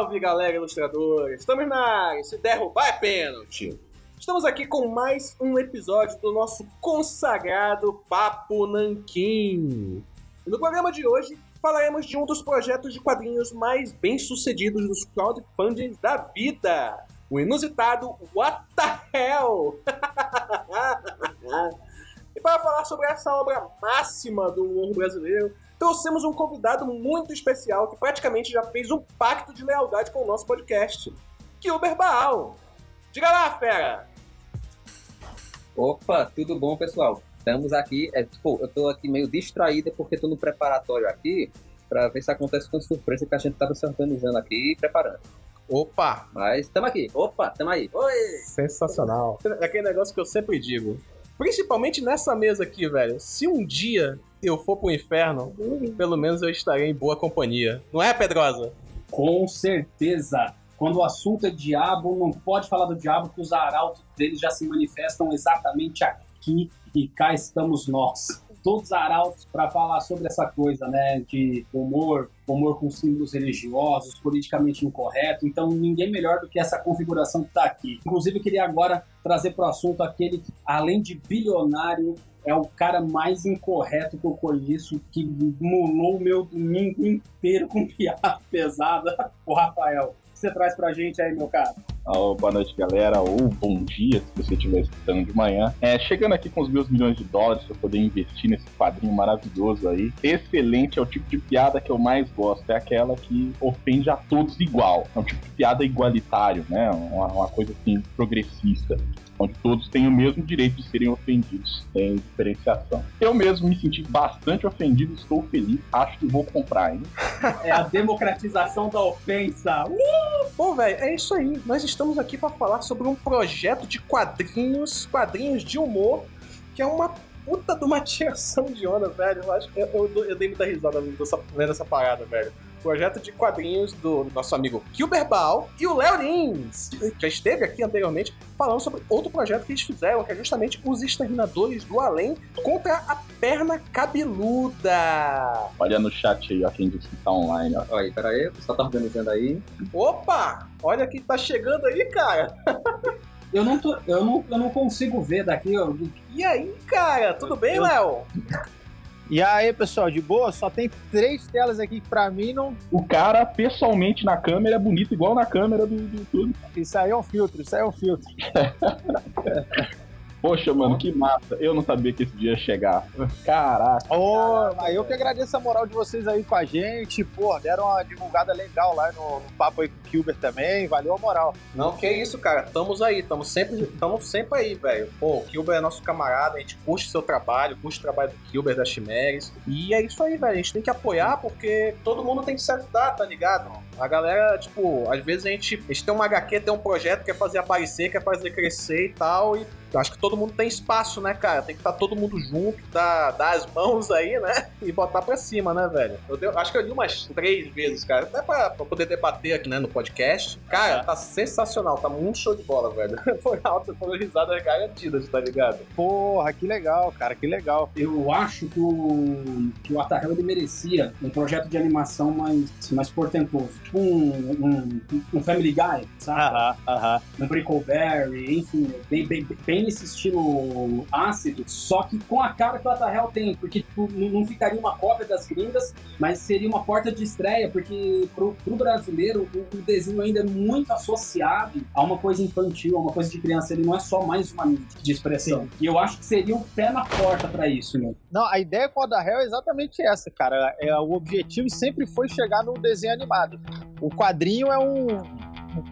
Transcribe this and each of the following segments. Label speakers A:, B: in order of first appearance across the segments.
A: Salve galera ilustradores! Estamos na área, se derrubar é pênalti! Estamos aqui com mais um episódio do nosso consagrado Papo Nanquim. No programa de hoje falaremos de um dos projetos de quadrinhos mais bem sucedidos dos crowdfundings da vida: o inusitado What the Hell! e para falar sobre essa obra máxima do humor brasileiro, trouxemos um convidado muito especial que praticamente já fez um pacto de lealdade com o nosso podcast, Gilber Baal. Diga lá, fera!
B: Opa, tudo bom, pessoal? Estamos aqui, é, tipo, eu tô aqui meio distraída porque tô no preparatório aqui para ver se acontece com surpresa que a gente tava se organizando aqui e preparando.
A: Opa!
B: Mas estamos aqui. Opa, estamos aí. Oi!
A: Sensacional. É aquele negócio que eu sempre digo. Principalmente nessa mesa aqui, velho. Se um dia eu for pro inferno, pelo menos eu estarei em boa companhia. Não é, Pedrosa?
C: Com certeza. Quando o assunto é diabo, não pode falar do diabo, que os arautos deles já se manifestam exatamente aqui e cá estamos nós. Todos arautos para falar sobre essa coisa, né, de humor, humor com símbolos religiosos, politicamente incorreto. Então, ninguém melhor do que essa configuração que está aqui. Inclusive, eu queria agora trazer para o assunto aquele que, além de bilionário, é o cara mais incorreto que eu conheço, que molou o meu domingo inteiro com piada pesada, o Rafael. Você traz pra gente aí, meu cara?
D: Oh, boa noite, galera, ou bom dia, se você estiver escutando de manhã. É, chegando aqui com os meus milhões de dólares para poder investir nesse quadrinho maravilhoso aí. Excelente, é o tipo de piada que eu mais gosto, é aquela que ofende a todos igual. É um tipo de piada igualitário, né? Uma, uma coisa assim, progressista onde todos têm o mesmo direito de serem ofendidos, sem diferenciação. Eu mesmo me senti bastante ofendido, estou feliz, acho que vou comprar, hein?
C: É a democratização da ofensa. Uh!
A: Pô, velho, é isso aí. Nós estamos aqui para falar sobre um projeto de quadrinhos, quadrinhos de humor, que é uma puta de uma tiração de onda, velho. Eu, acho, eu, eu, eu dei muita risada vendo essa parada, velho projeto de quadrinhos do nosso amigo Gilbert Baal e o Léo Lins. Já esteve aqui anteriormente falando sobre outro projeto que eles fizeram, que é justamente os Exterminadores do Além contra a Perna Cabeluda.
D: Olha no chat aí, ó, quem disse que tá online, ó.
B: Olha aí, peraí, o pessoal tá organizando aí.
A: Opa! Olha quem tá chegando aí, cara.
C: Eu não, tô, eu, não, eu não consigo ver daqui. Ó.
A: E aí, cara? Tudo bem, Léo?
E: E aí, pessoal, de boa? Só tem três telas aqui que pra mim não.
D: O cara, pessoalmente, na câmera é bonito, igual na câmera do YouTube.
E: Isso aí é um filtro, isso aí é um filtro.
D: Poxa, mano, que massa. Eu não sabia que esse dia ia chegar. Caraca.
E: Oh, caraca, eu que agradeço a moral de vocês aí com a gente. Pô, deram uma divulgada legal lá no, no papo aí com o Kilber também. Valeu a moral.
A: Não, que isso, cara. Tamo aí, tamo sempre, tamo sempre aí, velho. Pô, o Kilber é nosso camarada, a gente curte o seu trabalho, curte o trabalho do Kilber, da Chimeres. E é isso aí, velho. A gente tem que apoiar porque todo mundo tem que se ajudar, tá ligado? A galera, tipo, às vezes a gente, a gente tem uma HQ, tem um projeto, quer fazer aparecer, quer fazer crescer e tal, e acho que todo mundo tem espaço, né, cara? Tem que estar tá todo mundo junto, dar, dar as mãos aí, né? E botar pra cima, né, velho? Eu deu, acho que eu li umas três vezes, cara, até pra, pra, poder debater aqui, né, no podcast. Cara, tá sensacional, tá muito show de bola, velho. Foi alta, foi risadas garantidas, tá ligado?
E: Porra, que legal, cara, que legal.
C: Eu acho que o, que o Atarrel ele merecia um projeto de animação mais, mais portentoso. Tipo um, um, um Family Guy, sabe?
E: Aham, aham.
C: Um Brickleberry, enfim, bem, bem, bem nesse estilo ácido, só que com a cara que o Atarrel tem, porque tipo, não ficaria uma cópia das gringas, mas seria uma porta de estreia, porque pro, pro brasileiro o, o, desenho ainda é muito associado a uma coisa infantil, a uma coisa de criança, ele não é só mais uma mídia de expressão. Sim. E eu acho que seria um pé na porta para isso, né?
E: Não, a ideia com o Atarrel é exatamente essa, cara. É, o objetivo sempre foi chegar no desenho animado. O quadrinho é um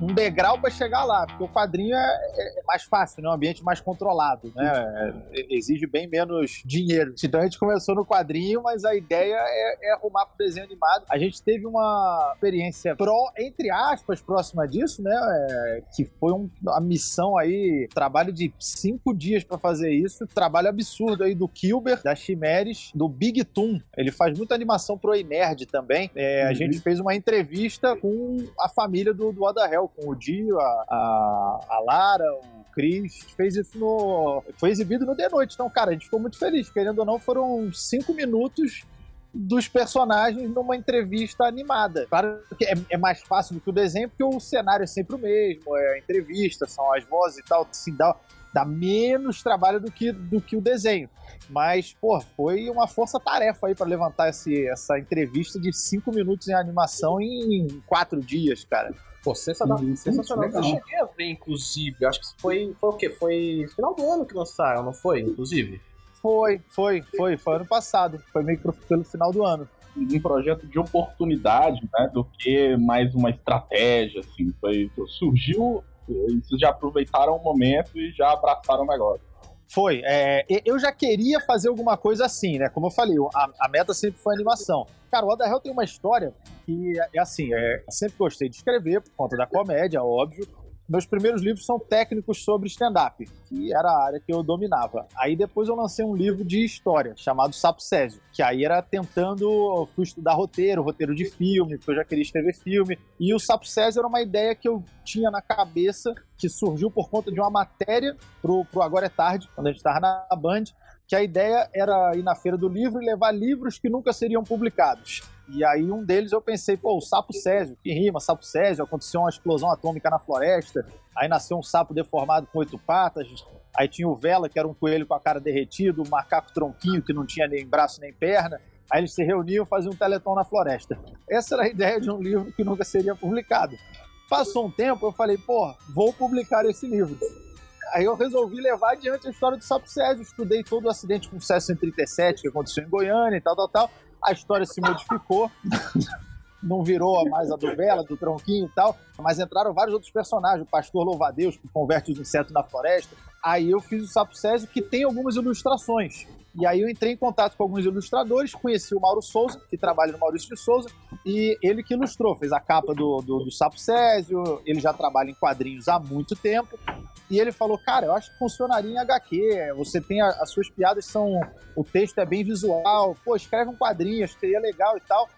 E: um degrau para chegar lá, porque o quadrinho é, é, mais fácil, né? Um ambiente mais controlado, né? É, exige bem menos dinheiro. Então a gente começou no quadrinho, mas a ideia é, é arrumar pro desenho animado. A gente teve uma experiência pró, entre aspas, próxima disso, né? É, que foi um, uma missão aí, trabalho de cinco dias para fazer isso, trabalho absurdo aí do Kilber, da Chimeres, do Big Toon. Ele faz muita animação pro Nerd também. É, uhum. A gente fez uma entrevista com a família do, do Oda Com o Dio, a, a, a Lara, o Chris, fez isso no. Foi exibido no The Noite. Então, cara, a gente ficou muito feliz. Querendo ou não, foram cinco minutos dos personagens numa entrevista animada. Claro que é, é, mais fácil do que o desenho, porque o cenário é sempre o mesmo, é a entrevista, são as vozes e tal, assim, dá, dá menos trabalho do que, do que o desenho. Mas, pô, foi uma força-tarefa aí para levantar esse, essa entrevista de cinco minutos em animação em quatro dias, cara.
A: Pô, sensacional. Uhum, sensacional. Eu cheguei a ver, inclusive. Acho que foi, foi o quê? Foi final do ano que lançaram, não foi? Inclusive.
E: Foi, foi, foi. Foi ano passado. Foi meio que pelo final do ano.
D: Um projeto de oportunidade, né? Do que mais uma estratégia, assim. Foi, surgiu, eles já aproveitaram o momento e já abraçaram o negócio.
E: Foi. É, eu já queria fazer alguma coisa assim, né? Como eu falei, a, a meta sempre foi animação. Cara, o Other Hell tem uma história que é assim, é, sempre gostei de escrever por conta da comédia, óbvio meus primeiros livros são técnicos sobre stand-up, que era a área que eu dominava. Aí depois eu lancei um livro de história, chamado Sapo Césio, que aí era tentando, fui estudar roteiro, roteiro de filme, porque eu já queria escrever filme. E o Sapo Césio era uma ideia que eu tinha na cabeça, que surgiu por conta de uma matéria pro, pro Agora é Tarde, quando a gente estava na Band, que a ideia era ir na feira do livro e levar livros que nunca seriam publicados. E aí um deles eu pensei, pô, o sapo Césio, que rima, sapo Césio, aconteceu uma explosão atômica na floresta, aí nasceu um sapo deformado com oito patas, aí tinha o Vela, que era um coelho com a cara derretida, o macaco tronquinho, que não tinha nem braço nem perna, aí eles se reuniam e faziam um teleton na floresta. Essa era a ideia de um livro que nunca seria publicado. Passou um tempo, eu falei, pô, vou publicar esse livro. Aí eu resolvi levar adiante a história do Sapo Césio, estudei todo o acidente com o Césio 137 que aconteceu em Goiânia e tal, tal, tal, a história se modificou. não virou mais a do Vela, do Tronquinho e tal, mas entraram vários outros personagens, o Pastor Louvadeus, que converte os insetos na floresta. Aí eu fiz o Sapo Césio, que tem algumas ilustrações. E aí eu entrei em contato com alguns ilustradores, conheci o Mauro Souza, que trabalha no Maurício de Souza, e ele que ilustrou, fez a capa do, do, do Sapo Césio, ele já trabalha em quadrinhos há muito tempo, e ele falou, cara, eu acho que funcionaria em HQ, você tem, a, as suas piadas são, o texto é bem visual, pô, escreve um quadrinho, acho que seria legal e tal.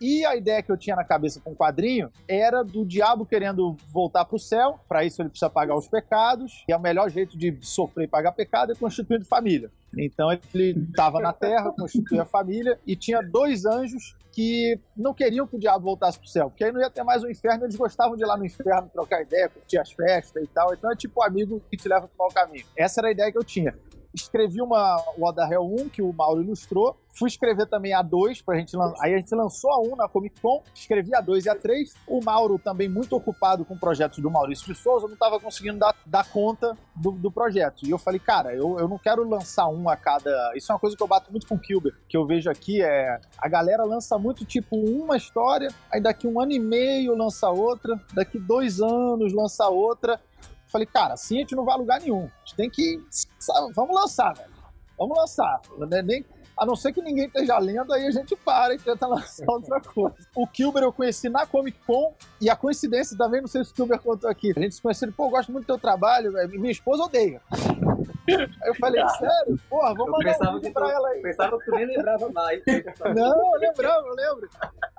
E: E a ideia que eu tinha na cabeça com o quadrinho era do diabo querendo voltar para o céu, para isso ele precisa pagar os pecados, e é o melhor jeito de sofrer e pagar pecado é constituindo família. Então ele estava na terra, constituía família, e tinha dois anjos que não queriam que o diabo voltasse pro céu, porque aí não ia ter mais o um inferno, eles gostavam de ir lá no inferno, trocar ideia, curtir as festas e tal. Então é tipo o amigo que te leva pro mau caminho. Essa era a ideia que eu tinha escrevi uma o Other Hell 1, que o Mauro ilustrou. Fui escrever também a 2 pra gente lançar. Aí a gente lançou a 1 na Comic Con, escrevi a 2 e a 3. O Mauro também muito ocupado com projetos do Maurício de Souza, não tava conseguindo dar, dar conta do, do projeto. E eu falei, cara, eu, eu não quero lançar um a cada. Isso é uma coisa que eu bato muito com o Kilber, que eu vejo aqui é. A galera lança muito tipo uma história, aí daqui um ano e meio lança outra, daqui dois anos lança outra. Falei, cara, assim a gente não vai a lugar nenhum. A gente tem que. Sabe, vamos lançar, velho. Vamos lançar. É nem, a não ser que ninguém esteja lendo, aí a gente para e tenta lançar outra coisa. O Kilber eu conheci na Comic Con e a coincidência também, não sei se o Kilber contou aqui. A gente se conheceu, pô, eu gosto muito do teu trabalho, minha esposa odeia. Aí eu falei, sério? Porra, vamos mandar um vídeo pra ela aí.
B: Pensava que tu nem lembrava mais.
E: Não, eu lembrava, eu lembro.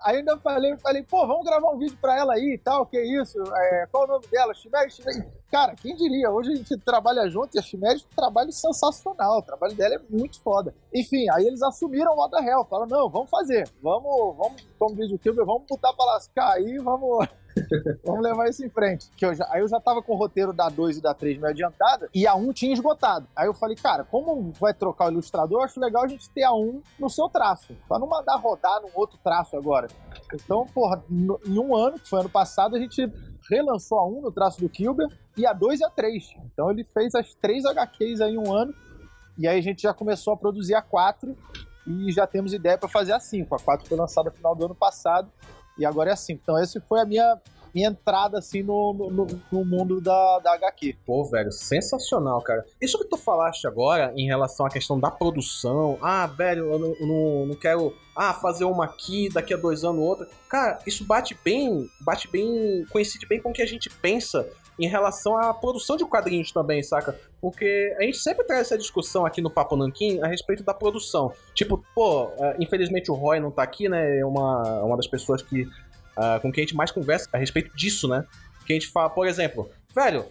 E: Aí ainda falei, falei, pô, vamos gravar um vídeo pra ela aí e tal, que isso? É, qual o nome dela? Chimere, Chimere. Cara, quem diria? Hoje a gente trabalha junto e a Chimere é um trabalho sensacional. O trabalho dela é muito foda. Enfim, aí eles assumiram o Other Hell. Falaram, não, vamos fazer. Vamos, vamos, como diz o Kilber, vamos botar pra lascar aí, vamos Vamos levar isso em frente. Que eu já, aí eu já tava com o roteiro da 2 e da 3 meio adiantada, e a 1 um tinha esgotado. Aí eu falei, cara, como vai trocar o ilustrador, eu acho legal a gente ter a 1 um no seu traço, pra não mandar rodar num outro traço agora. Então, porra, no, em um ano, que foi ano passado, a gente relançou a 1 um no traço do Kilber, e a 2 e a 3. Então ele fez as três HQs aí em um ano, e aí a gente já começou a produzir a 4, e já temos ideia para fazer a 5. A 4 foi lançada no final do ano passado, e agora é assim. Então, essa foi a minha, minha entrada, assim, no, no, no, mundo da, da HQ.
A: Pô, velho, sensacional, cara. Isso que tu falaste agora em relação à questão da produção. Ah, velho, eu não, não, não quero ah, fazer uma aqui, daqui a dois anos outra. Cara, isso bate bem, bate bem, coincide bem com o que a gente pensa em relação à produção de quadrinhos também, saca? Porque a gente sempre traz essa discussão aqui no Papo Nanquim a respeito da produção. Tipo, pô, uh, infelizmente o Roy não tá aqui, né? É uma, uma das pessoas que, uh, com quem a gente mais conversa a respeito disso, né? Que a gente fala, por exemplo, velho,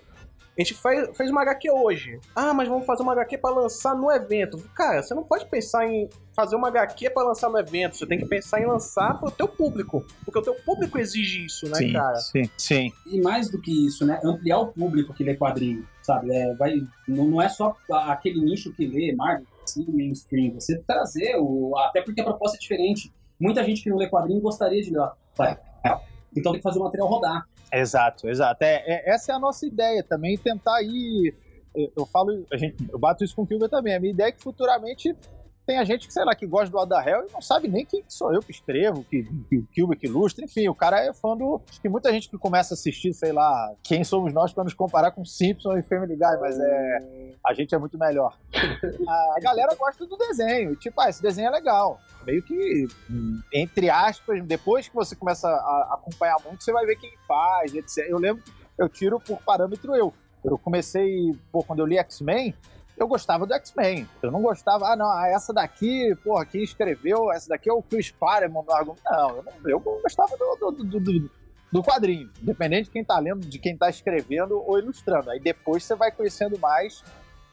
A: A gente fez, fez uma HQ hoje. Ah, mas vamos fazer uma HQ pra lançar no evento. Cara, você não pode pensar em fazer uma HQ pra lançar no evento. Você tem que pensar em lançar pro teu público. Porque o teu público exige isso, né,
E: sim,
A: cara?
E: sim, sim.
C: E mais do que isso, né? Ampliar o público que lê quadrinho, sabe? É, vai, não, não é só aquele nicho que lê Marvel, assim, mainstream. Você trazer o... Até porque a proposta é diferente. Muita gente que não lê quadrinho gostaria de ler. Vai, é. Então tem que fazer o material rodar.
E: Exato, exato. É, é, essa é a nossa ideia também, tentar ir. Eu, eu falo, a gente, eu bato isso com o Kilber também. A minha ideia é que futuramente tem a gente que, sei lá, que gosta do Adahel e não sabe nem quem sou eu que escrevo, que, que o Kilber que ilustra, enfim, o cara é fã do. Que muita gente que começa a assistir, sei lá, quem somos nós para nos comparar com Simpson e Family Guy, mas é. A gente é muito melhor. A galera gosta do desenho, tipo, ah, esse desenho é legal. Meio que, entre aspas, depois que você começa a acompanhar muito, você vai ver quem faz, etc. Eu lembro, eu tiro por parâmetro eu. Eu comecei, pô, quando eu li X-Men, eu gostava do X-Men. Eu não gostava, ah, não, essa daqui, porra, quem escreveu, essa daqui é o Chris Claremont. Não, eu, não, eu gostava do, do, do, do, do quadrinho, independente de quem tá lendo, de quem tá escrevendo ou ilustrando. Aí depois você vai conhecendo mais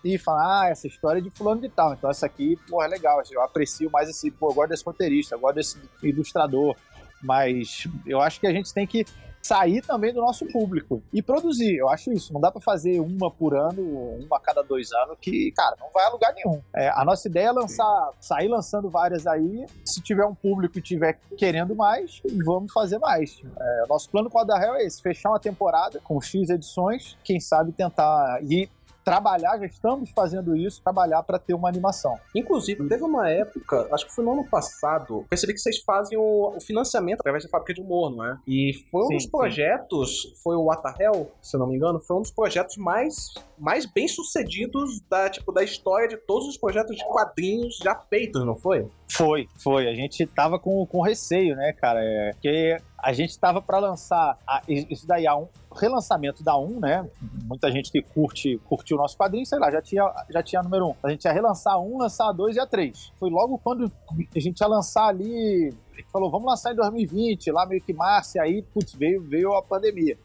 E: e fala, ah, essa história é de fulano de tal. Então essa aqui, porra, é legal. Eu aprecio mais esse, pô, eu gosto desse roteirista, eu gosto desse ilustrador. Mas eu acho que a gente tem que sair também do nosso público e produzir. Eu acho isso. Não dá para fazer uma por ano, uma a cada dois anos, que, cara, não vai a lugar nenhum. É, a nossa ideia é lançar, sair lançando várias aí. Se tiver um público e tiver querendo mais, vamos fazer mais. É, nosso plano com a da Hell é esse: fechar uma temporada com X edições, quem sabe tentar. E trabalhar, já estamos fazendo isso, trabalhar para ter uma animação.
A: Inclusive, teve uma época, acho que foi no ano passado, percebi que vocês fazem o, o financiamento através da fábrica de humor, não é? E foi um sim, dos projetos, sim. foi o What Hell, se não me engano, foi um dos projetos mais, mais bem sucedidos da, tipo, da história de todos os projetos de quadrinhos já feitos, não foi?
E: Foi, foi. A gente tava com, com receio, né, cara? É, porque a gente tava para lançar a, isso daí, a um relançamento da 1, né? Muita gente que curte, curtiu o nosso quadrinho, sei lá, já tinha, já tinha a número 1. A gente ia relançar a 1, lançar a 2 e a 3. Foi logo quando a gente ia lançar ali. Falou, vamos lançar em 2020, lá meio que março, e aí, putz, veio, veio a pandemia.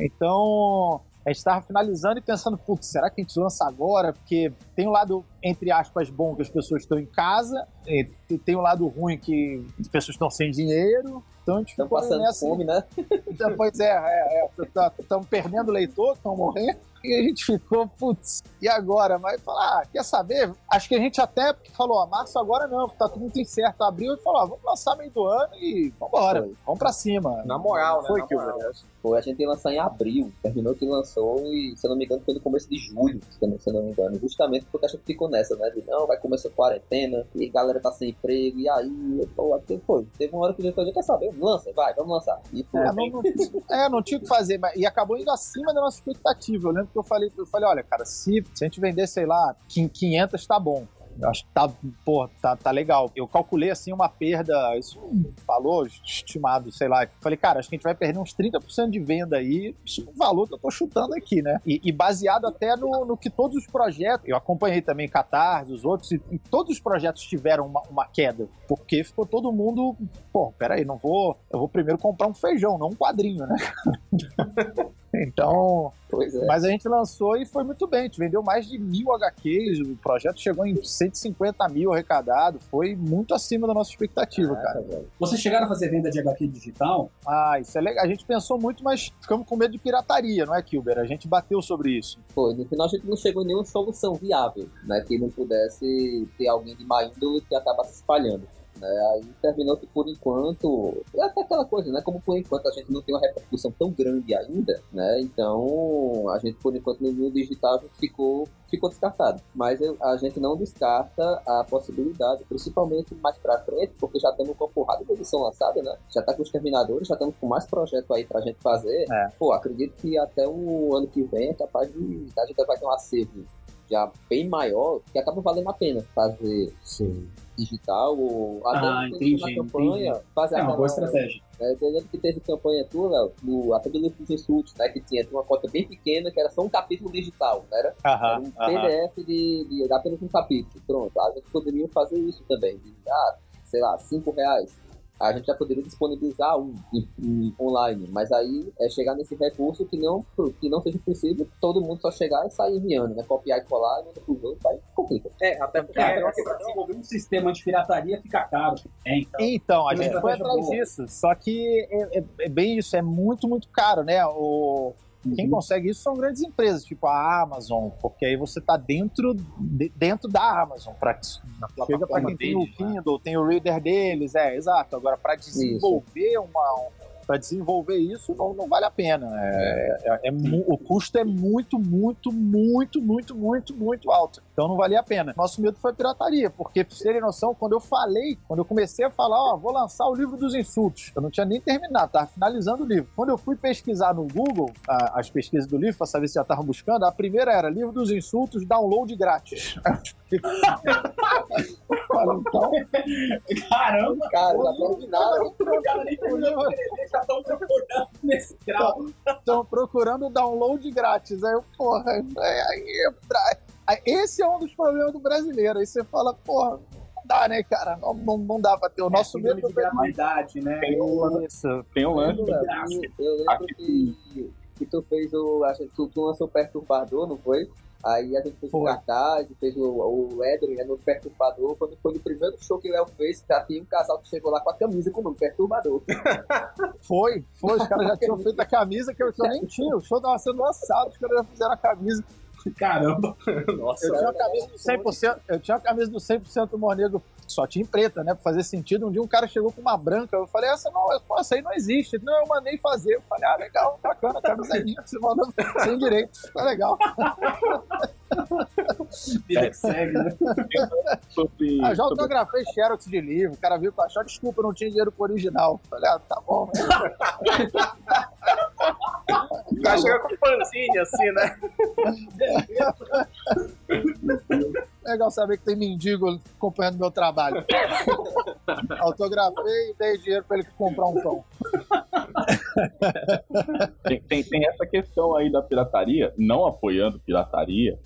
E: Então, a gente estava finalizando e pensando, putz, será que a gente lança agora? Porque tem um lado, entre aspas, bom que as pessoas estão em casa, tem um lado ruim que as pessoas estão sem dinheiro. A gente
B: estão passando nessa... fome, né?
E: Então, pois é, é, é estão perdendo leitor, estão morrendo. E a gente ficou, putz, e agora? Mas falar, ah, quer saber? Acho que a gente até falou, a março agora não, tá tudo muito incerto. Abriu e falou, ah, vamos lançar meio do ano e vambora, Foi. vamos pra cima.
A: Na moral,
E: né? Foi
A: Na
E: que
A: moral.
B: Foi, a gente ia lançar em abril, terminou que lançou e, se eu não me engano, foi no começo de julho, se eu não me engano. Justamente porque a gente ficou nessa, né? De não, vai começar a quarentena e a galera tá sem emprego, e aí, pô, até foi. Teve uma hora que a gente falou, quer saber? Lança, vai, vamos lançar. E.
E: É, não, não, é, não tinha o que fazer, mas, e acabou indo acima da nossa expectativa. Eu lembro que eu falei, eu falei, olha, cara, se, se a gente vender, sei lá, 500 tá bom. Eu acho que tá, tá, tá legal. Eu calculei, assim, uma perda, isso falou, estimado, sei lá. Falei, cara, acho que a gente vai perder uns 30% de venda aí. Isso é um valor que eu tô chutando aqui, né? E, e baseado até no, no, que todos os projetos, eu acompanhei também Catarse, os outros, e, e todos os projetos tiveram uma, uma, queda. Porque ficou todo mundo, pô, peraí, não vou, eu vou primeiro comprar um feijão, não um quadrinho, né? Então,
B: é.
E: mas a gente lançou e foi muito bem. A gente vendeu mais de mil HQs. O projeto chegou em 150 mil arrecadado. Foi muito acima da nossa expectativa, ah, cara. Velho.
C: Vocês chegaram a fazer venda de HQ digital?
E: Ah, isso é legal. A gente pensou muito, mas ficamos com medo de pirataria, não é, Kilber? A gente bateu sobre isso.
B: Foi. No final a gente não chegou em nenhuma solução viável, né? Que não pudesse ter alguém de má índole que acaba se espalhando. Né? Aí terminou que por enquanto, é até aquela coisa, né? Como por enquanto a gente não tem uma repercussão tão grande ainda, né? Então a gente por enquanto no digital ficou ficou descartado. Mas a gente não descarta a possibilidade, principalmente mais pra frente, porque já temos com a porrada de edição lançada, né? Já tá com os terminadores, já estamos com mais projetos aí pra gente fazer. É. Pô, acredito que até o ano que vem é capaz de. A gente vai ter um acervo já bem maior, que acaba valendo a pena fazer.
A: Sim
B: digital, ou até
C: ah, entendi,
B: na campanha,
C: entendi. fazer é uma boa estratégia.
B: É, eu lembro que teve campanha tua, Léo, no, até do livro dos insultos, né? Que tinha, uma cota bem pequena, que era só um capítulo digital, né? Era,
E: era
B: um PDF de, de apenas um capítulo. Pronto, a gente poderia fazer isso também. De, ah, sei lá, 5 reais a gente já poderia disponibilizar um em- online, mas aí é chegar nesse recurso que não, que não seja possível todo mundo só chegar e sair enviando, né? Copiar e colar, e manda pros outros, aí complica.
A: É, até porque.
C: Acho que pra desenvolver um sistema de pirataria fica caro. É, então.
E: Então, a gente foi atrás
C: boa.
E: disso. Só que é, é- é bem isso, é muito, muito caro, né? O, quem
C: Uhum.
E: consegue isso são grandes empresas, tipo a Amazon, porque aí você tá dentro, de- dentro da Amazon. Pra, chega para quem tem o
A: deles, né?
E: Kindle, tem o reader deles, é, exato. Agora, para desenvolver uma. Para desenvolver isso não, não vale a pena. É, é- é o custo é muito, muito, muito, muito, muito, muito alto. Então não valia a pena. Nosso medo foi a pirataria, porque, pra vocês terem noção, quando eu falei, quando eu comecei a falar, ó, vou lançar o livro dos insultos, eu não tinha nem terminado, tava finalizando o livro. Quando eu fui pesquisar no Google, a- as pesquisas do livro, para saber se já estavam buscando, a primeira era livro dos insultos, download grátis. Falei, então,
C: Caramba!
B: Cara, já terminaram.
C: O cara nem terminou de escrever, já estão procurando nesse grau.
E: estão procurando download grátis. Aí eu, porra, aí, aí, aí, esse é um dos problemas do brasileiro. Aí você fala, porra, não dá, né, cara? Não, não, não dá pra ter. O nosso
C: Síndrome
E: medo
C: de gratuidade, né?
D: Tem um,
E: Isso.
D: tem um lance.
B: Eu lembro que, que tu fez o. Acho que tu, tu lançou o Perturbador, não foi? Aí a gente fez o
E: Foi.
B: cartaz, fez o, o Edwin né, no Perturbador. Quando foi no primeiro show que o El fez, já tinha um casal que chegou lá com a camisa com o nome Perturbador.
E: Foi, foi. Os caras já tinham feito a camisa que eu, que eu nem tinha. O show tava sendo lançado, os caras já fizeram a camisa.
C: Caramba!
A: Nossa,
E: Eu tinha a camisa do 100%, eu tinha a camisa do 100% humor negro, só tinha em preta, né? Pra fazer sentido. Um dia um cara chegou com uma branca, eu falei, essa não, pô, essa aí não existe. Não, eu mandei fazer. Eu falei, ah, legal, bacana, a camisa é minha, você mandou sem direito, tá legal.
C: Vida que segue, né?
D: Sobre,
E: Ah, já
D: sobre-
E: autografei Xerox de livro, o cara viu com achar, desculpa, não tinha dinheiro pro original. Eu Falei, ah, tá bom.
A: o cara chega com fanzine assim, né?
E: Legal saber que tem mendigo acompanhando meu trabalho. Autografei e dei dinheiro pra ele comprar um pão.
D: tem, tem, tem essa questão aí da pirataria, não apoiando pirataria,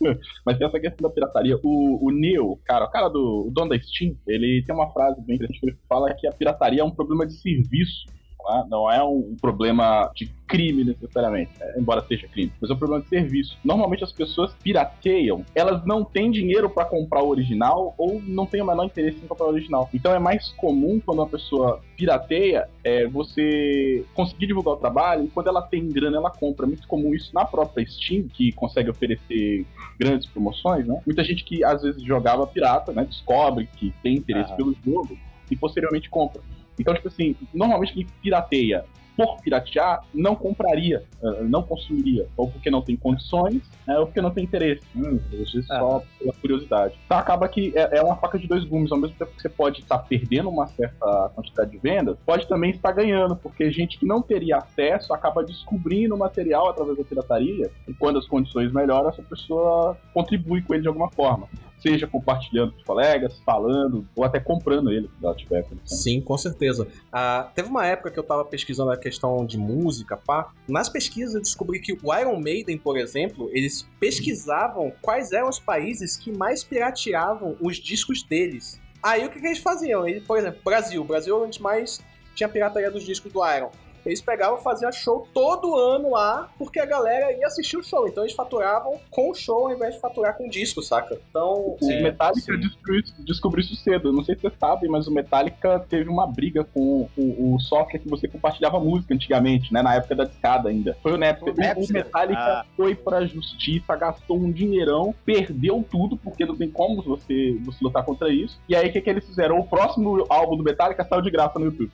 D: mas tem essa questão da pirataria. O, o Neil, cara, o cara do o dono da Steam, ele tem uma frase bem interessante que ele fala que a pirataria é um problema de serviço. Não é? Não é um problema de crime necessariamente, é, embora seja crime, mas é um problema de serviço. Normalmente as pessoas pirateiam, elas não têm dinheiro para comprar o original ou não têm o menor interesse em comprar o original. Então é mais comum quando uma pessoa pirateia é você conseguir divulgar o trabalho e quando ela tem grana ela compra. É muito comum isso na própria Steam, que consegue oferecer grandes promoções, né? Muita gente que às vezes jogava pirata, né? Descobre que tem interesse
E: Aham.
D: pelo jogo e posteriormente compra. Então, tipo assim, normalmente quem pirateia por piratear não compraria, eh, não consumiria, ou porque não tem condições, né, ou porque não tem interesse. Hum, vezes só pela curiosidade. Então acaba que é, é uma faca de dois gumes, ao mesmo tempo que você pode estar perdendo uma certa quantidade de vendas, pode também estar ganhando, porque gente que não teria acesso acaba descobrindo o material através da pirataria, e quando as condições melhoram, essa pessoa contribui com ele de alguma forma. Seja compartilhando com os colegas, falando, ou até comprando ele, se ela tiver condição.
A: Sim, com certeza. Ah, teve uma época que eu tava pesquisando a questão de música, pá. Nas pesquisas eu descobri que o Iron Maiden, por exemplo, eles pesquisavam quais eram os países que mais pirateavam os discos deles. Aí o que, que eles faziam? Eles, por exemplo, Brasil. O Brasil é onde mais tinha pirataria dos discos do Iron. Eles pegavam e faziam show todo ano lá, porque a galera ia assistir o show. Então eles faturavam com o show ao invés de faturar com disco, saca? Então.
D: O
A: é,
D: Metallica
A: sim.
D: descobriu, isso- descobriu isso cedo. Eu Não sei se vocês sabem, mas o Metallica teve uma briga com o, o software que você compartilhava música antigamente, né? Na época da discada ainda. Foi o Napster.
E: O Napster?
D: O Metallica
E: Ah.
D: foi pra justiça, gastou um dinheirão, perdeu tudo, porque não tem como você, você lutar contra isso. E aí o que, que eles fizeram? O próximo álbum do Metallica saiu de graça no YouTube.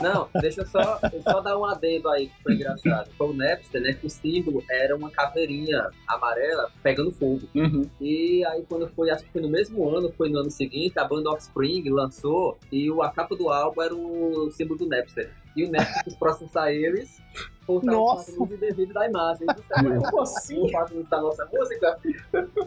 B: Não, deixa eu só, eu só dar um adendo aí que foi engraçado. Foi o Napster, né? Que o símbolo era uma caveirinha amarela pegando fogo.
D: Uhum.
B: E aí, quando foi, acho que foi no mesmo ano, foi no ano seguinte, a banda Offspring lançou e a capa do álbum era o símbolo do Napster. E o Napster, os próximos saíres,
E: Nossa.
B: o indevido da imagem. Como assim? Faz uso da nossa música?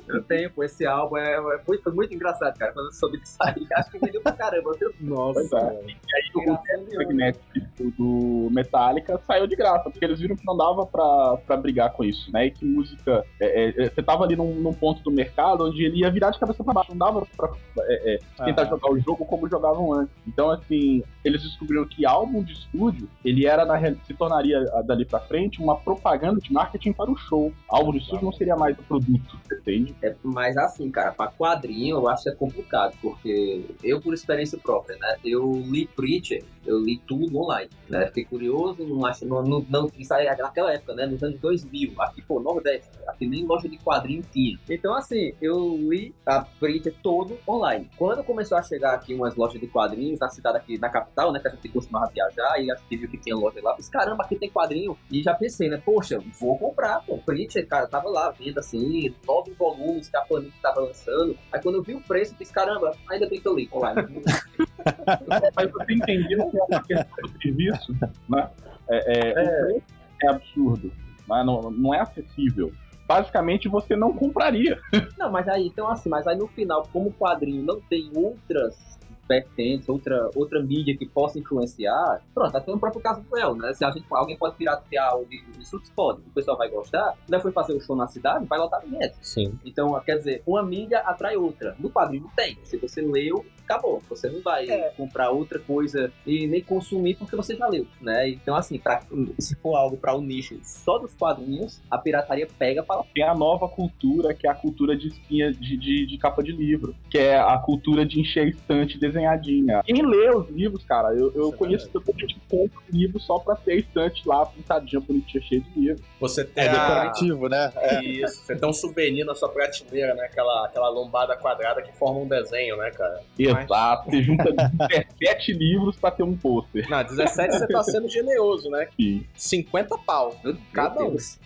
B: Eu tenho, pô, esse álbum é, é muito, foi muito engraçado, cara. Quando eu soube disso aí, acho que vendeu pra caramba. viu?
A: Nossa,
D: é. E aí o
B: Engraçado,
D: magnético do Metallica saiu de graça, porque eles viram que não dava pra, pra brigar com isso, né? E que música. é, é, é, você tava ali num, num ponto do mercado onde ele ia virar de cabeça pra baixo, não dava pra é, é, tentar
E: Aham.
D: jogar o jogo como jogavam antes. Então, assim, eles descobriram que álbum de estúdio, ele era na se tornaria ah, dali pra frente uma propaganda de marketing para o show. Álbum de estúdio não seria mais o produto, entende?
B: É, mas assim, cara, pra quadrinho eu acho que é complicado, porque eu, por experiência própria, né? Eu li Preacher, eu li tudo online, né? Fiquei curioso, não acho, não, não, não isso aí é naquela época, né? Nos anos 2000, aqui, pô, Nordeste, aqui nem loja de quadrinho tinha. Então, assim, eu li a Preacher todo online. Quando começou a chegar aqui umas lojas de quadrinhos na cidade aqui, na capital, né? Que a gente costumava viajar, e acho que viu que tinha loja lá, eu caramba, aqui tem quadrinho. E já pensei, né? Poxa, vou comprar, pô. Preacher, cara, tava lá, vendo assim, nove volumes que a Panini tava lançando. Aí quando eu vi o preço, eu fiz, caramba, ainda bem que eu li online.
D: Mas você entendeu que é uma questão do serviço, né? É, é, o preço é absurdo, mas não, não é acessível. Basicamente, você não compraria.
B: Não, mas aí, então assim, mas aí no final, como o quadrinho não tem outras vertentes, outra, outra mídia que possa influenciar, pronto, até o próprio caso do El, né? Se gente, alguém pode piratear o livro de Suits, pode, o pessoal vai gostar, ainda foi fazer o show na cidade, vai lotar bilhete.
A: Sim.
B: Então, quer dizer, uma mídia atrai outra. No quadrinho tem. Se você leu, acabou. Você não vai comprar outra coisa e nem consumir porque você já leu, né? Então, assim, pra, se for algo para o nicho só dos quadrinhos, a pirataria pega para
D: Tem a nova cultura, que é a cultura de espinha de, de, de capa de livro, que é a cultura de encher a estante desenhadinha. Quem lê os livros, cara, eu, eu
A: Isso é
D: conheço tanta gente que compra livro só pra ter a estante lá, pintadinha, bonitinha, cheia de livro.
A: Você tem
E: É
A: a...
E: decorativo, né? É.
A: Isso, você tem um souvenir na sua prateleira, né? Aquela, aquela lombada quadrada que forma um desenho, né, cara?
D: Exato, você junta 17 livros pra ter um pôster.
A: Na 17 você tá sendo generoso, né?
D: Sim.
A: 50 pau. Cada um. Isso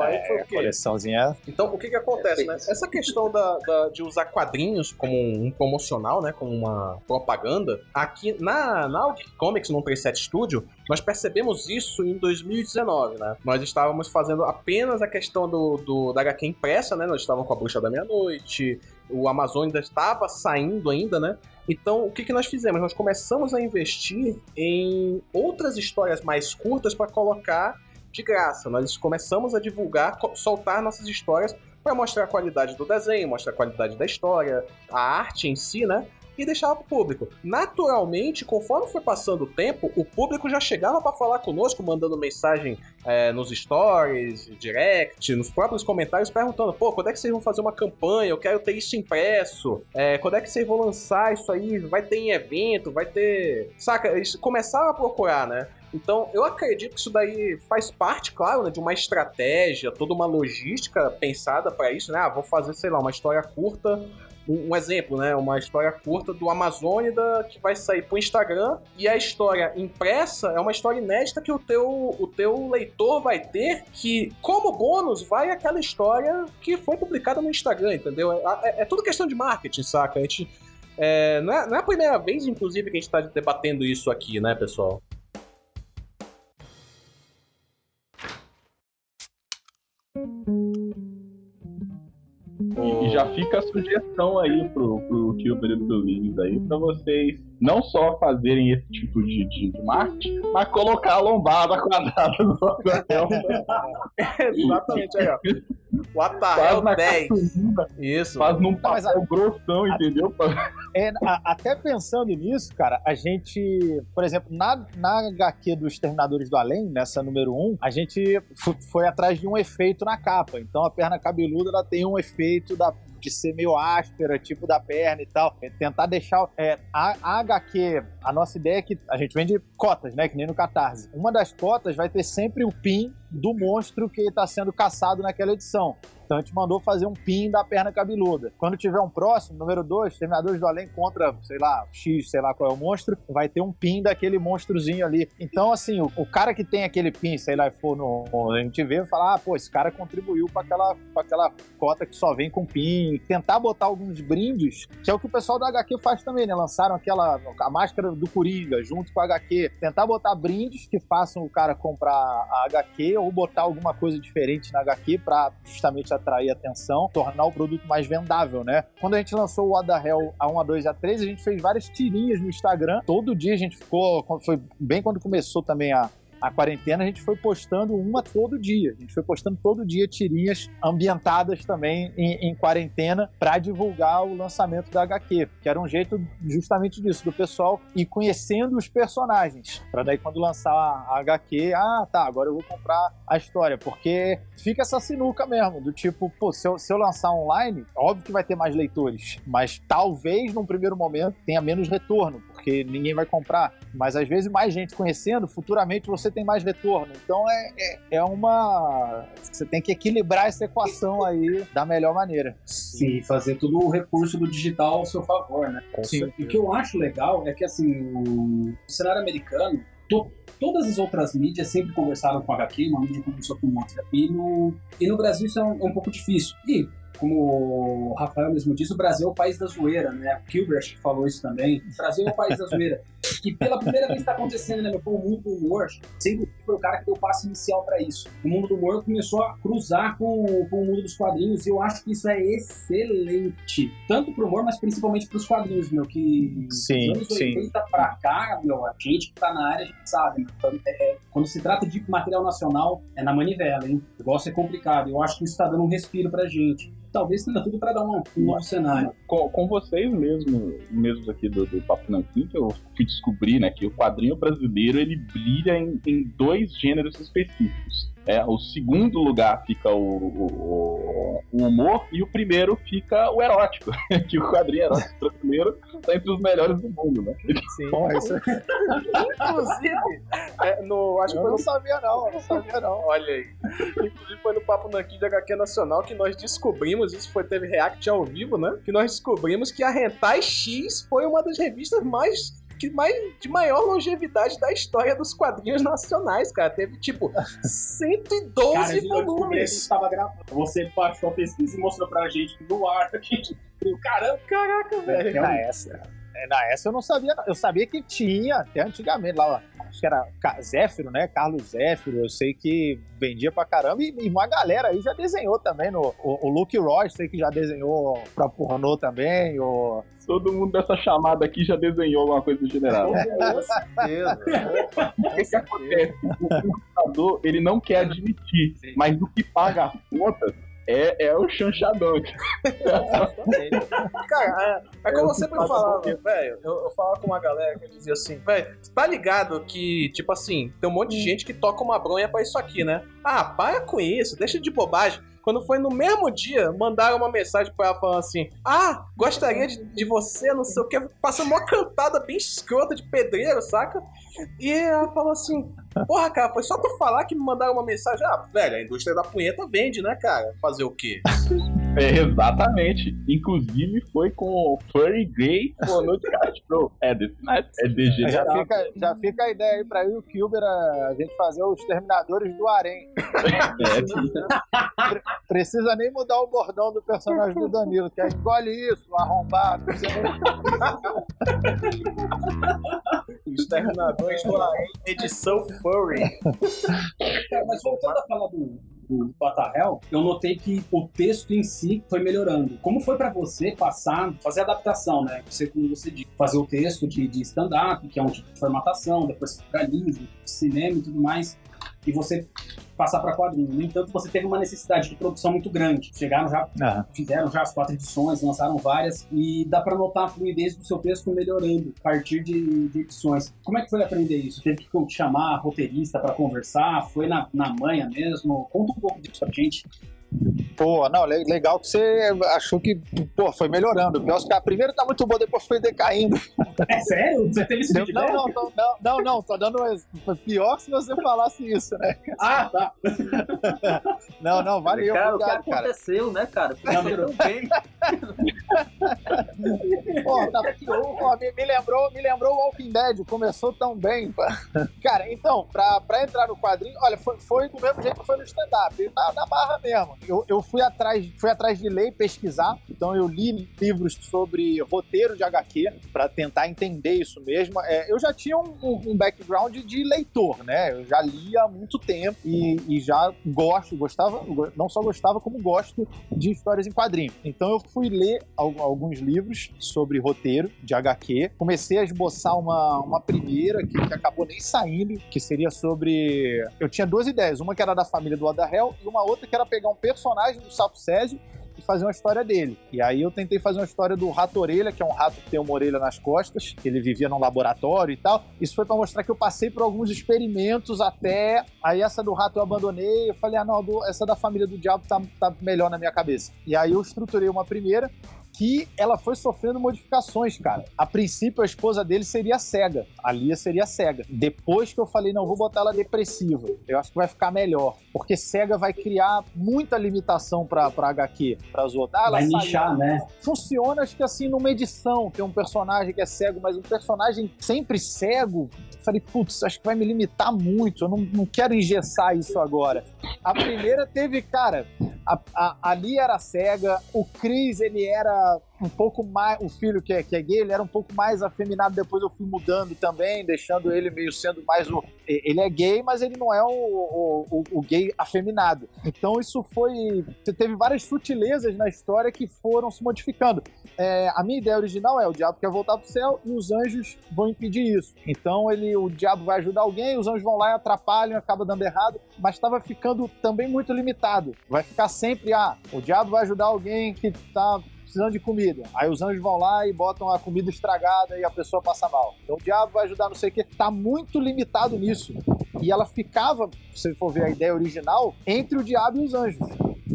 A: aí foi o
E: A
A: quê?
E: coleçãozinha
A: Então, o que que acontece, né? Essa questão da, da- de usar quadrinhos como um promocional, né? Como uma propaganda, aqui na, na Audi Comics, no 37 Studio, nós percebemos isso em 2019, né? Nós estávamos fazendo apenas a questão do, do, da HQ impressa, né? Nós estávamos com a Bruxa da Meia-Noite, o Amazon ainda estava saindo ainda, né? Então, o que, que nós fizemos? Nós começamos a investir em outras histórias mais curtas para colocar de graça. Nós começamos a divulgar, soltar nossas histórias para mostrar a qualidade do desenho, mostrar a qualidade da história, a arte em si, né? E deixava pro público. Naturalmente, conforme foi passando o tempo, o público já chegava para falar conosco, mandando mensagem é, nos stories, direct, nos próprios comentários, perguntando: pô, quando é que vocês vão fazer uma campanha? Eu quero ter isso impresso. É, quando é que vocês vão lançar isso aí? Vai ter em evento? Vai ter. Saca? Eles começaram a procurar, né? Então, eu acredito que isso daí faz parte, claro, né, de uma estratégia, toda uma logística pensada para isso, né? Ah, vou fazer, sei lá, uma história curta. Um exemplo, né? Uma história curta do Amazônida que vai sair pro Instagram e a história impressa é uma história inédita que o teu, o teu leitor vai ter que, como bônus, vai aquela história que foi publicada no Instagram, entendeu? É, é- é tudo questão de marketing, saca? A gente, é, não, é, não é a primeira vez, inclusive, que a gente tá debatendo isso aqui, né, pessoal?
D: E já fica a sugestão aí pro, pro Kilber e pro Lins aí, pra vocês não só fazerem esse tipo de, de, de marketing, mas colocar a lombada quadrada no papel.
A: Exatamente aí, ó. O Atarel
D: na
A: 10.
D: cartolina,
A: Isso.
D: faz num papel grossão, entendeu?
E: É, a- até pensando nisso, cara, a gente, por exemplo, na, na HQ dos Terminadores do Além, nessa número 1, a gente foi atrás de um efeito na capa. Então a perna cabeluda ela tem um efeito da, de ser meio áspera, tipo da perna e tal. É tentar deixar. é, a, a HQ, a nossa ideia é que a gente vende cotas, né? Que nem no Catarse. Uma das cotas vai ter sempre o pin do monstro que está sendo caçado naquela edição. Então a gente mandou fazer um pin da perna cabeluda. Quando tiver um próximo, número 2, Terminadores do Além contra, sei lá, X, sei lá qual é o monstro, vai ter um pin daquele monstrozinho ali. Então, assim, o, o cara que tem aquele pin, sei lá, for no, no MTV, vai falar, ah, pô, esse cara contribuiu para aquela, aquela cota que só vem com pin. Tentar botar alguns brindes, que é o que o pessoal da HQ faz também, né? Lançaram aquela, a máscara do Coringa junto com a HQ. Tentar botar brindes que façam o cara comprar a HQ ou botar alguma coisa diferente na HQ para justamente atrair atenção, tornar o produto mais vendável, né? Quando a gente lançou o the Hell A1, A2 e A3, a gente fez várias tirinhas no Instagram. Todo dia a gente ficou, foi bem quando começou também a, a quarentena, a gente foi postando uma todo dia. A gente foi postando todo dia tirinhas ambientadas também em, em quarentena para divulgar o lançamento da HQ, que era um jeito justamente disso, do pessoal ir conhecendo os personagens. Para daí, quando lançar a HQ, ah, tá, agora eu vou comprar a história. Porque fica essa sinuca mesmo, do tipo, pô, se eu, se eu lançar online, óbvio que vai ter mais leitores, mas talvez num primeiro momento tenha menos retorno, porque ninguém vai comprar. Mas às vezes mais gente conhecendo, futuramente você tem mais retorno. Então é, é, é uma. Você tem que equilibrar essa equação aí da melhor maneira.
C: Sim, fazer todo o recurso do digital ao seu favor, né?
E: Sim.
C: E o que eu acho legal é que, assim, o cenário americano, to- todas as outras mídias sempre conversaram com a HQ, uma mídia conversou com outra. E no, e no Brasil isso é um, é um pouco difícil. E, como o Rafael mesmo disse, o Brasil é o país da zoeira, né? O Kilber acho que falou isso também. O Brasil é o país da zoeira. E pela primeira vez está acontecendo, né? meu? O mundo do humor sempre foi o cara que deu o passo inicial para isso. O mundo do humor começou a cruzar com, com o mundo dos quadrinhos e eu acho que isso é excelente. Tanto pro humor, mas principalmente pros quadrinhos, meu. Que
E: Sim,
C: dos anos
E: sim.
C: 80 pra cá, meu, a gente que tá na área, a gente sabe, né? Então, é- é- quando se trata de material nacional, é na manivela, hein? O negócio é complicado. Eu acho que isso tá dando um respiro pra gente. Talvez tenha tudo pra dar um, um novo cenário.
D: com, com vocês mesmo, mesmos aqui do, do Papo Nanquim, que eu fui descobrir, né, que o quadrinho brasileiro ele brilha em, em dois gêneros específicos. É, o segundo lugar fica o, o- o humor e o primeiro fica o erótico. que o quadrinho erótico brasileiro tá entre os melhores do mundo, né?
A: Sim.
E: Pô, isso
A: Inclusive, é, no, acho que
E: eu
A: foi
E: não
A: no
E: sabia, não. Eu não sabia, não.
A: Olha aí. Inclusive foi no Papo Nanquim de HQ Nacional que nós descobrimos, isso foi, teve react ao vivo, né? Que nós descobrimos que a Hentai X foi uma das revistas mais. Que mais, de maior longevidade da história dos quadrinhos nacionais, cara. Teve, tipo, 112
C: Cara,
A: volumes.
C: tava gravando. Você baixou a pesquisa e mostrou pra gente no ar. A gente viu, caramba,
A: Caraca, velho.
C: É
E: Na essa, é, na essa eu não sabia. Eu sabia que tinha até antigamente lá, acho que era Zéfiro, né? Carlos Zéfiro. Eu sei que vendia pra caramba e, e uma galera aí já desenhou também. No, o, o Luke Roy, sei que já desenhou pra pornô também. O,
D: Todo mundo dessa chamada aqui já desenhou alguma coisa do general.
A: Certeza.
D: O que, que acontece? O computador, ele não quer admitir, mas o que paga as contas é, é o chanchadão.
A: Cara, é, é como eu sempre falava, velho. Eu, eu falava com uma galera que dizia assim, velho, tá ligado que, tipo assim, tem um monte de gente que toca uma bronha pra isso aqui, né? Ah, para com isso, deixa de bobagem. Quando foi no mesmo dia, mandaram uma mensagem pra ela falando assim: Ah, gostaria de, de você, não sei o que. Passa uma cantada bem escrota de pedreiro, saca? E ela falou assim: Porra, cara, foi só tu falar que me mandaram uma mensagem. Ah, velho, a indústria da punheta vende, né, cara? Fazer o quê?
D: É, exatamente. Inclusive foi com o Furry Gay pô, no Castro. É desse né? É
E: já,
D: degenerado.
E: fica, já fica a ideia aí pra eu e o Kilber a, gente fazer os Terminadores do Harém.
D: É,
E: Precisa nem mudar o bordão do personagem do Danilo, que é engole isso, arrombado. Nem
A: Exterminadores do Além, edição Furry.
C: Mas voltando a falar do, do Batarrel, eu notei que o texto em si foi melhorando. Como foi pra você passar, fazer adaptação, né? Você, como você disse, fazer o texto de, de stand-up, que é um tipo de formatação, depois para livro, cinema e tudo mais, e você passar para quadrinho. No entanto, você teve uma necessidade de produção muito grande. Chegaram já
E: Ah,
C: fizeram já as quatro edições, lançaram várias, e dá pra notar a fluidez do seu texto melhorando a partir de, de edições. Como é que foi aprender isso? Teve que chamar roteirista pra conversar? Foi na, na manha mesmo? Conta um pouco disso pra gente.
E: Pô, não, le- legal que você achou que pô, foi melhorando. Pior que a primeira tá muito boa, depois foi decaindo.
C: É sério? Você teve esse
E: Não,
C: feedback?
E: não, não, não, não, tô dando pior se você falasse isso, né?
C: Ah, tá.
E: Não, não, valeu.
B: Cara, o que
E: obrigado, cara.
B: aconteceu, né, cara? Bem.
E: Pô, tá pô, me, me lembrou, me lembrou o Walking Dead, começou tão bem. Cara, então, pra, pra entrar no quadrinho, olha, foi, foi do mesmo jeito que foi no stand-up, na, na barra mesmo. Eu, eu fui, atrás, fui atrás de ler e pesquisar, então eu li livros sobre roteiro de HQ pra tentar entender isso mesmo. É, eu já tinha um, um- background de leitor, né? Eu já lia há muito tempo e, e já gosto, gostava, go- não só gostava, como gosto de histórias em quadrinho. Então eu fui ler al- alguns livros sobre roteiro de HQ. Comecei a esboçar uma, uma primeira que, que acabou nem saindo, que seria sobre. Eu tinha duas ideias, uma que era da família do Adahel e uma outra que era pegar um personagem do Sapo Césio e fazer uma história dele. E aí eu tentei fazer uma história do Rato Orelha, que é um rato que tem uma orelha nas costas, ele vivia num laboratório e tal. Isso foi pra mostrar que eu passei por alguns experimentos até. Aí essa do rato eu abandonei. Eu falei, ah, não, essa da família do diabo tá, tá melhor na minha cabeça. E aí eu estruturei uma primeira que ela foi sofrendo modificações, cara. A princípio, a esposa dele seria cega. A Lia seria cega. Depois que eu falei, não, vou botar ela depressiva. Eu acho que vai ficar melhor. Porque cega vai criar muita limitação pra, pra HQ, pras outras. Ah,
C: Vai
E: saiu.
C: nichar, né?
E: Funciona, acho que assim, numa edição. Tem um personagem que é cego, mas um personagem sempre cego. eu Falei, putz, acho que vai me limitar muito. Eu não, não quero engessar isso agora. A primeira teve, cara, a, a, a Lia era cega, o Chris, ele era um pouco mais. O filho que é, que é gay, ele era um pouco mais afeminado. Depois eu fui mudando também, deixando ele meio sendo mais o. Ele é gay, mas ele não é o, o, o- o gay afeminado. Então isso foi. Teve várias sutilezas na história que foram se modificando. É, a minha ideia original é o diabo quer voltar pro céu e os anjos vão impedir isso. Então ele, o diabo vai ajudar alguém, os anjos vão lá e atrapalham, acaba dando errado, mas estava ficando também muito limitado. Vai ficar sempre, ah, o diabo vai ajudar alguém que tá precisando de comida. Aí os anjos vão lá e botam a comida estragada e a pessoa passa mal. Então o diabo vai ajudar não sei o que. Tá muito limitado nisso. E ela ficava, se for ver a ideia original, entre o diabo e os anjos.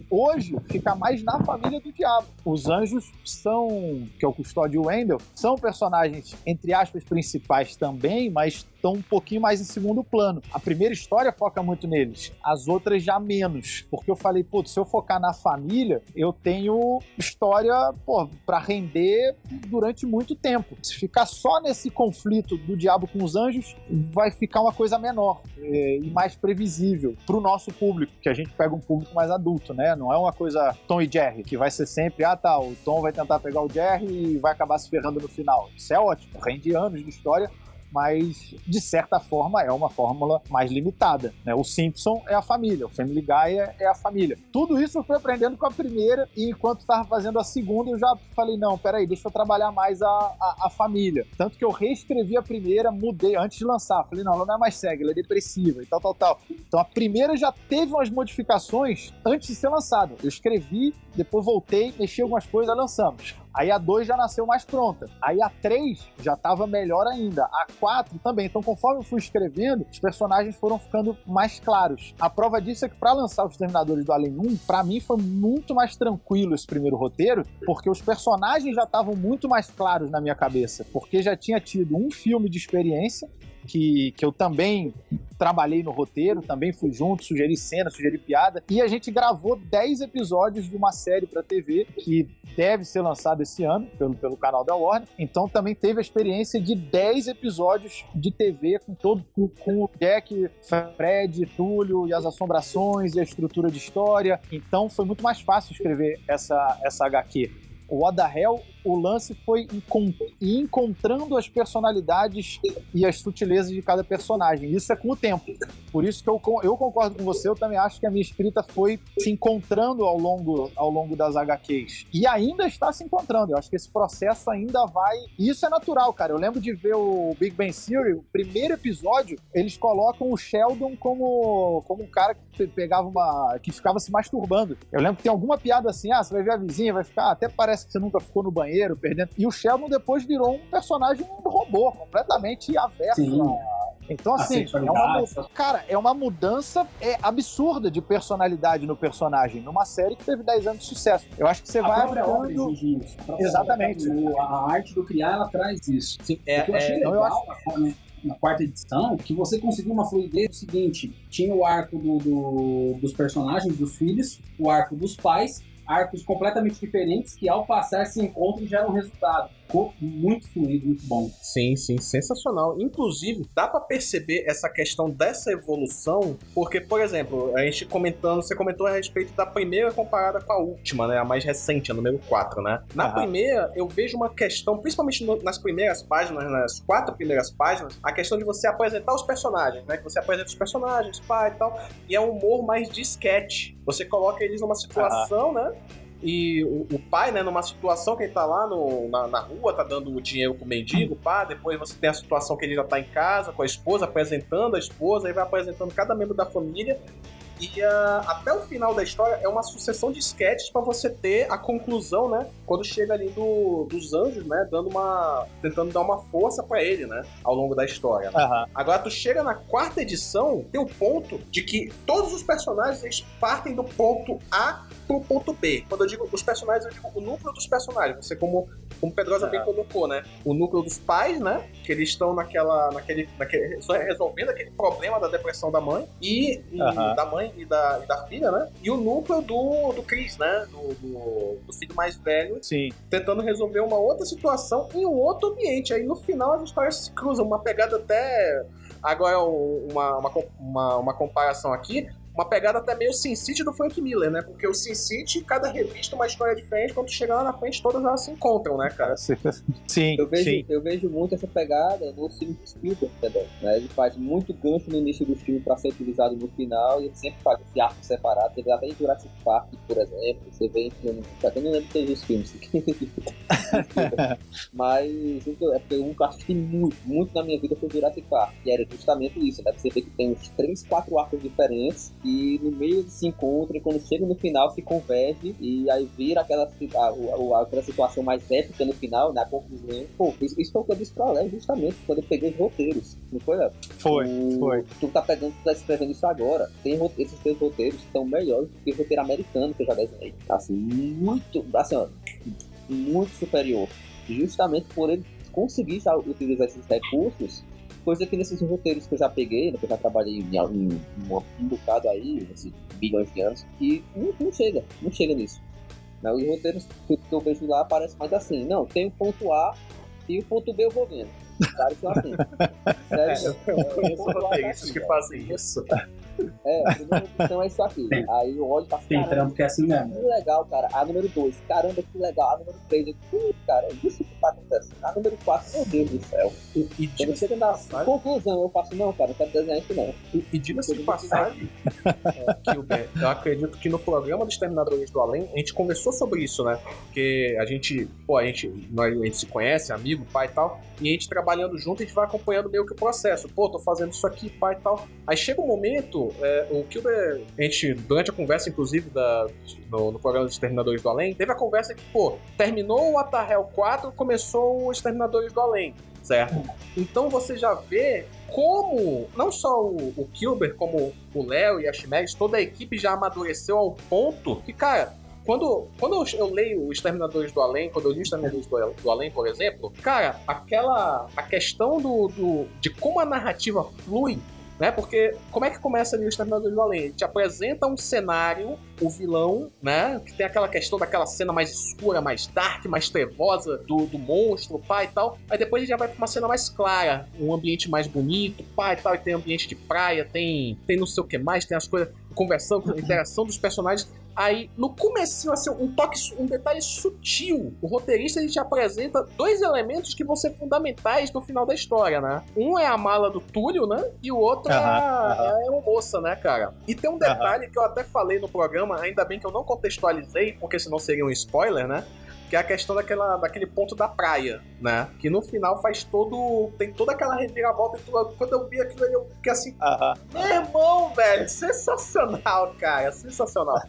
E: Hoje fica mais na família do diabo. Os anjos são, que é o custódio Wendell, são personagens, entre aspas, principais também, mas estão um pouquinho mais em segundo plano. A primeira história foca muito neles, as outras já menos. Porque eu falei, putz, se eu focar na família, eu tenho história, pô, pra render durante muito tempo. Se ficar só nesse conflito do diabo com os anjos, vai ficar uma coisa menor é, e mais previsível pro nosso público, que a gente pega um público mais adulto, né? Não é uma coisa Tom e Jerry, que vai ser sempre, ah tá, o Tom vai tentar pegar o Jerry e vai acabar se ferrando no final. Isso é ótimo, rende anos de história, mas de certa forma é uma fórmula mais limitada. Né? O Simpson é a família, o Family Guy é, é a família. Tudo isso eu fui aprendendo com a primeira e enquanto estava fazendo a segunda eu já falei, não, peraí, deixa eu trabalhar mais a, a, a família. Tanto que eu reescrevi a primeira, mudei antes de lançar. Falei, não, ela não é mais cega, ela é depressiva e tal, tal, tal. Então a primeira já teve umas modificações antes de ser lançada. Eu escrevi, depois voltei, mexi algumas coisas, lançamos. Aí a 2 já nasceu mais pronta. Aí a 3 já estava melhor ainda. A 4 também. Então, conforme eu fui escrevendo, os personagens foram ficando mais claros. A prova disso é que para lançar os Terminadores do Além 1, para mim foi muito mais tranquilo esse primeiro roteiro, porque os personagens já estavam muito mais claros na minha cabeça. Porque já tinha tido um filme de experiência que, que eu também trabalhei no roteiro, também fui junto, sugeri cena, sugeri piada. E a gente gravou 10 episódios de uma série para TV que deve ser lançada esse ano pelo, pelo canal da Warner. Então também teve a experiência de 10 episódios de TV com todo com, o Jack, Fred, Túlio e as assombrações e a estrutura de história. Então foi muito mais fácil escrever essa, essa HQ. O Oda Hell, o lance foi encontrando as personalidades e as sutilezas de cada personagem. Isso é com o tempo. Por isso que eu, eu concordo com você, eu também acho que a minha escrita foi se encontrando ao longo, ao longo das HQs. E ainda está se encontrando. Eu acho que esse processo ainda vai. E isso é natural, cara. Eu lembro de ver o Big Bang Theory, o primeiro episódio, eles colocam o Sheldon como, como um cara que pe- pegava uma. que ficava se masturbando. Eu lembro que tem alguma piada assim: ah, você vai ver a vizinha, vai ficar. Até parece que você nunca ficou no banheiro, perdendo. E o Sheldon depois virou um personagem um robô, completamente averso então, assim, é uma, cara, é uma mudança é, absurda de personalidade no personagem, numa série que teve 10 anos de sucesso. Eu acho que você
C: A
E: vai
C: exige isso.
E: Exatamente.
C: obra, A arte do criar, ela traz isso.
A: Sim,
C: O que eu achei
A: é, é,
E: então eu
C: legal, né, na quarta edição, que você conseguiu uma fluidez seguinte: tinha o arco do, do, dos personagens, dos filhos, o arco dos pais, arcos completamente diferentes que ao passar se encontram e geram resultado ficou muito fluido, muito bom.
A: Sim, sim, sensacional. Inclusive, dá para perceber essa questão dessa evolução, porque, por exemplo, a gente comentando, você comentou a respeito da primeira comparada com a última, né? A mais recente, a número 4, né? Na primeira, eu vejo uma questão, principalmente no, nas primeiras páginas, nas quatro primeiras páginas, a questão de você apresentar os personagens, né? Que você apresenta os personagens, pai e tal, e é um humor mais de sketch. Você coloca eles numa situação, né? E o, o, pai, né, numa situação que ele tá lá no, na, na, rua, tá dando o dinheiro pro mendigo, pá, depois você tem a situação que ele já tá em casa com a esposa, apresentando a esposa, aí vai apresentando cada membro da família. E uh, até o final da história é uma sucessão de sketches para você ter a conclusão, né? Quando chega ali do, dos anjos, né? Dando uma. tentando dar uma força para ele, né? Ao longo da história. Uhum. Agora tu chega na quarta edição, tem o ponto de que todos os personagens eles partem do ponto A pro ponto B. Quando eu digo os personagens, eu digo o núcleo dos personagens. Você, como, como Pedrosa bem colocou, né? O núcleo dos pais, né? Que eles estão naquela, naquele, naquele. resolvendo aquele problema da depressão da mãe. E, e da mãe e da, e da filha, né? E o núcleo do, do Chris, né? Do, do, do, filho mais velho.
E: Sim.
A: Tentando resolver uma outra situação em um outro ambiente. Aí no final as histórias se cruzam. Uma pegada até. Agora, uma, uma, uma, uma comparação aqui uma pegada até meio Sin City do Frank Miller, né? Porque o Sin City, cada revista uma história diferente, quando tu chega lá na frente, todas elas se encontram, né, cara?
E: Sim,
B: eu vejo,
E: sim.
B: Eu vejo muito essa pegada no filme de Spielberg também, né? Ele faz muito gancho no início do filme para ser utilizado no final e ele sempre faz esse arco separado. Você vê até em Jurassic Park, por exemplo, você vê em filme... Eu não lembro de ter os filmes. Mas então, é porque um que eu assisti muito, muito na minha vida foi Jurassic Park, e era justamente isso, né? Você vê que tem uns 3, 4 arcos diferentes e no meio se encontram e quando chega no final se converge e aí vira aquela, a, a, aquela situação mais épica no final, na conclusão. Pô, isso, isso foi o que eu disse pra Léo justamente quando eu peguei os roteiros, não foi, Léo?
E: Foi, o, foi.
B: Tu tá pegando, tu tá escrevendo isso agora. Tem esses teus roteiros estão melhores do que o roteiro americano que eu já desenhei. Assim, muito, assim, ó, muito superior. Justamente por ele conseguir já utilizar esses recursos Coisa que nesses roteiros que eu já peguei, né, que eu já trabalhei em, em, um bocado aí, nesses bilhões de anos, e não, não chega, não chega nisso. Né, os roteiros que eu vejo lá parecem mais assim, não, tem o ponto A e o ponto B eu vou vendo. Cara, isso é assim.
A: Sério, é, eu conheço roteiristas que fazem isso.
B: É, a primeira edição é isso aqui. Tem, Aí eu olho e faço,
C: Tem trampo que é assim mesmo.
B: Que legal, cara. A número 2, caramba, que legal. A número 3, eu, cara, é isso que tá acontecendo. A número 4, meu Deus do céu. E, e Quando chega na passagem... conclusão, eu faço, não, cara, não quero desenhar isso não.
A: E, e diga-se de passagem, é, eu acredito que no programa dos Terminadores do Além, a gente conversou sobre isso, né? Porque a gente, pô, a gente, nós, a gente se conhece, amigo, pai e tal, e a gente trabalhando junto, a gente vai acompanhando meio que o processo. Pô, tô fazendo isso aqui, pai e tal. Aí chega um momento é, o Kilber, a gente, durante a conversa, inclusive, da, no, no programa dos Exterminadores do Além, teve a conversa que, pô, terminou o Atahel 4, começou o Exterminadores do Além, certo? Então você já vê como, não só o, o Kilber, como o Léo e a Chimeres, toda a equipe já amadureceu ao ponto que, cara, quando, quando eu, eu, leio os Exterminadores do Além, quando eu li os Exterminadores do, do Além, por exemplo, cara, aquela. a questão do, do, de como a narrativa flui né? Porque como é que começa ali o Exterminador do Além? Te apresenta um cenário, o vilão, né? Que tem aquela questão daquela cena mais escura, mais dark, mais trevosa do, do monstro, pai e tal. Aí depois ele já vai pra uma cena mais clara, um ambiente mais bonito, pai e tal, e tem ambiente de praia, tem, tem não sei o que mais, tem as coisas, conversão, interação dos personagens. Aí, no começo, assim, um toque, um detalhe sutil. O roteirista ele te apresenta dois elementos que vão ser fundamentais no final da história, né? Um é a mala do Túlio, né? E o outro uh -huh, é, a, uh -huh. é moça, né, cara? E tem um detalhe uh -huh. que eu até falei no programa, ainda bem que eu não contextualizei, porque senão seria um spoiler, né? Que é a questão daquela, daquele ponto da praia, né? Que no final faz todo. tem toda aquela reviravolta. Quando eu vi aquilo, eu fiquei assim. Uh -huh. Meu irmão, velho, sensacional, cara, sensacional.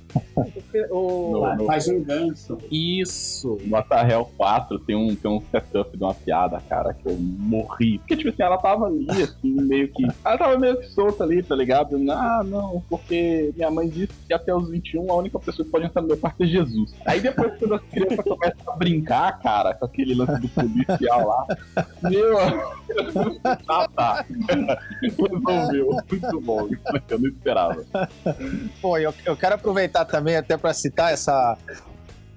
C: o, no, no, faz um gancho.
A: Isso.
D: No Atahel 4 tem um, tem um setup de uma piada, cara, que eu morri. Porque, tipo assim, ela tava ali, assim, meio que. Ela tava meio que solta ali, tá ligado? Ah, não, porque minha mãe disse que até os 21 a única pessoa que pode entrar no meu quarto é Jesus. Aí depois, quando as crianças começam a brincar, cara, com aquele lance do político inicial lá. Meu. ah, tá. Resolveu. Muito bom. Eu não esperava.
E: Pô, eu, eu quero aproveitar também até para citar essa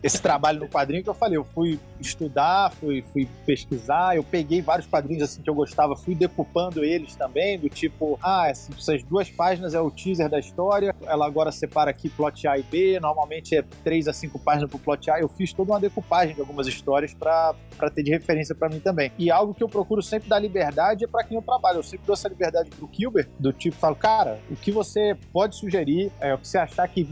E: esse trabalho no quadrinho que eu falei, eu fui estudar, fui, fui pesquisar, eu peguei vários quadrinhos assim que eu gostava, fui decupando eles também, do tipo, ah, essas duas páginas é o teaser da história, ela agora separa aqui plot A e B, normalmente é três a cinco páginas pro plot A, eu fiz toda uma decupagem de algumas histórias para ter de referência para mim também. E algo que eu procuro sempre dar liberdade é para quem eu trabalho, eu sempre dou essa liberdade pro Kilber, do tipo, falo, cara, o que você pode sugerir, é o que você achar que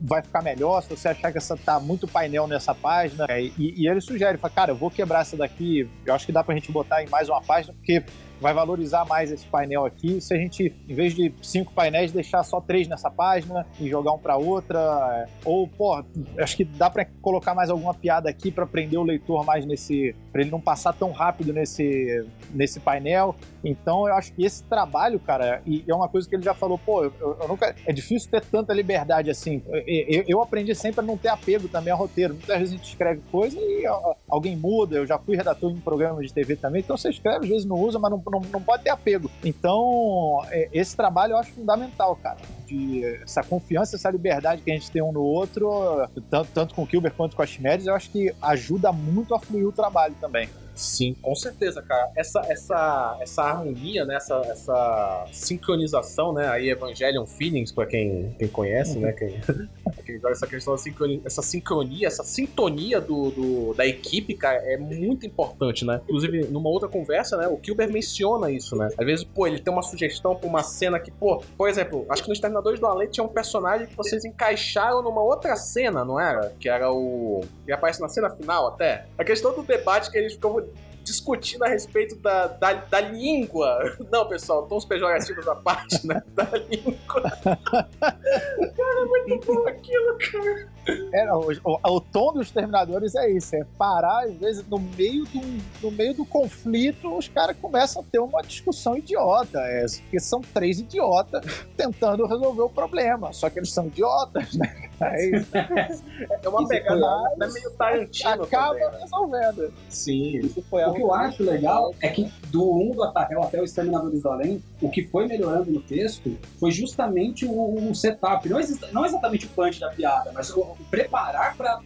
E: vai ficar melhor, se você achar que essa tá muito painel nessa página. É, e, e, ele sugere, fala, cara, eu vou quebrar essa daqui, eu acho que dá pra gente botar em mais uma página, porque vai valorizar mais esse painel aqui. Se a gente, em vez de cinco painéis, deixar só três nessa página e jogar um para outra, é, ou, pô, acho que dá para colocar mais alguma piada aqui para prender o leitor mais nesse, para ele não passar tão rápido nesse, nesse painel. Então, eu acho que esse trabalho, cara, e é uma coisa que ele já falou, pô, eu, eu nunca, é difícil ter tanta liberdade assim. Eu, eu, aprendi sempre a não ter apego também ao roteiro. Muitas vezes a gente escreve coisa e alguém muda. Eu já fui redator em um programa de TV também, então você escreve, às vezes não usa, mas não não, não pode ter apego. Então, é, esse trabalho eu acho fundamental, cara. De essa confiança, essa liberdade que a gente tem um no outro, tanto, tanto com o Kilber quanto com a Chimedes, eu acho que ajuda muito a fluir o trabalho também.
A: Sim, com certeza, cara. Essa, essa, essa harmonia, né? essa, essa sincronização, né? Aí Evangelion Feelings, pra quem, quem conhece, né? Quem, quem essa questão da sincronia, essa sincronia, essa sintonia do, do, da equipe, cara, é muito importante, né? Inclusive, numa outra conversa, né? O Kilber menciona isso, né? Às vezes, pô, ele tem uma sugestão pra uma cena que, pô, por exemplo, acho que nos Terminadores do Além tinha um personagem que vocês encaixaram numa outra cena, não era? Que era o. que aparece na cena final até. A questão do debate que eles ficam discutindo a respeito da, da, da língua. Não, pessoal, tons pejorativos à parte, né? Da língua. cara, é muito bom aquilo, cara.
E: É, o, o, o, tom dos Terminadores é isso, é parar, às vezes, no meio do, no meio do conflito, os caras começam a ter uma discussão idiota, é, porque são três idiotas tentando resolver o problema, só que eles são idiotas, né?
A: É, é uma pegada é meio Tarantino
E: Acaba
A: também, né?
E: resolvendo.
A: Sim.
C: Isso o que eu acho legal é que do 1 do Atahel até o Exterminadores do Além, o que foi melhorando no texto foi justamente o, o setup, não, não exatamente o punch da piada, mas o, preparar para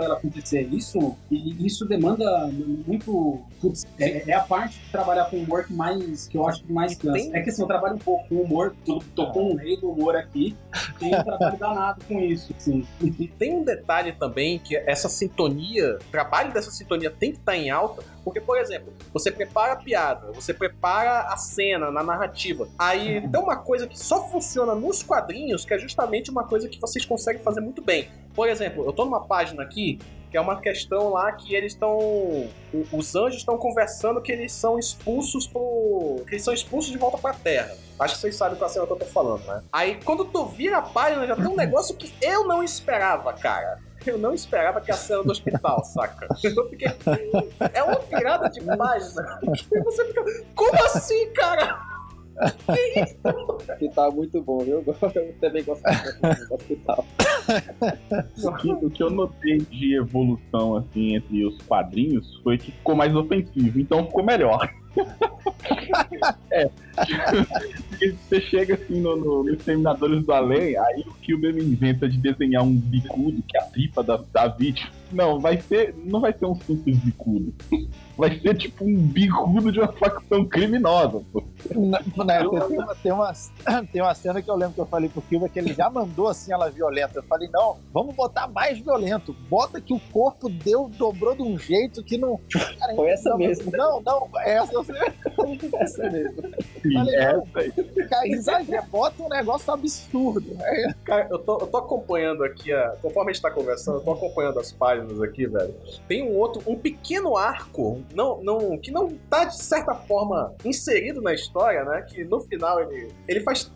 C: ela acontecer. Isso, e isso demanda muito. Putz, é, é, a parte de trabalhar com humor que mais que eu acho que mais cansa. É que assim, eu trabalho um pouco com humor, tô, tô com um rei do humor aqui, tem um trabalho danado com isso. Sim.
A: E tem um detalhe também que essa sintonia, o trabalho dessa sintonia tem que estar em alta, porque, por exemplo, você prepara a piada, você prepara a cena na narrativa. Aí tem uma coisa que só funciona nos quadrinhos, que é justamente uma coisa que vocês conseguem fazer muito bem. Por exemplo, eu tô numa página aqui que é uma questão lá que eles estão. Os anjos estão conversando que eles são expulsos pro. que eles são expulsos de volta pra Terra. Acho que vocês sabem qual é a cena que eu tô falando, né? Aí quando tu vira a página, já tem um negócio que eu não esperava, cara. Eu não esperava que a cena do hospital, saca? Eu fiquei. É uma pirada de página. Você fica. Como assim, cara?
B: que tá muito bom, viu? Eu também gosto do hospital.
D: O que, o que eu notei de evolução assim entre os quadrinhos foi que ficou mais ofensivo, então ficou melhor. é. Você chega assim no, no, nos Terminadores do Além, aí o Kilber inventa de desenhar um bicudo, que é a tripa da, da vítima. Não, vai ser. Não vai ser um simples bicudo. Vai ser tipo um bicudo de uma facção criminosa, pô.
E: Não, não, tem, uma, tem, uma, tem uma cena que eu lembro que eu falei pro Kilber que ele já mandou assim ela violenta. Eu falei, não, vamos botar mais violento. Bota que o corpo deu, dobrou de um jeito que não.
B: Cara, Foi essa não, mesmo.
E: Não, não, essa, essa mesmo.
D: Sim, falei,
E: essa Cara, exagera, bota um negócio absurdo. Né?
A: Cara, eu tô, eu tô acompanhando aqui, a, conforme a gente tá conversando, eu tô acompanhando as páginas aqui, velho. Tem um outro, um pequeno arco, não, não, que não tá de certa forma inserido na história, né? Que no final ele, ele faz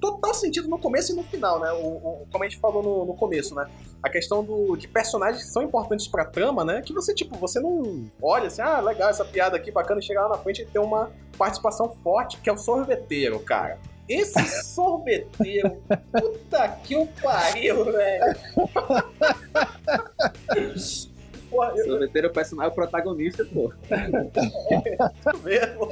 A: total sentido no começo e no final, né? O, o como a gente falou no, no começo, né? a questão do, de personagens que são importantes pra trama, né? Que você, tipo, você não olha assim, ah, legal, essa piada aqui bacana, e chegar lá na frente e ter uma participação forte, que é o sorveteiro, cara. Esse sorveteiro, puta que o pariu, velho. Porra, eu,
B: Prometeram o personagem o protagonista, pô.
A: mesmo.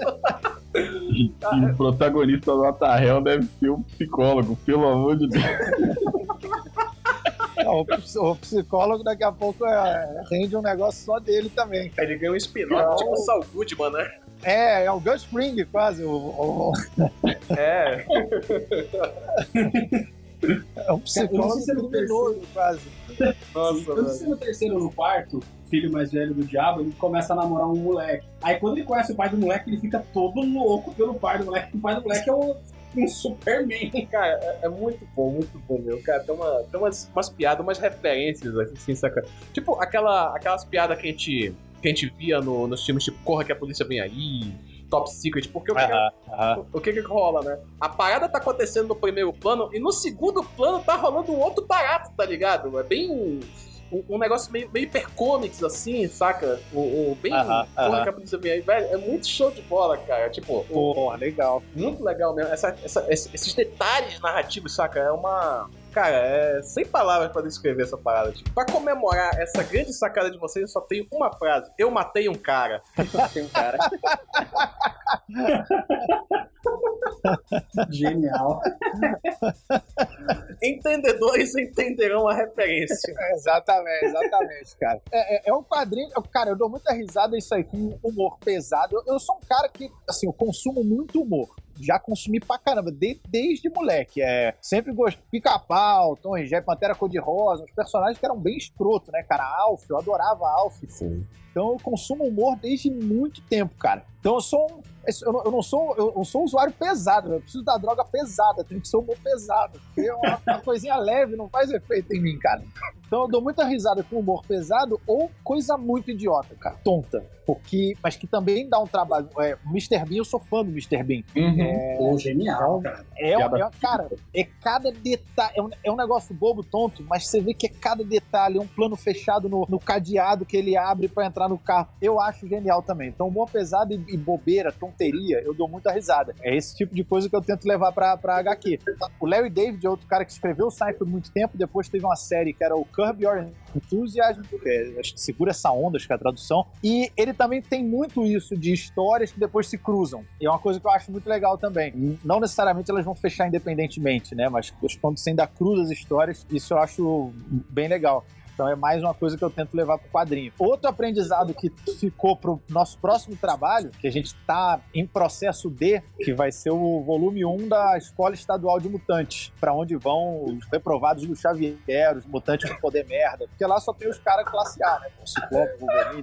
D: E o protagonista do Atarrel deve ser um psicólogo, pelo amor de Deus.
E: Não, o, ps- o psicólogo daqui a pouco é, rende um negócio só dele também.
A: Ele ganhou um spin-off, tipo o Saul Goodman, né?
E: É, é o Gus Fring quase. O, o-
A: É.
E: é um psicólogo
C: se é no
E: criminoso quase.
A: Nossa,
C: Quando você no terceiro ou no quarto, filho mais velho do diabo, ele começa a namorar um moleque. Aí quando ele conhece o pai do moleque, ele fica todo louco pelo pai do moleque. O pai do moleque é um, um Superman.
A: Cara, é, é muito bom, muito bom, meu. Cara, tem, uma, tem umas, umas piadas, umas referências, assim, saca? Tipo, aquela, aquelas piadas que a gente, que a gente via no, nos filmes, tipo, Corra que a polícia vem aí, Top Secret, porque o que,
E: aham.
A: o que que rola, né? A parada tá acontecendo no primeiro plano e no segundo plano tá rolando um outro barato, tá ligado? É bem um, um- negócio meio, meio hipercomics, assim, saca? O, o- bem
E: aham.
A: que a polícia vem aí, velho. É muito show de bola, cara. Tipo,
E: Pô, legal.
A: muito legal mesmo. Essa- essa- esse- esses detalhes narrativos, saca? É uma. Cara, é sem palavras pra descrever essa parada. Tipo, pra comemorar essa grande sacada de vocês, eu só tenho uma frase. Eu matei um cara.
B: Tem um cara.
C: Genial.
A: Entendedores entenderão a referência.
E: Exatamente, exatamente, cara. É, é- é um quadrinho. Cara, eu dou muita risada isso aí com humor pesado. Eu, eu sou um cara que, assim, eu consumo muito humor. Já consumi pra caramba, de- desde moleque. É, sempre gosto. Pica-pau, Tom Jerry, Pantera Cor-de-Rosa, uns personagens que eram bem escroto, né, cara? Alf, eu adorava Alf. Então eu consumo humor desde muito tempo, cara. Então eu sou um. Eu não, eu não sou, eu, eu sou um usuário pesado, eu preciso da droga pesada, tem que ser humor pesado, porque é uma, uma coisinha leve não faz efeito em mim, cara. Então eu dou muita risada com humor pesado ou coisa muito idiota, cara, tonta. Porque, mas que também dá um trabalho. É, Mr. Bean, eu sou fã do Mr. Bean.
C: Pô, genial, cara.
E: É,
D: Piada
E: é- cara, é cada detalhe. É um, é um negócio bobo, tonto, mas você vê que é cada detalhe. É um plano fechado no, no cadeado que ele abre pra entrar no carro. Eu acho genial também. Então, humor pesado e, bobeira, tonteria, eu dou muita risada. É esse tipo de coisa que eu tento levar pra, pra HQ. O Larry David é outro cara que escreveu o por muito tempo. Depois teve uma série que era o Curb Your Enthusiasm, é, acho que segura essa onda, acho que é a tradução. E ele também tem muito isso de histórias que depois se cruzam. E é uma coisa que eu acho muito legal também. Não necessariamente elas vão fechar independentemente, né? Mas quando você ainda cruza as histórias, isso eu acho bem legal. Então é mais uma coisa que eu tento levar pro quadrinho. Outro aprendizado que ficou pro nosso próximo trabalho, que a gente tá em processo de, que vai ser o volume 1 da Escola Estadual de Mutantes, para onde vão os reprovados do Xavier, os mutantes com poder merda, porque lá só tem os caras classe A, né? O Ciclope, o Wolverine,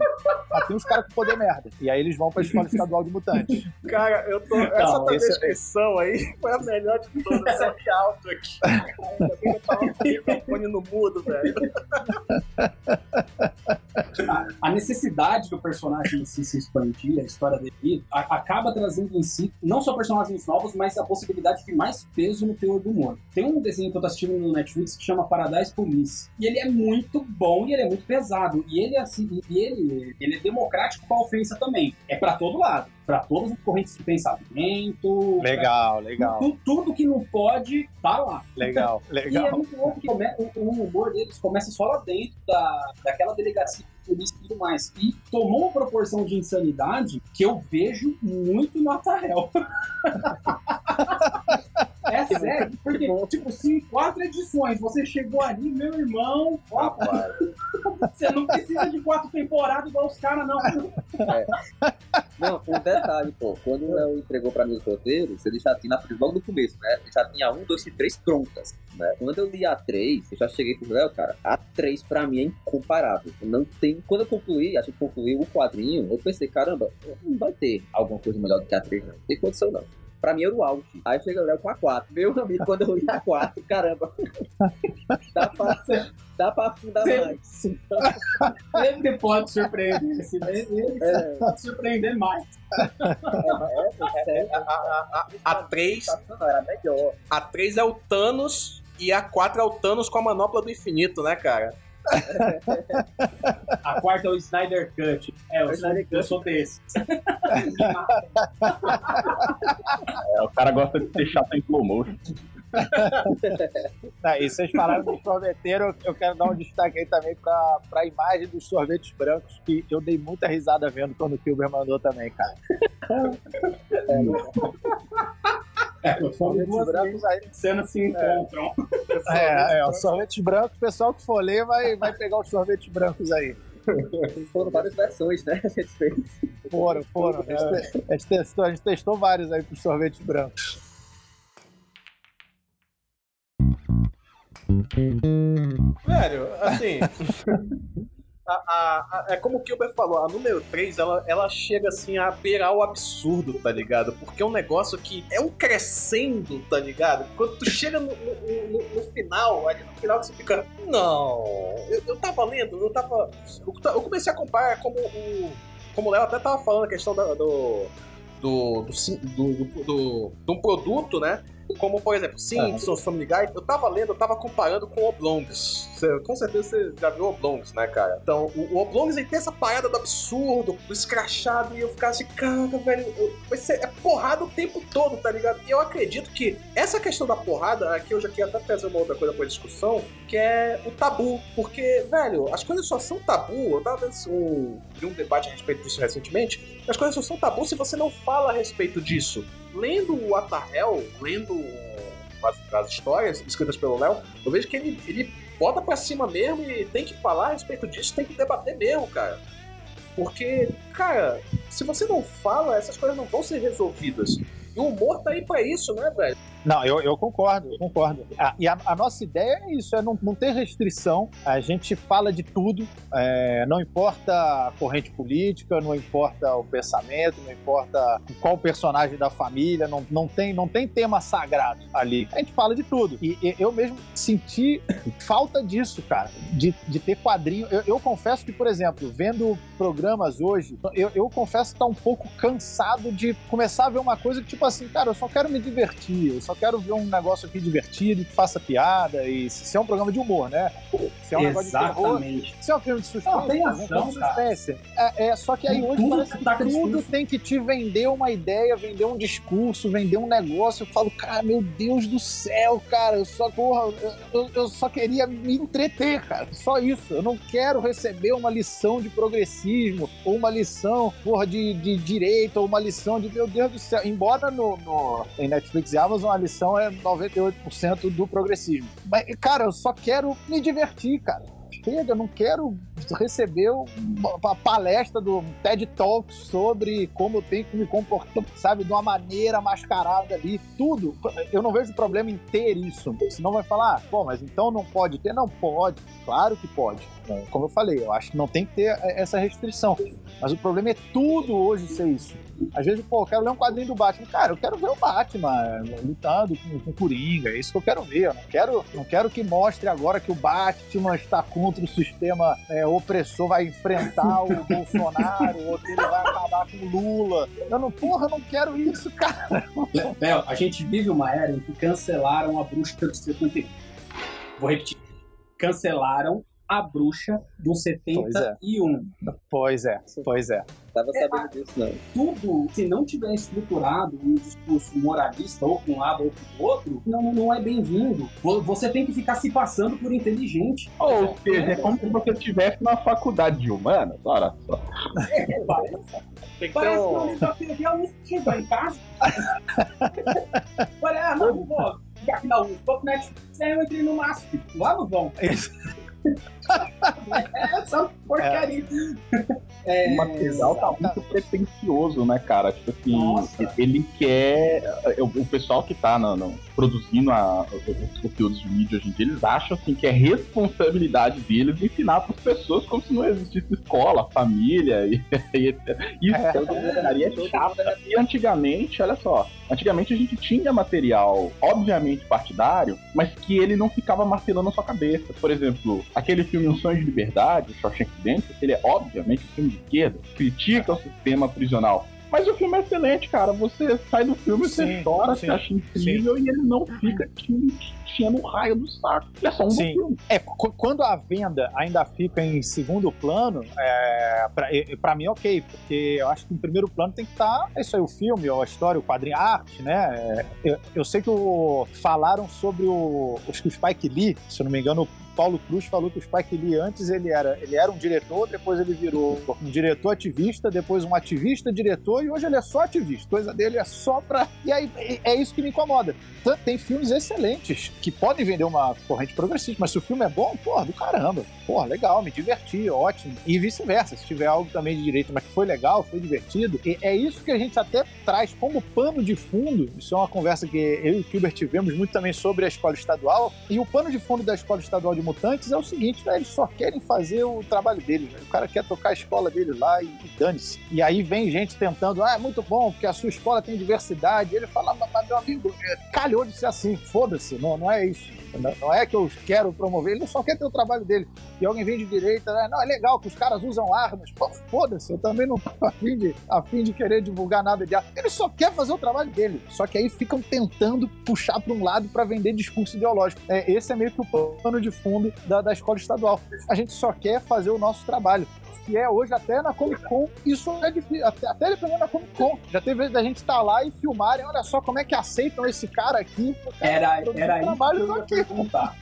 E: mas tem os caras com poder merda. E aí eles vão pra Escola Estadual de Mutantes.
A: Cara, eu tô. Essa tua
E: esse-
A: descrição aí foi a melhor de todas. Eu que alto aqui. Ainda bem que eu tava com o microfone no mudo, velho.
C: A, necessidade do personagem em si se expandir, a história dele, acaba trazendo em si não só personagens novos, mas a possibilidade de mais peso no teor do humor. Tem um desenho que eu tô assistindo no Netflix que chama Paradise Police. E ele é muito bom e ele é muito pesado. E ele é assim, e ele, ele é democrático com a ofensa também. É pra todo lado. Pra todas as correntes de pensamento.
E: Legal,
C: pra-
E: legal,
C: tu- Tudo que não pode, tá lá.
E: legal,
C: E é
E: legal.
C: muito louco que o, o humor deles começa só lá dentro da, daquela delegacia de polícia e tudo mais. E tomou uma proporção de insanidade que eu vejo muito no Atarel. é sério, porque, tipo, se em quatro edições você chegou ali, meu irmão, ó, você não precisa de quatro temporadas igual os caras, não.
B: Não, um detalhe, pô. Quando o Léo entregou pra mim os roteiros, ele já tinha, logo no começo, né? Ele já tinha um, dois e três prontas, né? Quando eu li a três, eu já cheguei pro Léo, cara, a três pra mim é incomparável. Não tem... Quando eu concluí, a gente concluiu o quadrinho, eu pensei, caramba, não vai ter alguma coisa melhor do que a três, não. Não tem condição, não. Pra mim era o auge. Aí chega o Léo com a 4. Meu amigo, quando eu li a 4, caramba. dá pra, dá pra afundar mais.
C: Sempre pode surpreender. Ele
B: É,
C: pode surpreender mais.
B: é, é, sério.
A: A, a, a, a 3
B: Sensacional, Era melhor.
A: a 3 é o Thanos e a 4 é o Thanos com a manopla do infinito, né, cara?
C: A quarta é o Snyder Cut. É, eu,
B: O
C: sou,
B: Snyder
C: eu sou desse.
D: É, o cara gosta de ser chato em slow motion.
E: Tá, e vocês falaram do sorveteiro, eu quero dar um destaque aí também pra, pra imagem dos sorvetes brancos, que eu dei muita risada vendo quando o Kilber mandou também, cara.
C: É,
E: Sorvetes
C: duas
E: brancos aí.
C: cenas se encontram.
E: É, é, os sorvetes brancos, o pessoal que for ler vai, vai pegar os sorvetes brancos aí.
B: Foram várias versões, né? A gente fez.
E: Foram, foram. A gente, te- a gente testou, a gente testou vários aí pros sorvetes brancos.
A: Velho, assim. A- a- é como o Gilbert falou, a número 3 ela, ela chega assim a beirar o absurdo, tá ligado? Porque é um negócio que é um crescendo, tá ligado? Quando tu chega no, no- no- no final, ali no final que você fica. Não, eu, eu tava lendo, eu tava. Eu, ta- eu comecei a comparar como o. Como o Léo até tava falando a questão da- do. Do, do, do, do, do- de um produto, né? Como, por exemplo, Simpsons, Family Guy, eu tava lendo, eu tava comparando com Oblongs. Você- com certeza você já viu Oblongs, né, cara? Então, o, o Oblongs ele tem essa parada do absurdo, do escrachado, e eu ficava assim, cara, velho, eu- é porrada o tempo todo, tá ligado? E eu acredito que essa questão da porrada, aqui eu já queria até trazer uma outra coisa pra discussão, que é o tabu. Porque, velho, as coisas só são tabu. Eu tava vendo um, vi um debate a respeito disso recentemente. As coisas só são tabu se você não fala a respeito disso. Lendo o Atahel, lendo as, as histórias escritas pelo Léo, eu vejo que ele, ele bota pra cima mesmo e tem que falar a respeito disso, tem que debater mesmo, cara. Porque, cara, se você não fala, essas coisas não vão ser resolvidas. E o humor tá aí pra isso, né, velho?
E: Não, eu, eu concordo, eu concordo. Ah, e a, a nossa ideia é isso, é não, não ter restrição. A gente fala de tudo, é, não importa a corrente política, não importa o pensamento, não importa qual personagem da família, não, não, tem, não tem tema sagrado ali. A gente fala de tudo. E, e eu mesmo senti falta disso, cara, de, de ter quadrinho. Eu, eu confesso que, por exemplo, vendo programas hoje, eu, eu confesso que tá um pouco cansado de começar a ver uma coisa que, tipo assim, cara, eu só quero me divertir, eu só quero ver um negócio aqui divertido, que faça piada, e se é um programa de humor, né? Se é um negócio de terror,
C: Exatamente.
E: se é um filme de suspense,
C: Não, tem ação,
E: suspense. É, é, só que aí
C: Tem
E: hoje
C: tudo
E: parece que
C: taca
E: tudo tem que te vender uma ideia, vender um discurso, vender um negócio. Eu falo, cara, meu Deus do céu, cara, eu só, porra, eu, eu- só queria me entreter, cara. Só isso. Eu não quero receber uma lição de progressismo, ou uma lição, porra, de, de direita, ou uma lição de, meu Deus do céu. Embora no, no- em Netflix e Amazon lição é 98% do progressismo. Mas, cara, eu só quero me divertir, cara chega, eu não quero receber uma, palestra do TED Talk sobre como eu tenho que me comportar, sabe, de uma maneira mascarada ali, tudo. Eu não vejo problema em ter isso. Senão vai falar, ah, pô, mas então não pode ter? Não pode, claro que pode. Como eu falei, eu acho que não tem que ter essa restrição. Mas o problema é tudo hoje ser isso. Às vezes, pô, eu quero ler um quadrinho do Batman. Cara, eu quero ver o Batman lutando com, com o Coringa. É isso que eu quero ver. Eu não quero, não quero que mostre agora que o Batman está contra o sistema é, opressor, vai enfrentar o Bolsonaro, ou que ele vai acabar com o Lula. Eu não, porra, eu não quero isso, cara.
C: Léo, a gente vive uma era em que cancelaram a bruxa do 71. Vou repetir. Cancelaram a bruxa do 71.
E: Pois é, pois é.
B: Tava sabendo disso, não.
C: Tudo, se não tiver estruturado um discurso moralista ou para um lado ou para o outro, não, não é bem-vindo. Vo- Você tem que ficar se passando por inteligente.
D: Ou seja, é como se você estivesse na faculdade de humanas, olha só.
C: É, parece
A: Tem que ter
C: parece que
A: um...
C: eu já teve a USP chegou em casa. Olha, ah, não, ficar aqui na USP, eu entrei no MASP. Lá não vão.
E: Isso.
C: É essa porcaria. É,
D: O material tá muito pretencioso, né, cara? Tipo assim,
C: Nossa.
D: ele quer. O o pessoal que tá no- no- produzindo a- os conteúdos de mídia hoje em dia, eles acham assim, que é responsabilidade deles ensinar para as pessoas como se não existisse escola, família e, e etc. Isso
E: É.
D: é, porcaria chata. E antigamente, olha só, antigamente a gente tinha material, obviamente partidário, mas que ele não ficava martelando na sua cabeça. Por exemplo, aquele filme Um Sonho de Liberdade, o Shawshank Redemption, ele é obviamente um filme de esquerda, critica o sistema prisional. Mas o filme é excelente, cara. Você sai do filme,
E: Sim,
D: você chora,
E: sim,
D: você acha incrível e ele não fica te, enchendo o raio do saco. É só um
E: Sim.
D: filme.
E: É, qu- quando a venda ainda fica em segundo plano, é, pra, pra mim, ok, porque eu acho que em primeiro plano tem que estar, é isso aí, o filme, a história, o quadrinho, a arte, né? É, eu, eu sei que o, falaram sobre o, acho que o Spike Lee, se eu não me engano, Paulo Cruz falou que o Spike Lee antes ele era, ele era um diretor, depois ele virou um diretor ativista, depois um ativista diretor e hoje ele é só ativista. Coisa dele é só pra. E aí é- isso que me incomoda. Tem filmes excelentes que podem vender uma corrente progressista, mas se o filme é bom, porra, do caramba. Porra, legal, me diverti, ótimo. E vice-versa. Se tiver algo também de direito, mas que foi legal, foi divertido. E é isso que a gente até traz como pano de fundo. Isso é uma conversa que eu e o Gilbert tivemos muito também sobre a escola estadual. E o pano de fundo da escola estadual de mutantes é o seguinte, né? Eles só querem fazer o trabalho deles. né? O cara quer tocar a escola dele lá e, e dane-se. E aí vem gente tentando, ah, é muito bom, porque a sua escola tem diversidade. Ele fala, mas mas, meu amigo, é, calhou de ser assim, foda-se, não, não é isso. Não- é que eu quero promover, ele só quer ter o trabalho dele. E alguém vem de direita, né? não, é legal que os caras usam armas. Pô, foda-se, eu também não tô afim de, afim de querer divulgar nada de arma. Ele só quer fazer o trabalho dele. Só que aí ficam tentando puxar para um lado para vender discurso ideológico. É, esse é meio que o pano de fundo da, da escola estadual. A gente só quer fazer o nosso trabalho. Que é hoje até na Comic Con, isso é difícil, até, até dependendo da Comic Con. Já teve vezes da gente estar lá e filmarem, olha só como é que aceitam esse cara aqui. Cara,
C: Era, era isso que eu ia
E: que-
C: perguntar.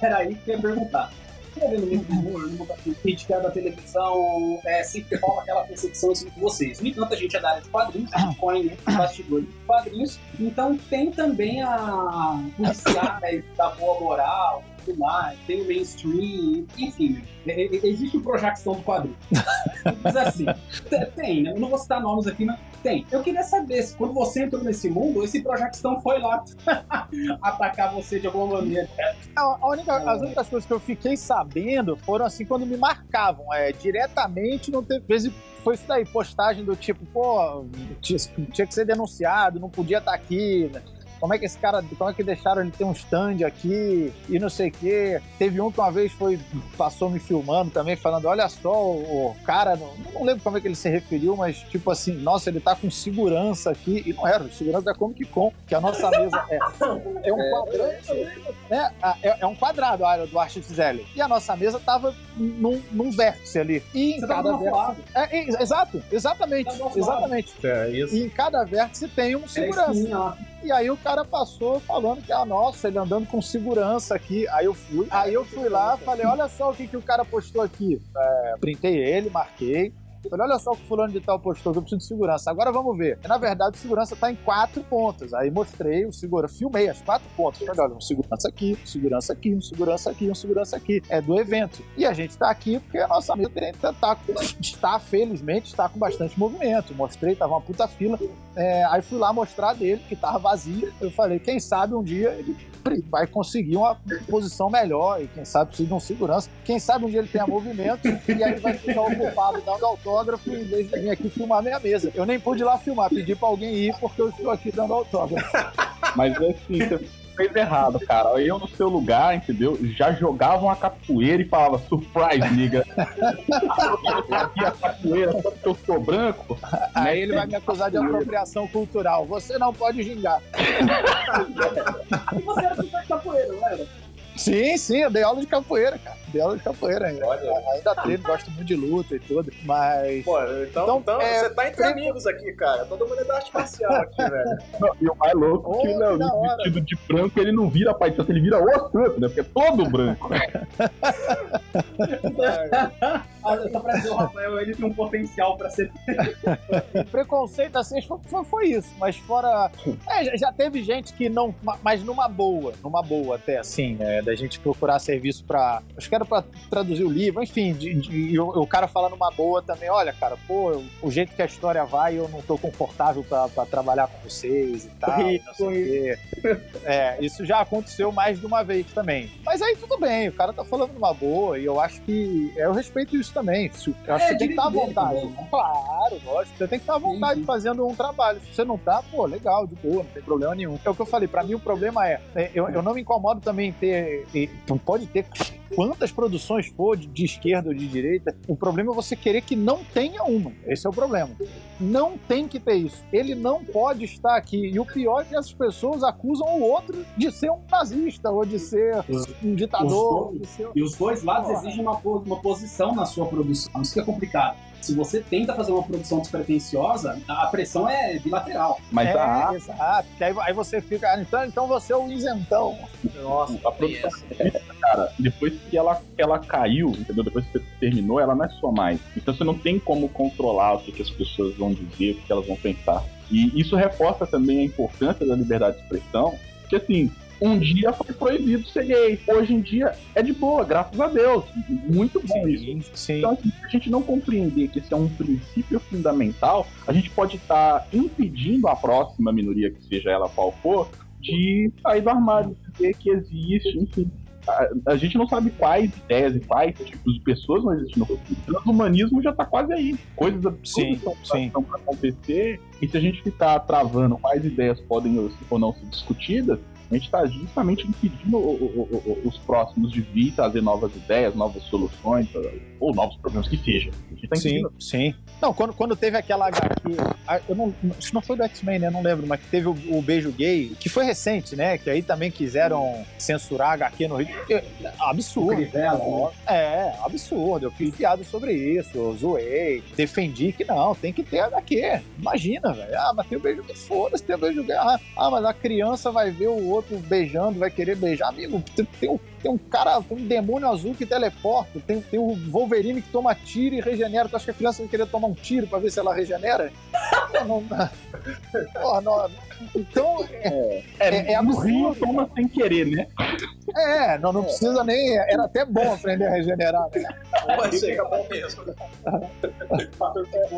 C: Era aí que eu ia perguntar. Você vendo muito humor, numa crítica da televisão, é, sempre rola aquela percepção assim com vocês. No entanto, a gente é da área de quadrinhos, a gente põe né, bastidores de quadrinhos, então tem também a policiais da boa moral, mais, tem o mainstream, enfim, é, é, existe o Projação do quadrinho. Mas assim, te- tem, né? Eu não vou citar nomes aqui, mas tem. Eu queria saber se quando você entrou nesse mundo, esse Projação foi lá atacar você de alguma maneira.
E: A, única- as únicas coisas que eu fiquei sabendo foram assim quando me marcavam. É, diretamente não teve. Vezes foi isso daí, postagem do tipo, pô, tinha, tinha que ser denunciado, não podia estar aqui. né? Como é que esse cara, como é que deixaram ele ter um stand aqui e não sei o quê? Teve um que uma vez foi, passou me filmando também, falando: olha só, o, o cara, não, não lembro como é que ele se referiu, mas tipo assim, nossa, ele tá com segurança aqui. E não era, o segurança da Comic Con, que a nossa mesa é, é um quadrante né? Ah, É, é um quadrado a área do Artificial. E a nossa mesa tava num, num vértice ali. E em
C: Você
E: cada vértice. É, é, exato, exatamente.
C: Tá
E: Exatamente.
A: É isso.
E: E em cada vértice tem um
C: Era
E: segurança.
C: lá.
E: E aí o cara passou falando que, ah, nossa, ele andando com segurança aqui. Aí eu fui. Aí eu fui lá, falei, olha só o que, que o cara postou aqui. É, printei ele, marquei. Falei, olha só o que fulano de tal postou, que eu preciso de segurança. Agora vamos ver. Na verdade, o segurança tá em quatro pontas. Aí mostrei o segurança, filmei as quatro pontas. Falei, olha, um segurança aqui, um segurança aqui, um segurança aqui, um segurança aqui. É do evento. E a gente tá aqui porque a nossa mesa tá, tá, está, felizmente, está com bastante movimento. Mostrei, tava uma puta fila. É, aí fui lá mostrar dele, que tava vazio. Eu falei, quem sabe um dia ele vai conseguir uma posição melhor e quem sabe precisa de um segurança. Quem sabe um dia ele tenha movimento e aí vai ficar ocupado dando autógrafo em vez de vir aqui filmar minha mesa. Eu nem pude ir lá filmar, pedi pra alguém ir porque eu estou aqui dando autógrafo.
D: Mas assim, você fez errado, cara. Eu no seu lugar, entendeu? Já jogava uma capoeira e falava, surprise, nigga. Aqui a capoeira só porque eu sou branco.
E: Aí ele vai me acusar de apropriação cultural. Você não pode gingar.
C: E você era professor de capoeira, não era?
E: Sim, sim, eu dei aula de capoeira, cara. Dei aula de capoeira ainda.
A: Olha.
E: Ainda treino, gosto muito de luta e tudo. Mas.
A: Pô, então,
E: Então,
A: então,
E: é,
A: você tá entre amigos aqui, cara. Todo mundo é da arte marcial aqui, velho.
D: Não, e o mais louco é
E: Oh,
D: que
E: que
D: o vestido de branco, ele não vira pai de santo, ele vira o santo, né? Porque é todo branco.
C: Só pra dizer, o Rafael, ele tem um potencial pra ser.
E: preconceito assim foi, foi- isso, mas fora. É, já, teve gente que não. ma- Mas numa boa, numa boa até assim, é, da gente procurar serviço pra. Acho que era pra traduzir o livro, enfim, de, de- e o, o cara falar numa boa também, olha, cara, pô, eu- o jeito que a história vai, eu não tô confortável pra, pra trabalhar com vocês e tal.
A: Oi,
E: não sei o quê. É, isso já aconteceu mais de uma vez também. Mas aí tudo bem, o cara tá falando numa boa, e eu acho que. Eu respeito isso também. Eu acho
C: É,
E: que você tem que estar à
C: direito dele
E: vontade.
C: também?
E: Claro, lógico. Você tem que estar à vontade
C: Sim,
E: fazendo um trabalho. Se você não tá, pô, legal, de boa, não tem problema nenhum. É o que eu falei, pra mim o problema é, é, eu, eu não me incomodo também em ter, e- pode ter quantas produções for de, de esquerda ou de direita, o problema é você querer que não tenha uma. Esse é o problema. Não tem que ter isso. Ele não pode estar aqui. E o pior é que essas pessoas acusam o outro de ser um nazista ou de ser um ditador.
C: Os
E: de ser-
C: E os dois lados
E: Porra.
C: exigem uma, uma posição na sua produção. Isso que é complicado. Se você tenta fazer uma produção despretensiosa, a pressão é bilateral.
D: Mas
E: é,
D: a,
E: exato. Aí, aí você fica, ah, então, então você é o isentão.
A: Nossa,
D: a produção cara, depois que ela, que ela caiu, entendeu? Depois que você terminou, ela não é sua mais. Então você não tem como controlar o que, que as pessoas vão dizer, o que elas vão pensar. E isso reforça também a importância da liberdade de expressão, porque assim, um dia foi proibido ser gay. Hoje em dia é de boa, graças a Deus. Muito bom isso.
E: sim.
D: Então, assim, se a gente não compreender que esse é um princípio fundamental, a gente pode estar impedindo a próxima minoria, que seja ela qual for, de sair do armário, dizer que existe, enfim. A, a gente não sabe quais ideias e quais tipos de pessoas não existem no futuro. O transhumanismo já está quase aí. Coisas absurdas estão para acontecer. E se a gente ficar travando quais ideias podem ou não ser discutidas, a gente está justamente impedindo o- o- o- o- os próximos de vir trazer novas ideias, novas soluções, ou novos problemas que seja. A gente tá
E: Sim,
D: impedindo.
E: sim. Não, quando, quando teve aquela HQ, eu não, isso não foi do X-Men, né? Não lembro, mas que teve o, o beijo gay, que foi recente, né? Que aí também quiseram censurar a HQ no Rio. Absurdo.
C: Crivella, né?
E: É, absurdo. Eu fiz piada sobre isso, eu zoei, defendi que não, tem que ter HQ. Imagina, velho. Ah, mas tem o beijo gay, foda-se, tem o beijo gay. Ah, ah, mas a criança vai ver o outro beijando, vai querer beijar. Amigo, tem, tem um, tem um cara, tem um demônio azul que teleporta, tem, tem o Wolverine que toma tiro e regenera. Tu acha que a criança vai querer tomar um tiro pra ver se ela regenera? não, não, Porra, não. Então, é, é, é
D: Rio
E: absurdo.
D: toma sem querer, né?
E: É, não, não precisa nem. Era até bom aprender a regenerar, né?
A: Vai ser bom mesmo.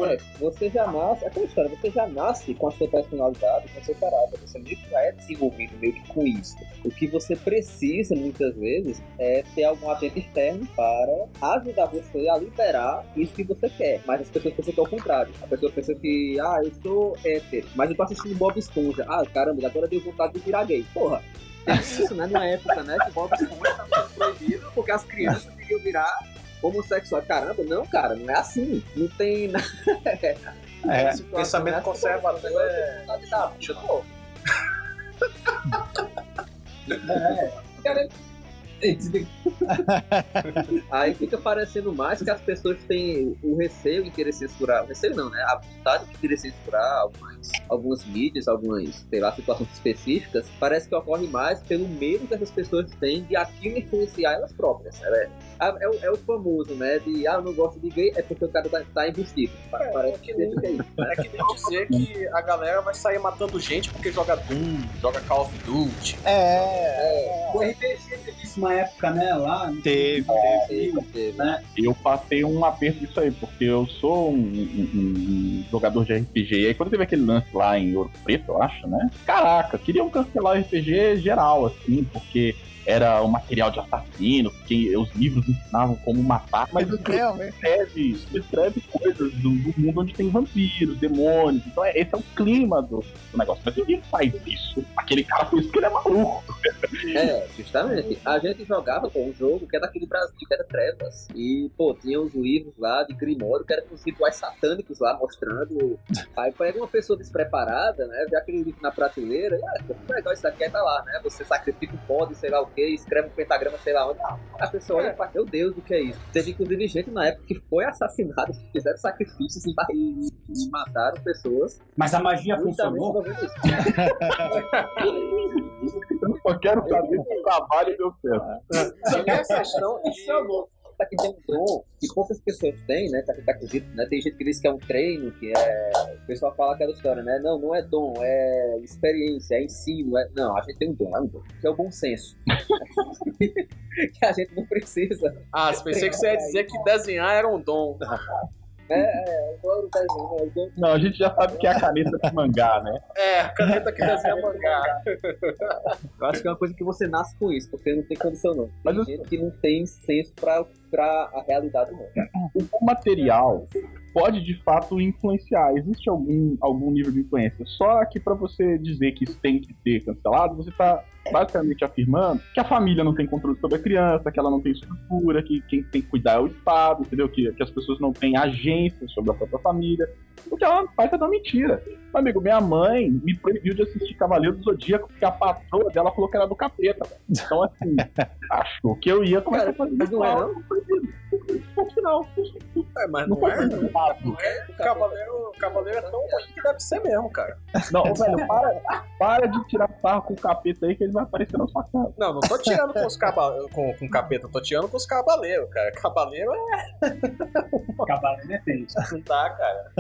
B: É, você já nasce, aquela história, você já nasce com a sua personalidade, com o seu caráter, você meio que já é desenvolvido meio que com isso. O que você precisa, muitas vezes, é ter algum agente externo para ajudar você a liberar isso que você quer. Mas as pessoas pensam que é o contrário. A pessoa pensa que, ah, eu sou hétero, mas eu tô assistindo Bob Esponja. Ah, caramba, agora deu vontade de virar gay. Porra, teve isso, né, numa época, né, que Bob Esponja tava proibido porque as crianças queriam virar homossexual. Caramba, não, cara, não é assim. Não tem nada.
E: É,
A: pensamento conservador é.
B: Pô. É, cara, Aí fica parecendo mais que as pessoas têm o receio de querer censurar. O receio não, né? A vontade de querer censurar algumas, algumas mídias, algumas, sei lá, situações específicas. Parece que ocorre mais pelo medo que essas pessoas têm de aquilo influenciar elas próprias. né? É, é, o, é o famoso, né? De, ah, eu não gosto de gay, é porque o cara tá, tá. Pa-
A: É,
B: Parece
A: é que
B: que,
A: nem-
B: que é isso.
A: É que nem dizer que a galera vai sair matando gente porque joga Doom, joga Call of Duty.
E: é.
C: O RPG teve isso uma época, né? Lá.
E: Teve,
B: Teve, teve.
D: Eu passei um aperto disso aí, porque eu sou um, um- um jogador de RPG. E aí quando teve aquele lance lá em Ouro Preto, eu acho, né? Caraca, queriam cancelar o RPG geral, assim, porque era um material de assassino, porque os livros ensinavam como matar, mas
E: mesmo, hein?
D: descreve, descreve coisas do, do mundo onde tem vampiros, demônios. Então é, esse é o clima do, do negócio. Mas ninguém faz isso. Aquele cara fez porque ele é maluco.
B: É, justamente. A gente jogava pô, um jogo que é daquele Brasil, que era Trevas. E, pô, tinha os livros lá de Grimório, que eram com os rituais satânicos lá, mostrando. Aí pega uma pessoa despreparada, né? Vê aquele livro na prateleira, e, ah, que legal isso aqui, aí tá lá, né? Você sacrifica um pó de sei lá o que, escreve um pentagrama, sei lá onde. A pessoa olha e fala, meu Deus, o que é isso? Teve inclusive gente na época que foi assassinada, que fizeram sacrifícios e, e- e mataram pessoas.
C: Mas a magia funcionou.
D: Eu só quero saber se o trabalho deu certo.
A: Que essa questão
B: Isso é louco. Tá que tem um dom que poucas pessoas têm, né? Tá tá acredito, né? Tem gente que diz que é um treino, que é. O pessoal fala aquela história, né? Não, não é dom, é experiência, é ensino. É... Não, a gente tem um dom, é um dom. Que é o bom senso. que a gente não precisa.
A: Ah, pensei que você ia dizer que desenhar era um dom.
B: É, é, eu adoro desenho, né? Eu dou-
D: Não, a gente já sabe que é a caneta de mangá, né?
A: É, a caneta que desenha mangá.
B: Eu acho que é uma coisa que você nasce com isso, porque não tem condição não. Tem
D: Mas eu-
B: gente que não tem senso pra, pra a realidade não.
D: O material pode de fato influenciar. Existe algum, algum nível de influência. Só que para você dizer que isso tem que ser cancelado, você está basicamente afirmando que a família não tem controle sobre a criança, que ela não tem estrutura, que quem tem que cuidar é o Estado, entendeu? Que, que as pessoas não têm agência sobre a própria família. O que ela faz é uma mentira. Meu amigo, minha mãe me proibiu de assistir Cavaleiro do Zodíaco porque a patroa dela falou que era do capeta. Então, assim, achou que eu ia começar a fazer
B: Mas não é, não?
D: Ponto final.
A: É, mas
D: Não
A: não,
D: foi
A: é.
D: errado.
A: Não é. O Cavaleiro, Cavaleiro é tão ruim que deve ser mesmo, cara.
D: Não, velho, para, para de tirar sarro com o capeta aí que ele vai aparecer na sua casa.
A: Não, não tô tirando com os caba... com, com capeta, tô tirando com os cavaleiros, cara. Cavaleiro é.
C: Cavaleiro é tenso.
A: Não dá, cara.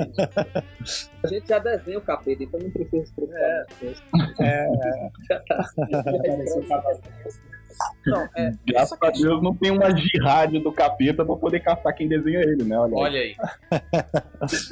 B: A gente já desenha o capeta, então não precisa se preocupar.
A: É.
E: É,
B: Já tá.
C: Apareceu o cavaleiro.
A: Não, é.
D: Graças a Deus não tem uma jihad do capeta pra poder caçar quem desenha ele, né? Olha, aí.
A: Olha aí.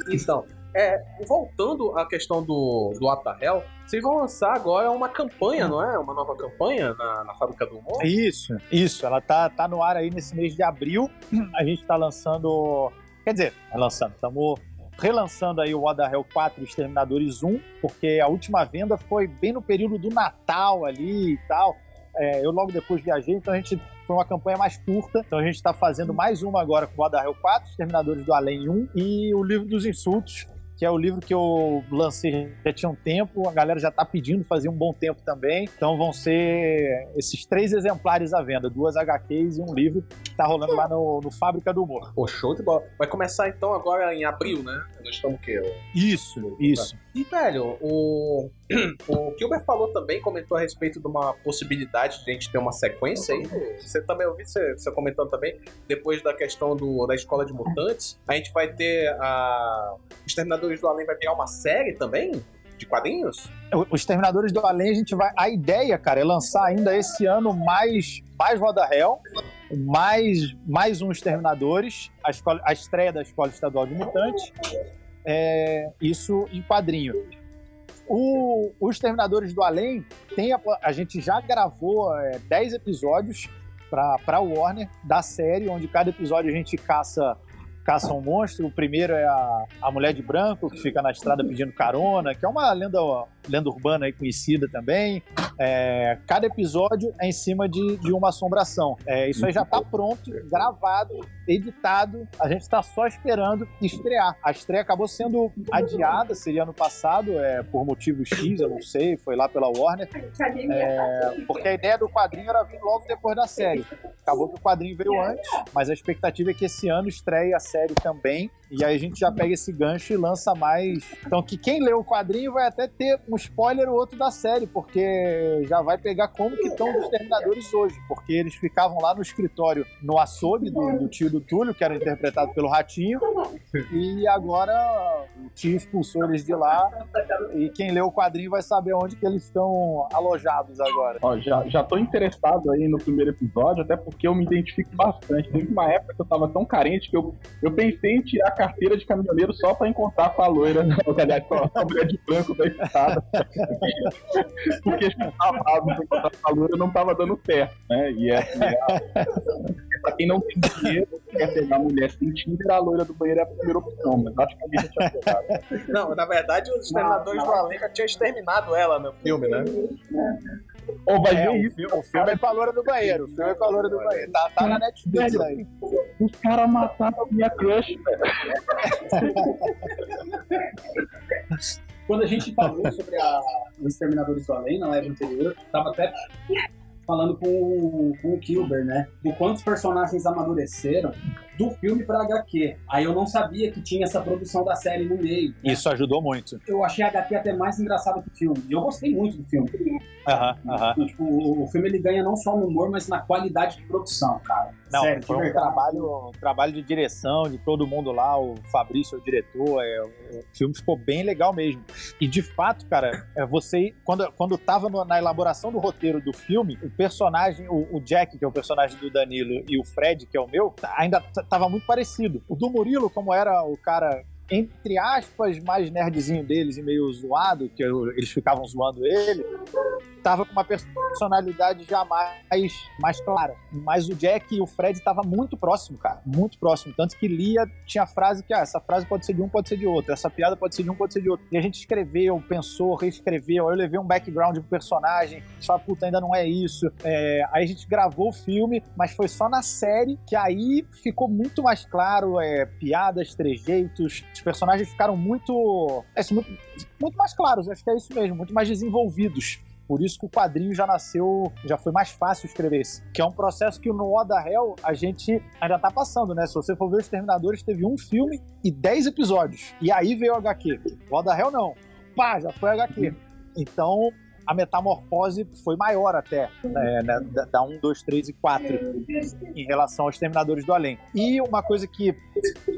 A: Então, é, voltando à questão do, do Atahel, vocês vão lançar agora uma campanha, não é? Uma nova campanha na, na Fábrica do Humor?
E: Isso, isso. Ela tá, tá no ar aí nesse mês de abril. A gente tá lançando. Quer dizer, é lançando, estamos relançando aí o Oda Hell 4 Exterminadores 1, porque a última venda foi bem no período do Natal ali e tal. É, eu logo depois viajei, então a gente foi uma campanha mais curta. Então a gente está fazendo mais uma agora com o Oda Hell 4, Exterminadores do Além 1 e o Livro dos Insultos, que é o livro que eu lancei já tinha um tempo, a galera já tá pedindo, fazia um bom tempo também. Então vão ser esses três exemplares à venda, duas HQs e um livro tá rolando lá no, no Fábrica do Humor.
A: Pô, show de bola. Vai começar então agora em abril, né? Nós estamos o quê?
E: Isso, isso.
A: E, velho, o, o Gilbert falou também, comentou a respeito de uma possibilidade de a gente ter uma sequência aí. Você também ouviu você, você comentando também, depois da questão do, da escola de mutantes, a gente vai ter a. Os Terminadores do Além vai pegar uma série também? De quadrinhos?
E: Os Terminadores do Além, a gente vai. A ideia, cara, é lançar ainda esse ano mais, mais Roda Hell, mais, mais um Exterminadores, a, escola, a estreia da Escola Estadual de Mutantes. É, isso em quadrinho. O, os Terminadores do Além, tem a, a gente já gravou é, 10 episódios para Warner da série, onde cada episódio a gente caça caça um monstro. O primeiro é a, a mulher de branco, que fica na estrada pedindo carona, que é uma lenda, lenda urbana aí conhecida também. É, cada episódio é em cima de, de uma assombração. É, isso aí já está pronto, gravado, editado. A gente está só esperando estrear. A estreia acabou sendo adiada, seria ano passado, é, por motivo X, eu não sei, foi lá pela Warner. É, porque a ideia do quadrinho era vir logo depois da série. Acabou que o quadrinho veio antes, mas a expectativa é que esse ano estreie a série também. E aí a gente já pega esse gancho e lança mais. Então, que quem lê o quadrinho vai até ter um spoiler ou outro da série, porque já vai pegar como que estão os exterminadores hoje. Porque eles ficavam lá no escritório, no açougue do, do tio do Túlio, que era interpretado pelo Ratinho, e agora o tio expulsou eles de lá. E quem lê o quadrinho vai saber onde que eles estão alojados agora.
D: Ó, já, já tô interessado aí no primeiro episódio, até porque eu me identifico bastante. Teve uma época que eu tava tão carente que eu, eu pensei em tirar carteira de caminhoneiro só pra encontrar com a loira, aliás, com a mulher de branco da estrada. porque tava pra encontrar com a loira não tava dando certo, né? E é, é pra quem não tem dinheiro, quer pegar a mulher sem Tinder, a loira do banheiro é a primeira opção, mas acho que a gente tinha pegado.
A: Não, na verdade, os Terminadores do já tinham exterminado ela no filme, né?
D: Ou vai
E: É,
D: ver
E: o,
D: isso,
E: o filme é com a loura do banheiro. O filme é com a loira do banheiro. Tá, tá na Netflix aí.
D: os caras mataram a minha crush, velho.
C: Quando a gente falou sobre a, os Exterminadores do Além na live anterior, tava até falando com, com o Kilber, né? Do quantos personagens amadureceram do filme pra HQ. Aí eu não sabia que tinha essa produção da série no meio.
E: Isso ajudou muito.
C: Eu achei a HQ até mais engraçada que o filme. E eu gostei muito do filme.
E: Aham, aham.
C: Tipo, o, o filme ele ganha não só no humor, mas na qualidade de produção, cara.
E: Não,
C: Sério,
E: foi um trabalho, trabalho de direção de todo mundo lá, o Fabrício, o diretor, é, o filme ficou bem legal mesmo. E de fato, cara, é, você, quando, quando tava no- na elaboração do roteiro do filme, o personagem, o, o Jack, que é o personagem do Danilo, e o Fred, que é o meu, ainda t- tava muito parecido. O do Murilo, como era o cara entre aspas, mais nerdzinho deles e meio zoado, que eu- eles ficavam zoando ele, tava com uma personalidade já mais, mais clara. Mas o Jack e o Fred tava muito próximo, cara. Muito próximo. Tanto que Lia tinha frase que, ah, essa frase pode ser de um, pode ser de outro. Essa piada pode ser de um, pode ser de outro. E a gente escreveu, pensou, reescreveu. Eu levei um background pro personagem. Só, puta, ainda não é isso. É, aí a gente gravou o filme, mas foi só na série que aí ficou muito mais claro. É, piadas, trejeitos. Os personagens ficaram muito, é, muito, muito mais claros. Acho que é isso mesmo. Muito mais desenvolvidos. Por isso que o quadrinho já nasceu, já foi mais fácil escrever esse. Que é um processo que no Oda Hell a gente ainda tá passando, né? Se você for ver os Terminadores, teve um filme e dez episódios. E aí veio o HQ. O Oda Hell não. Pá, já foi HQ. Então, a metamorfose foi maior até, né, né, da 1, 2, 3 e 4, em relação aos Terminadores do Além. E uma coisa que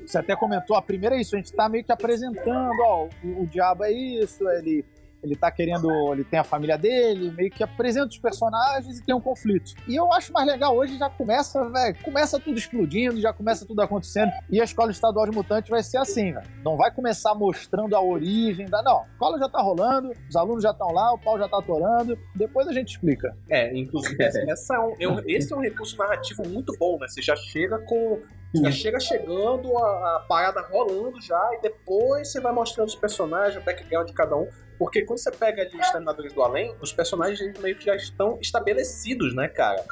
E: você até comentou, a primeira é isso, a gente tá meio que apresentando, ó, o, o diabo é isso, ele ele tá querendo. Ele tem a família dele, meio que apresenta os personagens e tem um conflito. E eu acho mais legal hoje, já começa, velho, começa tudo explodindo, já começa tudo acontecendo. E a escola estadual de mutantes vai ser assim, velho. Não vai começar mostrando a origem da. Não, a escola já tá rolando, os alunos já estão lá, o pau já tá atorando. Depois a gente explica.
A: É, inclusive, essa é um, esse é um recurso narrativo muito bom, né? Você já chega com já chega chegando, a, a, parada rolando já, e depois você vai mostrando os personagens, o background de cada um. Porque quando você pega ali os Terminadores do Além, os personagens meio que já estão estabelecidos, né, cara?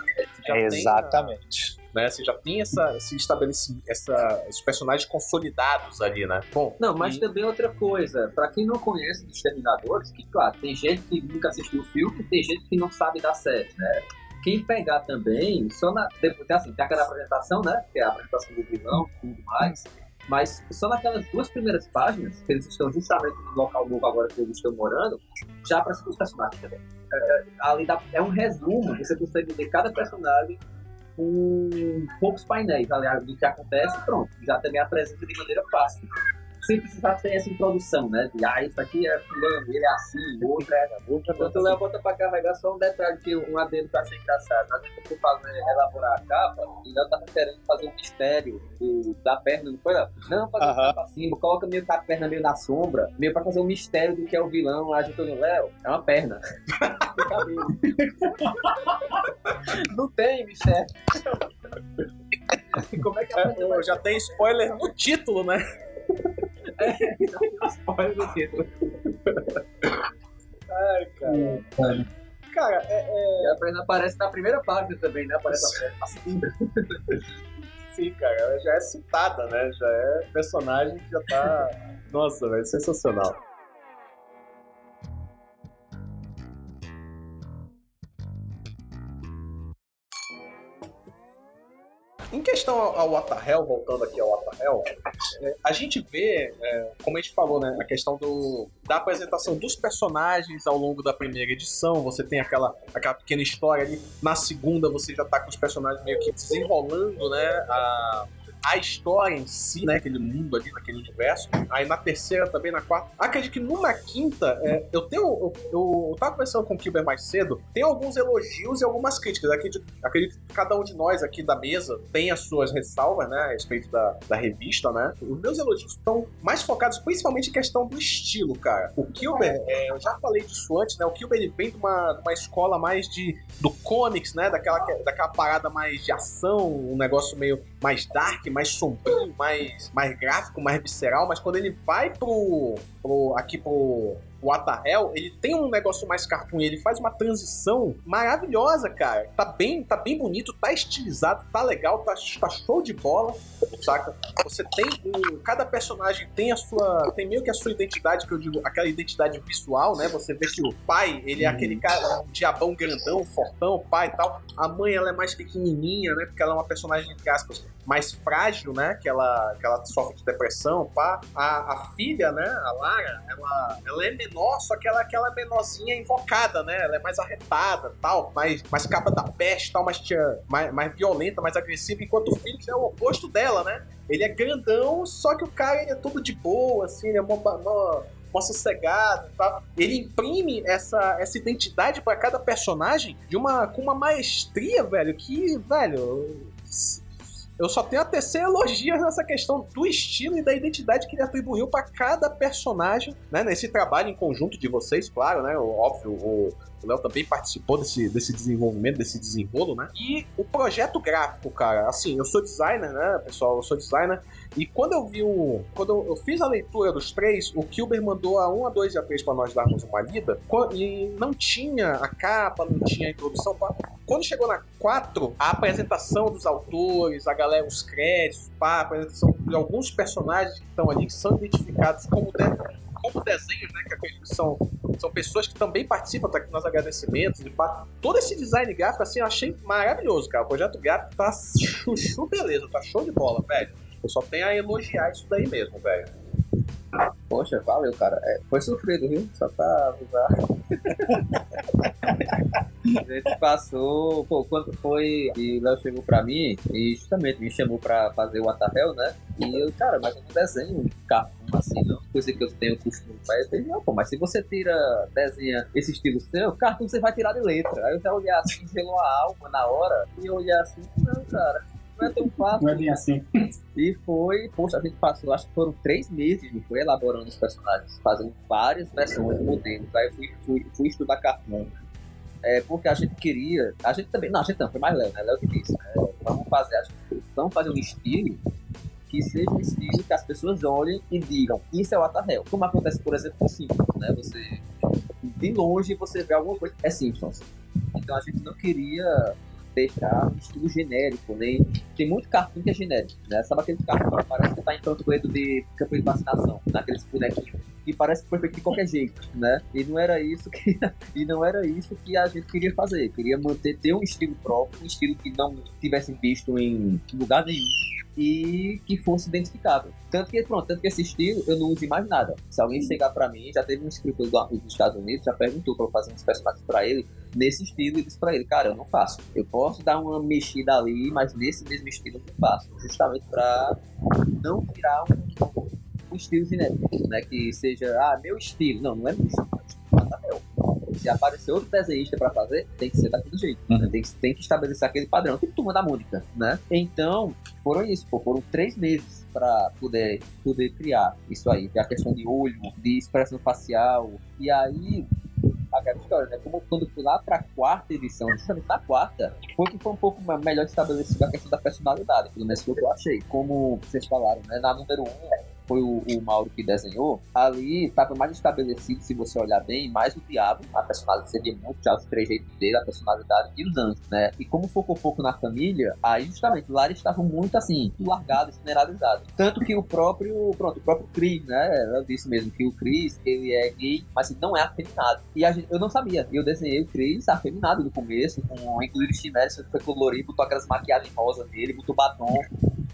E: É, exatamente.
A: Tem, né, você já tem essa, esse estabelecido, essa, os personagens consolidados ali, né?
B: Bom. Não, mas e... também outra coisa, para quem não conhece os Terminadores, que claro, tem gente que nunca assistiu o filme, tem gente que não sabe da série, né? Quem pegar também, só na. Depois, assim, tem aquela apresentação, né? Que é a apresentação do vilão e tudo mais. Mas só naquelas duas primeiras páginas, que eles estão justamente no local novo agora que eles estão morando, já aparecem os personagens também. É, é, ali dá, é um resumo, você consegue ver cada personagem com poucos painéis, aliás, do que acontece, pronto. Já também apresenta de maneira fácil sem precisar ter essa introdução, né? De, ah, isso aqui é fulano, ele é assim, outro é outra. Quando o Léo bota pra carregar, só um detalhe que um adendo pra ser engraçado. Na hora que eu faz, né, elaborar a capa, o Léo tava querendo fazer um mistério do, da perna, não foi, Léo? Não, fazer uh -huh. pra cima, coloca meio que a perna meio na sombra, meio pra fazer um mistério do que é o vilão. Lá junto no Léo, é uma perna. não tem mistério.
A: Como é que é? Já tem spoiler no título, né?
B: É, spoiler do título.
A: Ai, cara. Cara, é, é...
B: E aparece na primeira página também, né? Aparece na segunda.
A: Sim, cara, ela já é citada, né? Já é personagem que já tá. Nossa, velho, sensacional. Em questão ao Watahel, voltando aqui ao Watahel, é, a gente vê, é, como a gente falou, né, a questão do, da apresentação dos personagens ao longo da primeira edição. Você tem aquela, aquela pequena história ali. Na segunda, você já tá com os personagens meio que desenrolando, né, a, a história em si, né? Aquele mundo ali, naquele universo. Aí na terceira também, na quarta. Acredito que numa quinta, é, eu tenho. Eu, eu, eu tava conversando com o Kilber mais cedo, tem alguns elogios e algumas críticas. Acredito, acredito que cada um de nós aqui da mesa tem as suas ressalvas, né? A respeito da, da revista, né? Os meus elogios estão mais focados principalmente em questão do estilo, cara. O Kilber, é, eu já falei disso antes, né? O Kilber ele vem de uma, de uma escola mais de do comics, né? Daquela, daquela parada mais de ação, um negócio meio mais dark, mais sombrio, mais, mais gráfico, mais visceral, mas quando ele vai pro, pro aqui pro o Atahel, ele tem um negócio mais cartoon, ele faz uma transição maravilhosa, cara. Tá bem, tá bem bonito, tá estilizado, tá legal, tá, tá show de bola, saca? Você tem um, cada personagem tem a sua, tem meio que a sua identidade, que eu digo, aquela identidade visual, né? Você vê que o pai, ele é aquele cara, um diabão grandão, fortão, pai e tal. A mãe, ela é mais pequenininha, né? Porque ela é uma personagem, entre aspas, mais frágil, né? Que ela, que ela sofre de depressão, pá. A, a filha, né? A Lara, ela, ela é menor, só que ela é aquela menorzinha invocada, né? Ela é mais arretada, tal, mais, mais capa da peste, tal, mais, mais, mais violenta, mais agressiva, enquanto o já é o oposto dela, né? Ele é grandão, só que o cara ele é tudo de boa, assim, ele é mó, mó, mó sossegado tal. Ele imprime essa, essa identidade para cada personagem de uma, com uma maestria, velho, que, velho eu só tenho a tecer elogios nessa questão do estilo e da identidade que ele atribuiu para cada personagem, né? Nesse trabalho em conjunto de vocês, claro, né? Óbvio, o, Léo também participou desse, desse desenvolvimento, desse desenrolo, né? E o projeto gráfico, cara, assim, eu sou designer, né, pessoal? Eu sou designer. E quando eu vi o. Quando eu, fiz a leitura dos três, o Kilber mandou a 1, a 2 e a 3 para nós darmos uma lida. E não tinha a capa, não tinha a introdução. Quando chegou na 4, a apresentação dos autores, a galera, os créditos, pá, a apresentação de alguns personagens que estão ali, que são identificados como, de, como desenhos, né? Que são, são pessoas que também participam, tá aqui nos agradecimentos e. Todo esse design gráfico, assim, eu achei maravilhoso, cara. O projeto gráfico tá chuchu beleza, tá show de bola, velho. Eu só tenho a elogiar isso daí mesmo, velho.
B: Poxa, valeu, cara. É, foi sofrido, viu? Só pra avisar. a gente passou. Pô, quando foi e Léo chegou pra mim e justamente me chamou pra fazer o Atahel, né? E eu, cara, mas eu não desenho carro assim, não. Coisa que eu tenho costume pra ele. Não, pô, mas se você tira, desenha esse estilo seu, cartoon você vai tirar de letra. Aí eu já olhei assim, gelou a alma na hora e eu olhei assim, não, cara não é tão fácil.
C: Não é bem assim.
B: E foi, poxa, a gente passou, acho que foram três meses, não foi? Elaborando os personagens, fazendo várias versões, modelos. Aí eu fui, fui, fui estudar cartão. É, porque a gente queria. A gente também. Não, a gente não, foi mais Léo, né? Léo que disse. Né? Vamos fazer, gente, vamos fazer um estilo que seja um estilo que as pessoas olhem e digam, isso é o Atahel. Como acontece, por exemplo, com Simpsons, né? Você, de longe, você vê alguma coisa, é Simpsons. Então a gente não queria deixar um estilo genérico, né? Tem muito cartão que é genérico, né? Sabe aquele cartão que parece que tá em panfleto de campanha de vacinação, naqueles bonequinhos e parece que foi feito de qualquer jeito, né? E não era isso que e não era isso que a gente queria fazer. Queria manter ter um estilo próprio, um estilo que não tivesse visto em lugar nenhum e que fosse identificável. Tanto que, pronto, tanto que esse estilo eu não uso mais nada. Se alguém chegar para mim, já teve um escritor dos Estados Unidos, já perguntou para eu fazer uns personagens para ele nesse estilo e disse para ele, cara, eu não faço. Eu posso dar uma mexida ali, mas nesse mesmo estilo eu não faço, justamente para não virar um, um estilo genérico, né? Que seja, ah, meu estilo. Não, não é meu estilo, é o estilo se aparecer outro desenhista para fazer, tem que ser daquele jeito. Uhum. Né? Tem, que, tem que estabelecer aquele padrão. Tipo turma da Mônica, né? Então, foram isso, pô, foram três meses para poder, poder criar isso aí. A questão de olho, de expressão facial. E aí, aquela história, né? Como quando fui lá pra quarta edição, justamente na quarta, foi que foi um pouco melhor estabelecido a questão da personalidade, pelo menos foi o que eu achei. Como vocês falaram, né? Na número um, foi o, o Mauro que desenhou, ali estava mais estabelecido, se você olhar bem, mais o diabo, a personalidade seria muito já os trejeitos dele, a personalidade e os anjos, né? E como focou pouco na família, aí justamente lá eles estavam muito assim, largados, generalizados. Tanto que o próprio, pronto, o próprio Chris, né? Eu disse mesmo que o Chris, ele é gay, mas não é afeminado. E gente, eu não sabia. Eu desenhei o Chris afeminado no começo, com incluir os chineses, foi colorido, botou aquelas maquiagens rosa nele, botou batom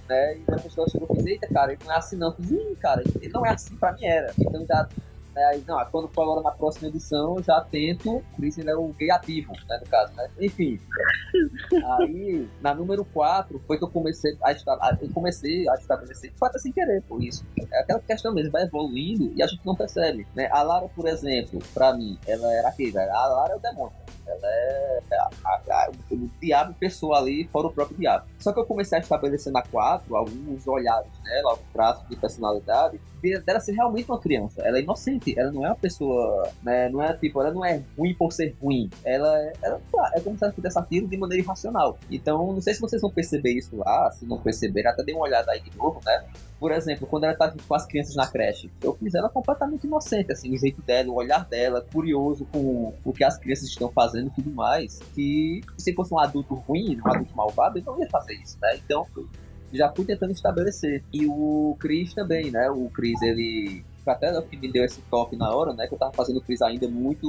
B: né? E a pessoa chegou e eita, cara, ele não é assim não. Eu cara, ele não é assim, pra mim era. Então já né? Aí, não, quando for agora na próxima edição, eu já tento, por isso ele é o gay ativo, né, no caso, né? Enfim. aí, na número 4, foi que eu comecei a, eu comecei a estabelecer, foi até sem querer, por isso. É aquela questão mesmo, vai evoluindo e a gente não percebe, né? A Lara, por exemplo, pra mim, ela era aquele, a Lara é o demônio. Ela é a, a, a, o diabo pessoa ali, fora o próprio diabo. Só que eu comecei a estabelecer na 4 alguns olhares, né? Alguns traços de personalidade dela ser realmente uma criança. Ela é inocente, ela não é uma pessoa, né? Não é tipo, ela não é ruim por ser ruim. Ela é, ela, é como se ela fizesse aquilo de maneira irracional. Então, não sei se vocês vão perceber isso lá, se não perceberem, até dei uma olhada aí de novo, né? Por exemplo, quando ela tá com as crianças na creche, eu fiz ela completamente inocente, assim, o jeito dela, o olhar dela, curioso com o que as crianças estão fazendo e tudo mais. Que se fosse um adulto ruim, um adulto malvado, ele não ia fazer isso, né? Então, já fui tentando estabelecer. E o Chris também, né? O Chris, ele até o que me deu esse toque na hora, né? Que eu tava fazendo o Chris ainda muito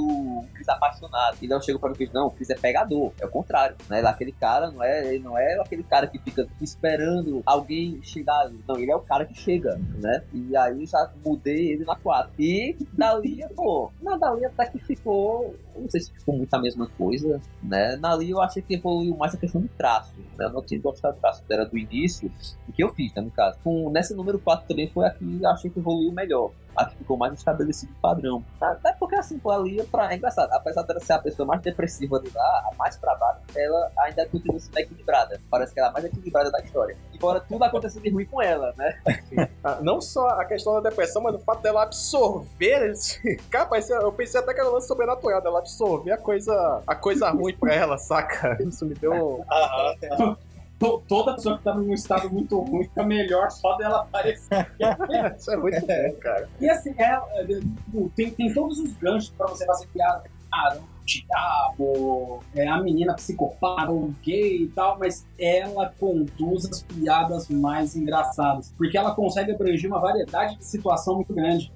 B: Chris apaixonado. E eu chego para o Chris, não, o Chris é pegador, é o contrário, né? Aquele cara não é, não é aquele cara que fica esperando alguém chegar. Não, ele é o cara que chega, né? E aí já mudei ele na 4. E dali, pô, na dali até que ficou. Não sei se ficou muito a mesma coisa, né? Na ali eu achei que evoluiu mais a questão do traço. Né? Eu não tinha gostado do traço dela do início, o que eu fiz, né, no caso. Com, nessa número 4 também foi a que eu achei que evoluiu melhor a que ficou mais estabelecido o padrão. Até porque assim, pô, ali é, pra, é engraçado, apesar dela ser a pessoa mais depressiva de lá, a mais pra baixo, ela ainda continua sendo equilibrada. Parece que ela é a mais equilibrada da história. Embora tudo aconteça de ruim com ela, né?
A: Ah, Não só a questão da depressão, mas o fato dela absorver esse. Cara, parecia- eu pensei até que era um lance sobrenatural, dela absorver a coisa, a coisa ruim pra ela, saca? Isso me deu.
C: To- Toda pessoa que tá num estado muito ruim fica melhor só dela aparecer.
A: Isso é muito bom, cara.
C: E assim, é, é, tipo, tem, tem todos os ganchos pra você fazer piada. O diabo, é, a menina psicopata, o gay e tal, mas ela conduz as piadas mais engraçadas. Porque ela consegue abranger uma variedade de situação muito grande.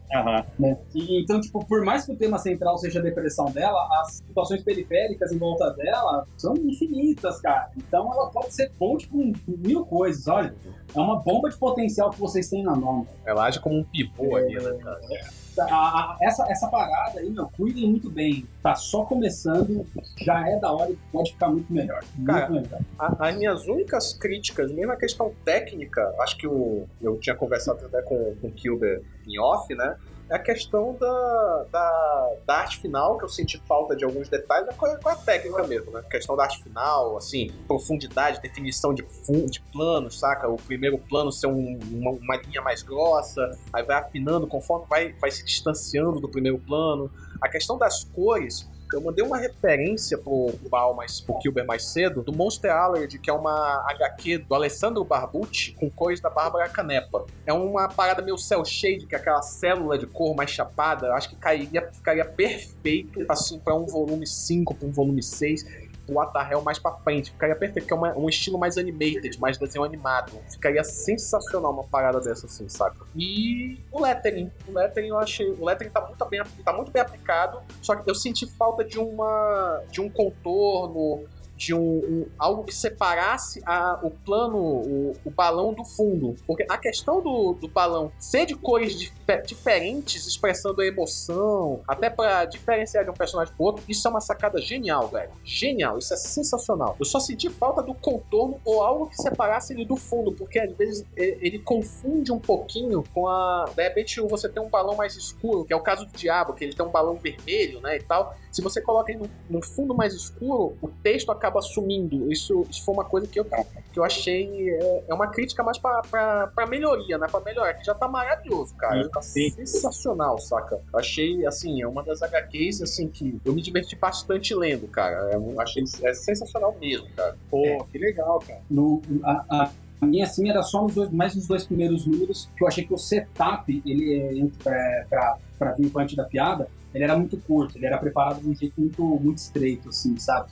C: né? E, então, tipo, por mais que o tema central seja a depressão dela, as situações periféricas em volta dela são infinitas, cara. Então ela pode ser ponte com mil coisas, olha. É uma bomba de potencial que vocês têm na mão.
A: Ela age como um pivô ali, né, cara?
C: A- a- essa, essa parada aí, meu, cuidem muito bem. Tá só começando, já é da hora e pode ficar muito melhor. Muito
A: Cara,
C: melhor.
A: A- As minhas únicas críticas, mesmo a questão técnica, acho que o, eu tinha conversado até com, com o Kilber em off, né? É a questão da, da, da arte final, que eu senti falta de alguns detalhes, é com a, com a técnica mesmo, né? A questão da arte final, assim, profundidade, definição de, de planos, saca? O primeiro plano ser um- uma, uma linha mais grossa, aí vai afinando conforme vai, vai se distanciando do primeiro plano. A questão das cores, eu mandei uma referência pro, Baal mais, pro Kilber mais cedo, do Monster Allergy, que é uma HQ do Alessandro Barbucci, com cores da Bárbara Canepa. É uma parada meio cel shade, que é aquela célula de cor mais chapada, acho que cairia, ficaria perfeito, assim, para um volume 5, para um volume 6 o Waterhell mais pra frente. Ficaria perfeito, que é uma- um estilo mais animated, mais desenho animado. Ficaria sensacional uma parada dessa, assim, saca? E o lettering. O lettering eu achei. O lettering tá muito bem, tá muito bem aplicado. Só que eu senti falta de uma. de um contorno. De um, um- algo que separasse a- o plano, o, o balão do fundo. Porque a questão do, do balão ser de cores dife- diferentes, expressando a emoção, até pra diferenciar de um personagem pro outro, isso é uma sacada genial, velho. Genial, isso é sensacional. Eu só senti falta do contorno ou algo que separasse ele do fundo, porque às vezes e- ele confunde um pouquinho com a. De repente você tem um balão mais escuro, que é o caso do Diabo, que ele tem um balão vermelho, né, e tal. Se você coloca ele no, no fundo mais escuro, o texto acaba sumindo. Isso, isso foi uma coisa que eu, que eu achei. É, é uma crítica mais pra, pra, pra melhoria, né? Pra melhorar, que já tá maravilhoso, cara. Tá sensacional, saca? Eu achei, assim, é uma das HQs, assim, que eu me diverti bastante lendo, cara. Eu achei é sensacional mesmo, cara.
E: Pô, que legal, cara.
C: No, a, a- a minha, assim, era só nos dois, mais nos dois primeiros números, que eu achei que o setup, ele é, é, pra, pra vir antes da piada, ele era muito curto, ele era preparado de um jeito muito, muito estreito, assim, sabe?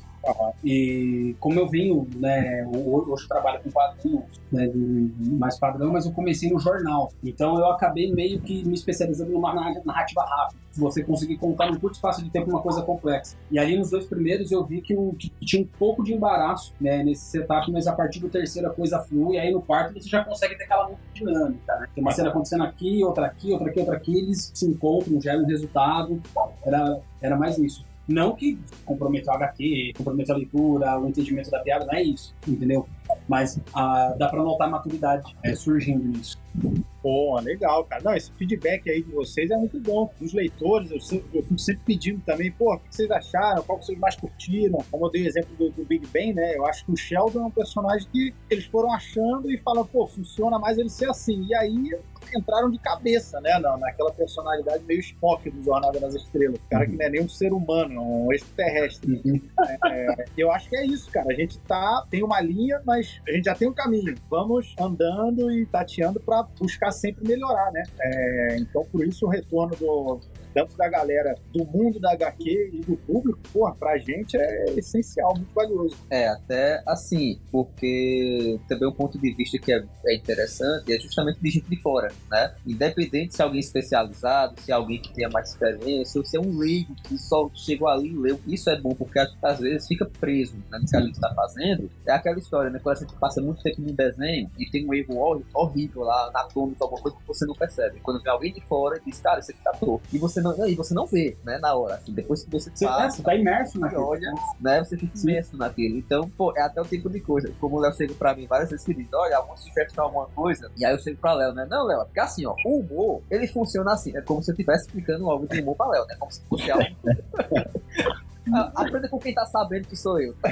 C: E como eu venho, né, ho- hoje eu trabalho com quadrinhos, né, mais padrão, mas eu comecei no jornal. Então eu acabei meio que me especializando numa narra- narrativa rápida. Você conseguir contar num curto espaço de tempo uma coisa complexa. E ali nos dois primeiros eu vi que, o- que tinha um pouco de embaraço, né, nesse setup, mas a partir do terceiro a coisa flui, e aí no quarto você já consegue ter aquela dinâmica, né? Tem uma cena acontecendo aqui, outra aqui, outra aqui, outra aqui, eles se encontram, geram um resultado. Era, era mais isso. Não que comprometeu a HQ, comprometeu a leitura, o entendimento da piada, não é isso, entendeu? Mas ah, dá pra notar a maturidade é, surgindo nisso.
E: Pô, legal, cara. Não, esse feedback aí de vocês é muito bom. Dos leitores, eu, sempre, eu fico sempre pedindo também, pô, o que vocês acharam? Qual que vocês mais curtiram? Como eu dei o exemplo do, do Big Ben, né? Eu acho que o Sheldon é um personagem que eles foram achando e falam, pô, funciona mais ele ser assim. E aí entraram de cabeça, né? Na, naquela personalidade meio Spock do Jornada nas Estrelas. O cara que não é nem um ser humano, é um extraterrestre. É, eu acho que é isso, cara. A gente tá, tem uma linha, mas a gente já tem um caminho. Vamos andando e tateando pra buscar sempre melhorar, né? É, então, por isso, o retorno do tanto da galera do mundo da HQ e do público, porra, pra gente é essencial, muito valioso.
B: É, até assim, porque também um ponto de vista que é, é interessante é justamente de gente de fora, né? Independente se é alguém especializado, se é alguém que tenha mais experiência, ou se é um leigo que só chegou ali e leu, isso é bom, porque às, vezes fica preso né, no que a gente está fazendo. É aquela história, né? Quando a gente passa muito tempo num desenho e tem um erro hor- horrível lá, anatômico, alguma coisa que você não percebe. Quando vem alguém de fora e diz, cara, isso aqui tá torto. E você não, e você não vê, né, na hora. Assim, depois que você
C: Você, é,
B: passa,
C: você tá imerso naquilo.
B: olha, né, você fica imerso naquilo. Então, pô, é até o tipo de coisa. Como o Léo chega pra mim várias vezes que diz, olha, alguma sugestão, alguma coisa, e aí eu chego pra Léo, né? Não, Léo, é porque assim, ó, o humor, ele funciona assim, é como se eu estivesse explicando algo de humor pra Léo, né? Como se fosse algo. Aprenda com quem tá sabendo que sou eu.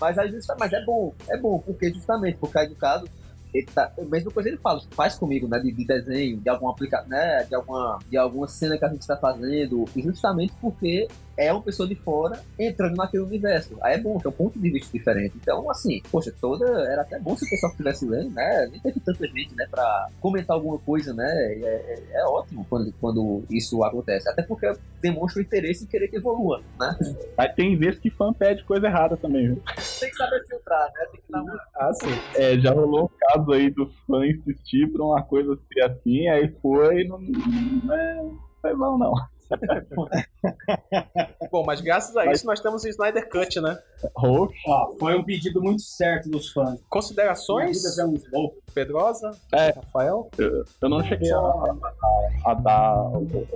B: mas, aí, mas é bom, é bom, porque justamente, porque aí no caso, ele tá, mesma coisa ele fala, faz comigo, né, de, de desenho, de alguma aplica, né, de alguma, de alguma cena que a gente está fazendo, e justamente porque é uma pessoa de fora entrando naquele universo. Aí é bom, tem um ponto de vista diferente. Então, assim, poxa, toda, era até bom se o pessoal estivesse lendo, né, nem teve tanta gente, né, pra comentar alguma coisa, né, é, é, é ótimo quando, quando isso acontece, até porque demonstra o interesse em querer que evolua, né.
D: Mas tem vezes que fã pede coisa errada também, viu?
B: Tem que saber filtrar, né, tem que dar uma
A: Ah, sim.
D: É, já rolou um caso aí do fã insistir pra uma coisa ser assim, aí foi não. Não é, não foi bom, não.
A: Bom, mas graças a isso nós temos o Snyder Cut, né?
D: Roxo.
C: Ó, foi um pedido muito certo dos fãs.
A: Considerações,
C: vida é um.
A: Pedrosa,
D: É.
A: Rafael?
D: Eu não cheguei a, a- a dar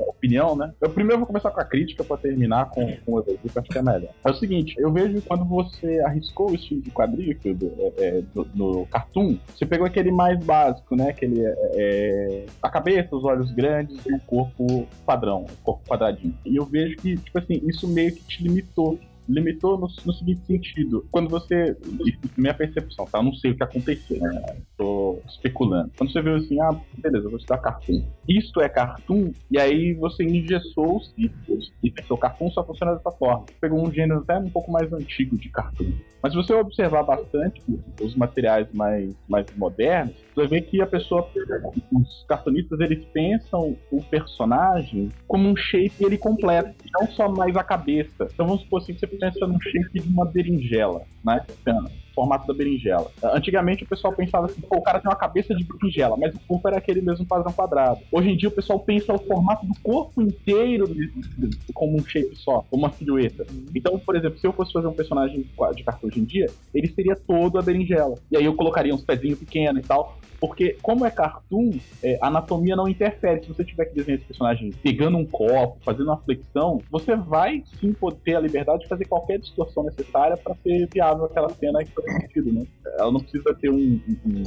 D: opinião, né? Eu primeiro vou começar com a crítica pra terminar com, com o elogio, que eu acho que é melhor. É o seguinte, eu vejo quando você arriscou o estilo de quadrinho do, é, é, do- no cartoon, você pegou aquele mais básico, né? Aquele é, é, a cabeça, os olhos grandes e o corpo padrão, o corpo quadradinho. E eu vejo que, tipo assim, isso meio que te limitou limitou no, no seguinte sentido. Quando você. é Minha percepção, tá? Eu não sei o que aconteceu, né? Tô especulando. Quando você viu assim, ah, beleza, vou estudar cartoon. Isto é cartoon, e aí você engessou os círculos. E pensou, cartoon só funciona dessa forma. Pegou um gênero até um pouco mais antigo de cartoon. Mas se você observar bastante os materiais mais, mais modernos, você vai ver que a pessoa, os cartunistas, eles pensam o personagem como um shape ele completo, não só mais a cabeça. Então vamos supor assim, você pensa num shape de uma berinjela, né? Então, Formato da berinjela. Antigamente o pessoal pensava assim, pô, o cara tem uma cabeça de berinjela, mas o corpo era aquele mesmo padrão quadrado. Hoje em dia o pessoal pensa o formato do corpo inteiro como um shape só, uma silhueta. Então, por exemplo, se eu fosse fazer um personagem de cartão hoje em dia, ele seria todo a berinjela. E aí eu colocaria uns pezinhos pequenos e tal. Porque, como é cartoon, é, a anatomia não interfere. Se você tiver que desenhar esse personagem pegando um copo, fazendo uma flexão, você vai sim poder ter a liberdade de fazer qualquer distorção necessária para ser viável aquela cena que sentido, né? Ela não precisa ter um, um,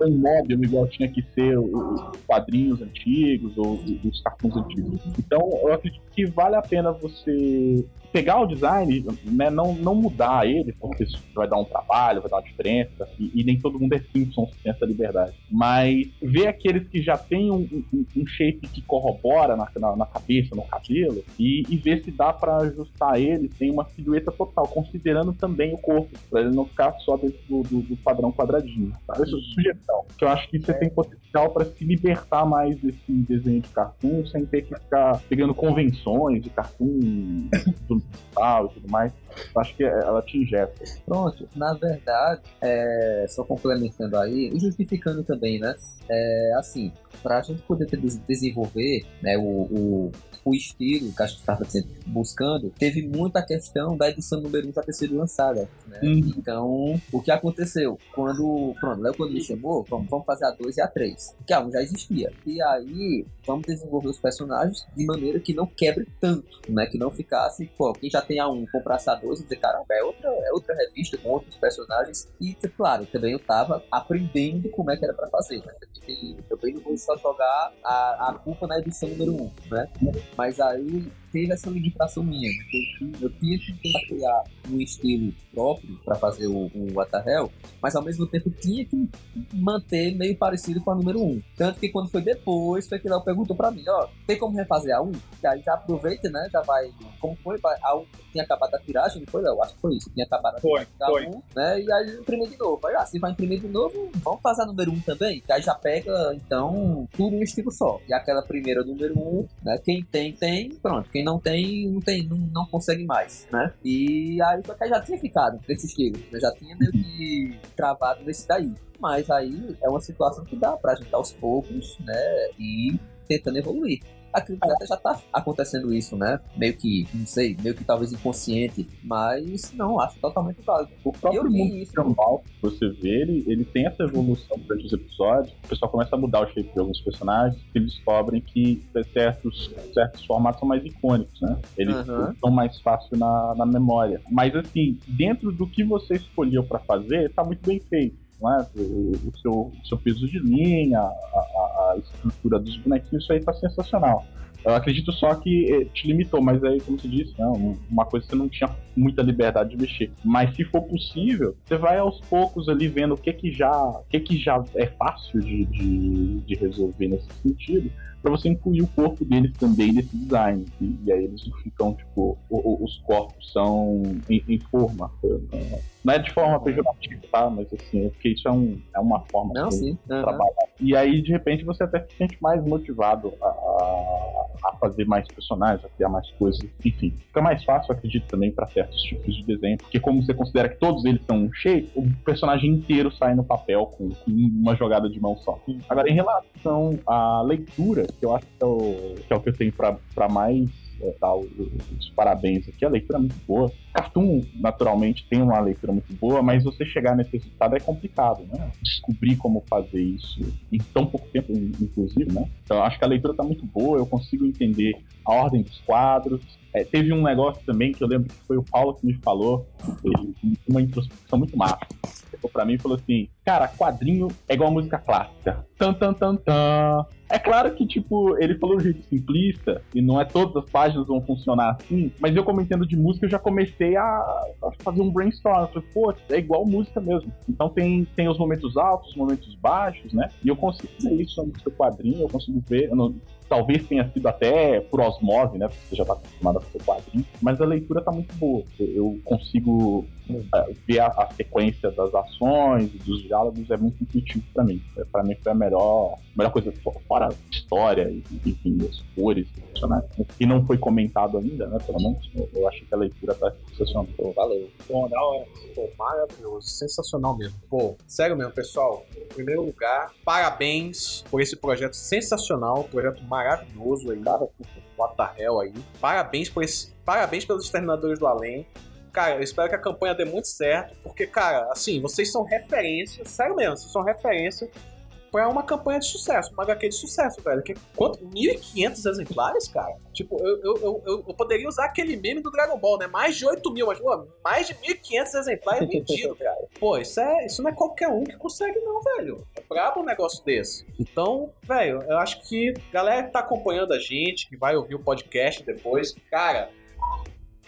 D: um móvel igual tinha que ser os quadrinhos antigos ou os cartoons antigos. Então, eu acredito que vale a pena você pegar o design, né, não, não mudar ele, porque isso vai dar um trabalho, vai dar uma diferença, e, e nem todo mundo é Simpsons tem essa liberdade. Mas ver aqueles que já tem um, um- um shape que corrobora na, na, na cabeça, no cabelo, e, e ver se dá pra ajustar ele sem uma silhueta total, considerando também o corpo, pra ele não ficar só dentro do, do- do padrão quadradinho. Tá? Essa é a sugestão. Que eu acho que você tem potencial pra se libertar mais desse desenho de cartoon sem ter que ficar pegando convenções de cartoon tal e tudo mais. Acho que ela te ingessa.
B: Pronto, na verdade, é, só complementando aí, e justificando também, né? É, assim, para a gente poder ter- desenvolver né, o, o, o estilo que a gente estava buscando, teve muita questão da edição número 1 já ter sido lançada. Né?
D: Uhum.
B: Então, o que aconteceu? Quando, pronto, Léo quando me chamou, vamos, vamos fazer a 2 e a 3. Porque a 1 já existia. E aí, vamos desenvolver os personagens de maneira que não quebre tanto, né? Que não ficasse, pô, quem já tem a 1 comprasse a 2 e dizer, caramba, é outra, é outra revista com outros personagens. E, claro, também eu tava aprendendo como é que era pra fazer, né? Também não vou só jogar a, a culpa na edição número 1, né? Mas aí teve essa limitação minha. né? Eu, tinha que tentar criar um estilo próprio para fazer o, o Atahel, mas ao mesmo tempo tinha que manter meio parecido com a número 1. Tanto que quando foi depois, foi que Léo perguntou para mim, ó, tem como refazer a 1? Que aí já aproveita, né? Já vai. Como foi? A 1 tinha acabado a tiragem, não foi, Léo? Acho que foi isso. Tinha acabado a
A: Foi,
B: tiragem da
A: foi.
B: 1, né? E aí imprimir de novo. Aí, ah, se vai imprimir de novo, vamos fazer a número 1 também, que aí já pega, então, tudo um estilo só. E aquela primeira número 1, né? Quem tem, tem, pronto. Quem não tem, não tem, não, não consegue mais, né? E aí aí já tinha ficado nesse estilo. né? Já tinha meio que travado nesse daí. Mas aí é uma situação que dá pra gente aos poucos, né? E tentando evoluir. Acredito que até já tá acontecendo isso, né? Meio que, não sei, meio que talvez inconsciente, mas não, acho totalmente válido.
D: O próprio
B: Eu
D: mundo
B: isso.
D: você vê, ele, ele tem essa evolução durante os episódios. O pessoal começa a mudar o shape de alguns personagens, e eles descobrem que certos, certos formatos são mais icônicos, né? Eles
B: Aham.
D: estão mais fácil na, na memória. Mas assim, dentro do que você escolheu pra fazer, tá muito bem feito. Não é? o, o seu, o seu peso de linha, a, a- a estrutura dos bonequinhos, isso aí tá sensacional. Eu acredito só que eh, te limitou, mas aí, como você disse, né, um- uma coisa que você não tinha muita liberdade de mexer. Mas se for possível, você vai aos poucos ali vendo o que que já, o que que já é fácil de, de, de resolver nesse sentido, para você incluir o corpo deles também nesse design. E, e aí eles ficam, tipo, o- o- os corpos são em, em forma. eh, Não é de forma pejorativa, tá? Mas assim, é porque isso é, um, é uma forma
B: Não, aham.
D: trabalhar. E aí, de repente, você até se sente mais motivado a, a- fazer mais personagens, a criar mais coisas. Enfim, fica mais fácil, acredito, também para certos tipos de desenho. Porque, como você considera que todos eles são um shape, o personagem inteiro sai no papel com, com uma jogada de mão só. Agora, em relação à leitura, que eu acho que é o que, é o que eu tenho para mais. Dar o- os parabéns aqui, a leitura é muito boa. Cartoon, naturalmente, tem uma leitura muito boa, mas você chegar nesse resultado é complicado, né? Descobrir como fazer isso em tão pouco tempo, in- inclusive, né? Então, acho que a leitura tá muito boa, eu consigo entender a ordem dos quadros. É, teve um negócio também que eu lembro que foi o Paulo que me falou, uma introspecção muito massa. Chegou pra mim e falou assim: Cara, quadrinho é igual música clássica. Tan, tan, tan, tan. É claro que, tipo, ele falou de um jeito simplista, e não é todas as páginas vão funcionar assim, mas eu, como entendo de música, eu já comecei a, a fazer um brainstorm. Falei, pô, é igual música mesmo. Então tem, tem os momentos altos, os momentos baixos, né? E eu consigo ver isso no quadrinho, eu consigo ver. eu não- talvez tenha sido até por osmose, né? Porque você já tá acostumado a fazer quadrinho, mas a leitura tá muito boa. Eu, consigo é, ver a, a sequência das ações dos diálogos é muito intuitivo pra mim. É, Pra mim foi a melhor, melhor coisa, fo- fora a história enfim, as cores dos personagens. E não foi comentado ainda, né? Pelo menos. Eu, eu que a leitura tá sensacional.
B: Pô, valeu.
A: Bom, da hora. Pô, maravilhoso, sensacional mesmo. Pô, sério mesmo, pessoal. Em primeiro lugar, parabéns por esse projeto sensacional, projeto maravilhoso aí. Cara, what the hell aí. Parabéns por esse. Parabéns pelos Exterminadores do Além. Cara, eu espero que a campanha dê muito certo, porque, cara, assim, vocês são referência, sério mesmo, vocês são referência pra uma campanha de sucesso, uma HQ de sucesso, velho. Que, quanto? 1.500 exemplares, cara? Tipo, eu, eu, eu, eu- poderia usar aquele meme do Dragon Ball, né? Mais de 8 mil, mas, pô, mais de 1.500 exemplares vendidos, cara. Pô, isso, é, isso não é qualquer um que consegue, não, velho. É brabo um negócio desse. Então, velho, eu acho que a galera que tá acompanhando a gente, que vai ouvir o podcast depois, cara.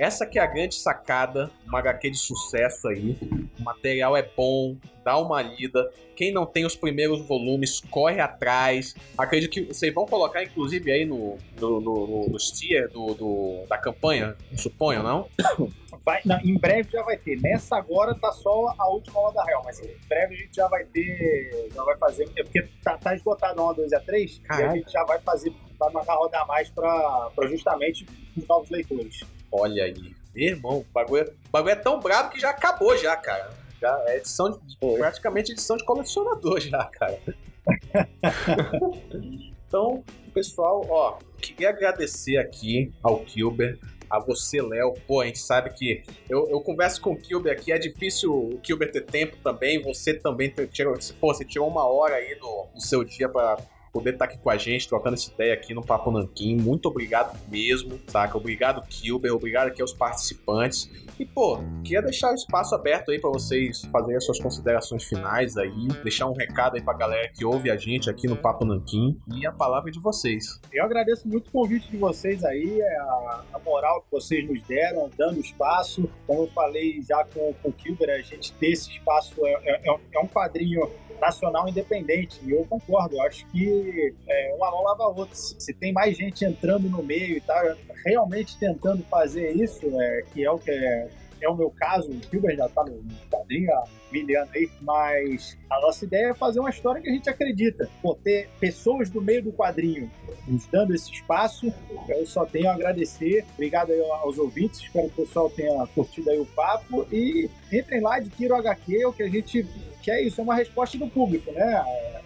A: Essa que é a grande sacada, uma HQ de sucesso aí. O material é bom, dá uma lida. Quem não tem os primeiros volumes, corre atrás. Acredito que vocês vão colocar, inclusive, aí no, no, no, no, tier do, do- da campanha, suponho, não?
E: Vai, não, em breve já vai ter. Nessa agora tá só a última onda da Real, mas em breve a gente já vai ter. Já vai fazer. É porque tá, tá esgotado a 1, 2 e a 3, e a gente já vai fazer. Vai mandar rodar mais pra justamente os novos leitores.
A: Olha aí. Meu irmão, o bagulho, o bagulho é tão brabo que já acabou já, cara. Já é edição de, praticamente edição de colecionador já, cara. então, pessoal, ó, queria agradecer aqui ao Kilber, a você, Léo. Pô, a gente sabe que eu, eu converso com o Kilber aqui, é difícil o Kilber ter tempo também, você também tirou, pô, você tirou uma hora aí do, do seu dia pra poder estar aqui com a gente, trocando essa ideia aqui no Papo Nanquim. Muito obrigado mesmo, saca? Obrigado, Kilber. Obrigado aqui aos participantes. E, pô, queria deixar o espaço aberto aí pra vocês fazerem as suas considerações finais aí, deixar um recado aí pra galera que ouve a gente aqui no Papo Nanquim. E a palavra é de vocês.
E: Eu agradeço muito o convite de vocês aí, é a, moral que vocês nos deram, dando espaço. Como eu falei já com, com o Kilber, a gente ter esse espaço é, é- é um quadrinho nacional independente. E eu concordo, eu acho que é, uma mão lava a outra. Se tem mais gente entrando no meio e tá realmente tentando fazer isso, é, que é o que é, é o meu caso, o Kilber já tá no quadrinho há mil aí, mas a nossa ideia é fazer uma história que a gente acredita. Pô, ter pessoas do meio do quadrinho nos dando esse espaço, eu só tenho a agradecer. Obrigado aos ouvintes, espero que o pessoal tenha curtido aí o papo e entrem lá, adquiram o HQ, o que a gente que é isso, é uma resposta do público, né?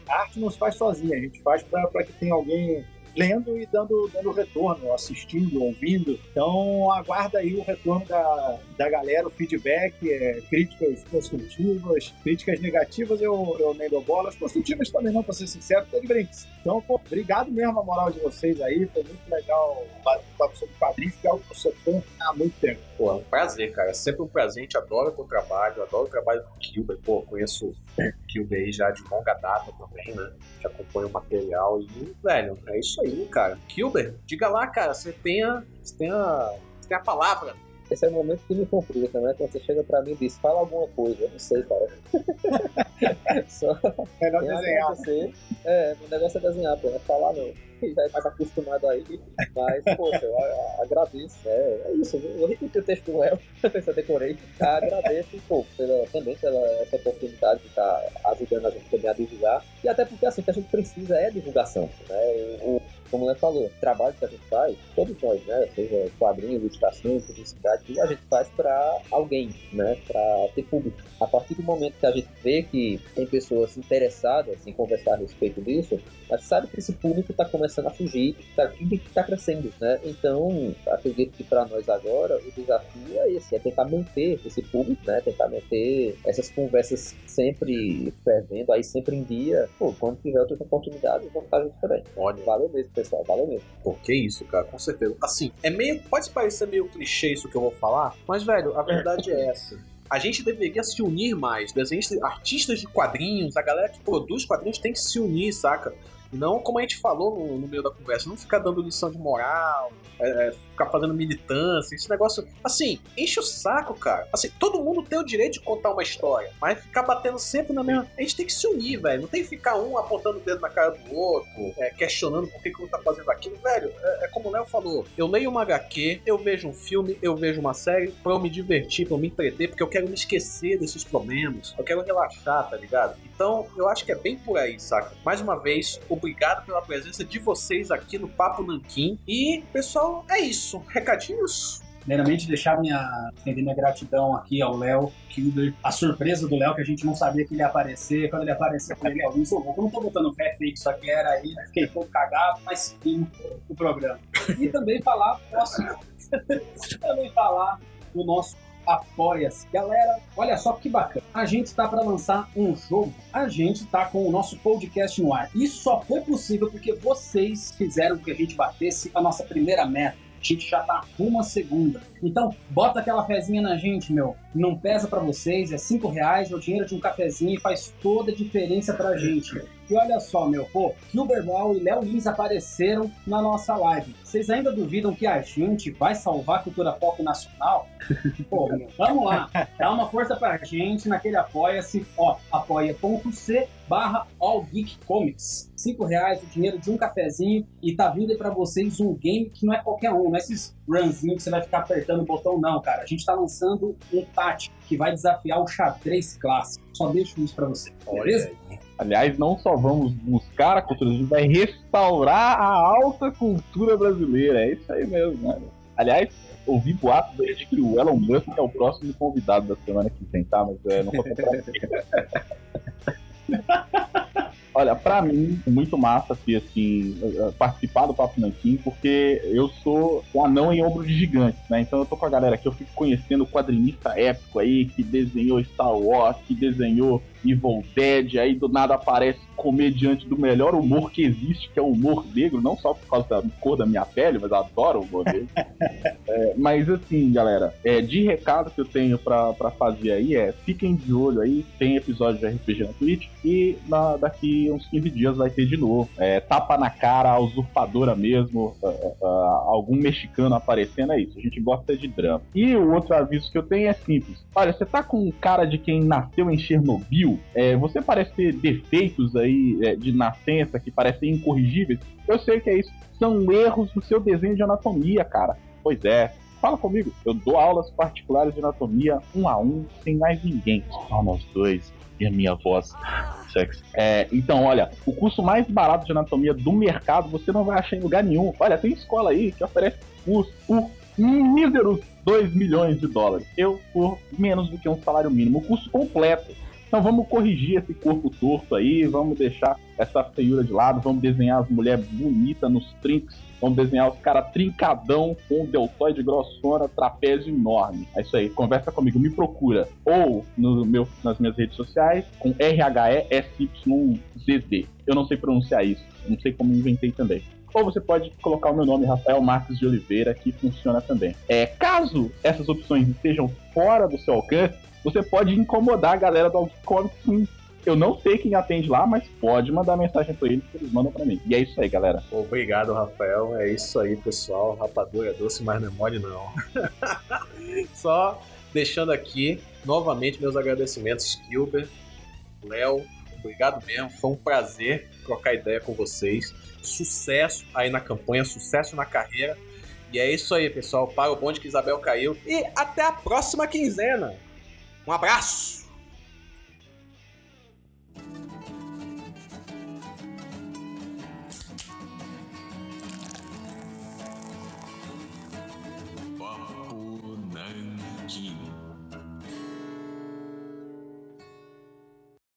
E: A arte não se faz sozinha, a gente faz para que tenha alguém lendo e dando, dando retorno, assistindo, ouvindo. Então aguarda aí o retorno da, da galera, o feedback, é, críticas construtivas, críticas negativas eu, eu nem dou bola, as construtivas também não, pra ser sincero, tô de brinks. Então, pô, obrigado mesmo a moral de vocês aí, foi muito legal papo sobre quadrinhos, que é algo que eu sou fã há muito tempo.
A: Pô, é um prazer, cara. É sempre um prazer. A gente adora o teu trabalho, adoro o trabalho do Kilber. Pô, conheço o Kilber aí já de longa data também, né? Já acompanho o material e, velho, é isso aí, cara. Kilber, diga lá, cara, você tem a, você tem a, você tem a palavra.
B: Esse é o momento que me complica, né? Quando você chega pra mim e diz, fala alguma coisa, eu não sei, cara. Só
E: Melhor
B: tem a
E: desenhar.
B: acontecer. É, o negócio é desenhar, pô, não é falar não. Já é mais acostumado aí, mas, poxa, eu agradeço. É, é isso, eu vou repetir o texto do Léo, eu decorei. Agradeço, pô, pela, também pela essa oportunidade de estar ajudando a gente também a divulgar. E até porque, assim, o que a gente precisa é divulgação, né? O- como o Léo falou, o trabalho que a gente faz, todos nós, né? Seja quadrinho, ilustração, publicidade, tudo a gente faz para alguém, né? Para ter público. A partir do momento que a gente vê que tem pessoas interessadas em conversar a respeito disso, a gente sabe que esse público está começando a fugir tá, e está crescendo, né? Então, acredito que para nós agora o desafio é esse, é tentar manter esse público, né? Tentar manter essas conversas sempre fervendo, aí sempre em dia. Pô, quando tiver outras oportunidades, vamos estar juntos também.
A: Olha,
B: Valeu mesmo, pessoal, valeu mesmo.
A: Pô, que isso, cara, com certeza. Assim, é meio. Pode parecer meio clichê isso que eu vou falar, mas, velho, a verdade é essa. A gente deveria se unir mais. Desenhistas, artistas de quadrinhos, a galera que produz quadrinhos tem que se unir, saca? Não, como a gente falou no, no meio da conversa, não ficar dando lição de moral, é, é, ficar fazendo militância, esse negócio. Assim, enche o saco, cara. Assim, todo mundo tem o direito de contar uma história, mas ficar batendo sempre na mesma. A gente tem que se unir, velho. Não tem que ficar um apontando o dedo na cara do outro, é, questionando por que, que um tá fazendo aquilo. Velho, é, é como o Léo falou. Eu leio uma HQ, eu vejo um filme, eu vejo uma série pra eu me divertir, pra eu me entreter, porque eu quero me esquecer desses problemas. Eu quero relaxar, tá ligado? Então, eu acho que é bem por aí, saca? Mais uma vez, obrigado pela presença de vocês aqui no Papo Nanquim. E, pessoal, é isso. Recadinhos?
C: Primeiramente, deixar minha, minha gratidão aqui ao Léo Kilder. A surpresa do Léo, que a gente não sabia que ele ia aparecer. Quando ele apareceu, eu falei, Léo, não não tô botando fé, que isso aqui era ele. Fiquei todo cagado, mas sim, o programa. E também falar, posso também falar do nosso Apoia-se. Galera, olha só que bacana. A gente está para lançar um jogo. A gente está com o nosso podcast no ar. Isso só foi possível porque vocês fizeram que a gente batesse a nossa primeira meta. A gente já tá rumo à segunda. Então, bota aquela fezinha na gente, meu. Não pesa para vocês, é cinco reais, é o dinheiro de um cafezinho e faz toda a diferença pra gente. E olha só, meu, pô, Gilbert e Léo Lins apareceram na nossa live. Vocês ainda duvidam que a gente vai salvar a cultura pop nacional? Pô, meu, vamos lá. Dá uma força pra gente naquele apoia-se, ó, apoia.c barra All Geek Comics. Cinco reais, o dinheiro de um cafezinho e tá vindo aí pra vocês um game que não é qualquer um, não é esses runzinhos que você vai ficar apertando o botão, não, cara. A gente tá lançando um tático que vai desafiar o xadrez clássico. Só deixo isso pra você, beleza?
A: aí.
D: Aliás, não só vamos buscar a cultura, a gente vai restaurar a alta cultura brasileira. É isso aí mesmo, né? Aliás, ouvi boatos aí de que o Elon Musk é o próximo convidado da semana que vem, tá? Mas é, não vou comprar. Olha, pra mim, muito massa ter, assim, eh, participar do Papo Nanquim, porque eu sou um anão em ombro de gigante, né? Então eu tô com a galera aqui, eu fico conhecendo o quadrinista épico aí, que desenhou Star Wars, que desenhou Evil Dead, aí do nada aparece comediante do melhor humor que existe, que é o humor negro, não só por causa da cor da minha pele, mas eu adoro o humor negro. É, mas assim, galera, é, de recado que eu tenho pra, pra fazer aí é, fiquem de olho aí, tem episódio de RPG na Twitch, e na- daqui uns 15 dias vai ter de novo. É, tapa na cara, a usurpadora mesmo, ah, ah, algum mexicano aparecendo, é isso, a gente gosta de drama. E o outro aviso que eu tenho é simples. Olha, você tá com cara de quem nasceu em Chernobyl, é, você parece ter defeitos aí é, de nascença que parecem incorrigíveis. Eu sei que é isso. São erros no seu desenho de anatomia, cara. Pois é. Fala comigo. Eu dou aulas particulares de anatomia um a um, sem mais ninguém. Só nós dois e a minha voz sexy. É, então, olha, o curso mais barato de anatomia do mercado você não vai achar em lugar nenhum. Olha, tem escola aí que oferece curso por míseros 2 milhões de dólares. Eu por menos do que um salário mínimo. O curso completo. Então vamos corrigir esse corpo torto aí, vamos deixar essa feiura de lado, vamos desenhar as mulheres bonitas nos trinks, vamos desenhar os caras trincadão com deltoide grossona, trapézio enorme. É isso aí, conversa comigo, me procura ou no meu, nas minhas redes sociais com RHESYZZ. Eu não sei pronunciar isso, não sei como inventei também ou você pode colocar o meu nome, Rafael Marques de Oliveira, que funciona também. É, caso essas opções estejam fora do seu alcance, você pode incomodar a galera do Comics. Eu não sei quem atende lá, mas pode mandar mensagem para eles que eles mandam para mim. E é isso aí, galera.
A: Obrigado, Rafael. É isso aí, pessoal. Rapadura é doce, mas não é mole, não. Só deixando aqui novamente meus agradecimentos, Gilbert, Léo. Obrigado mesmo. Foi um prazer trocar ideia com vocês. Sucesso aí na campanha, sucesso na carreira. E é isso aí, pessoal. Para o bonde que Isabel caiu. E até a próxima quinzena. Um abraço! Papo Nanquim.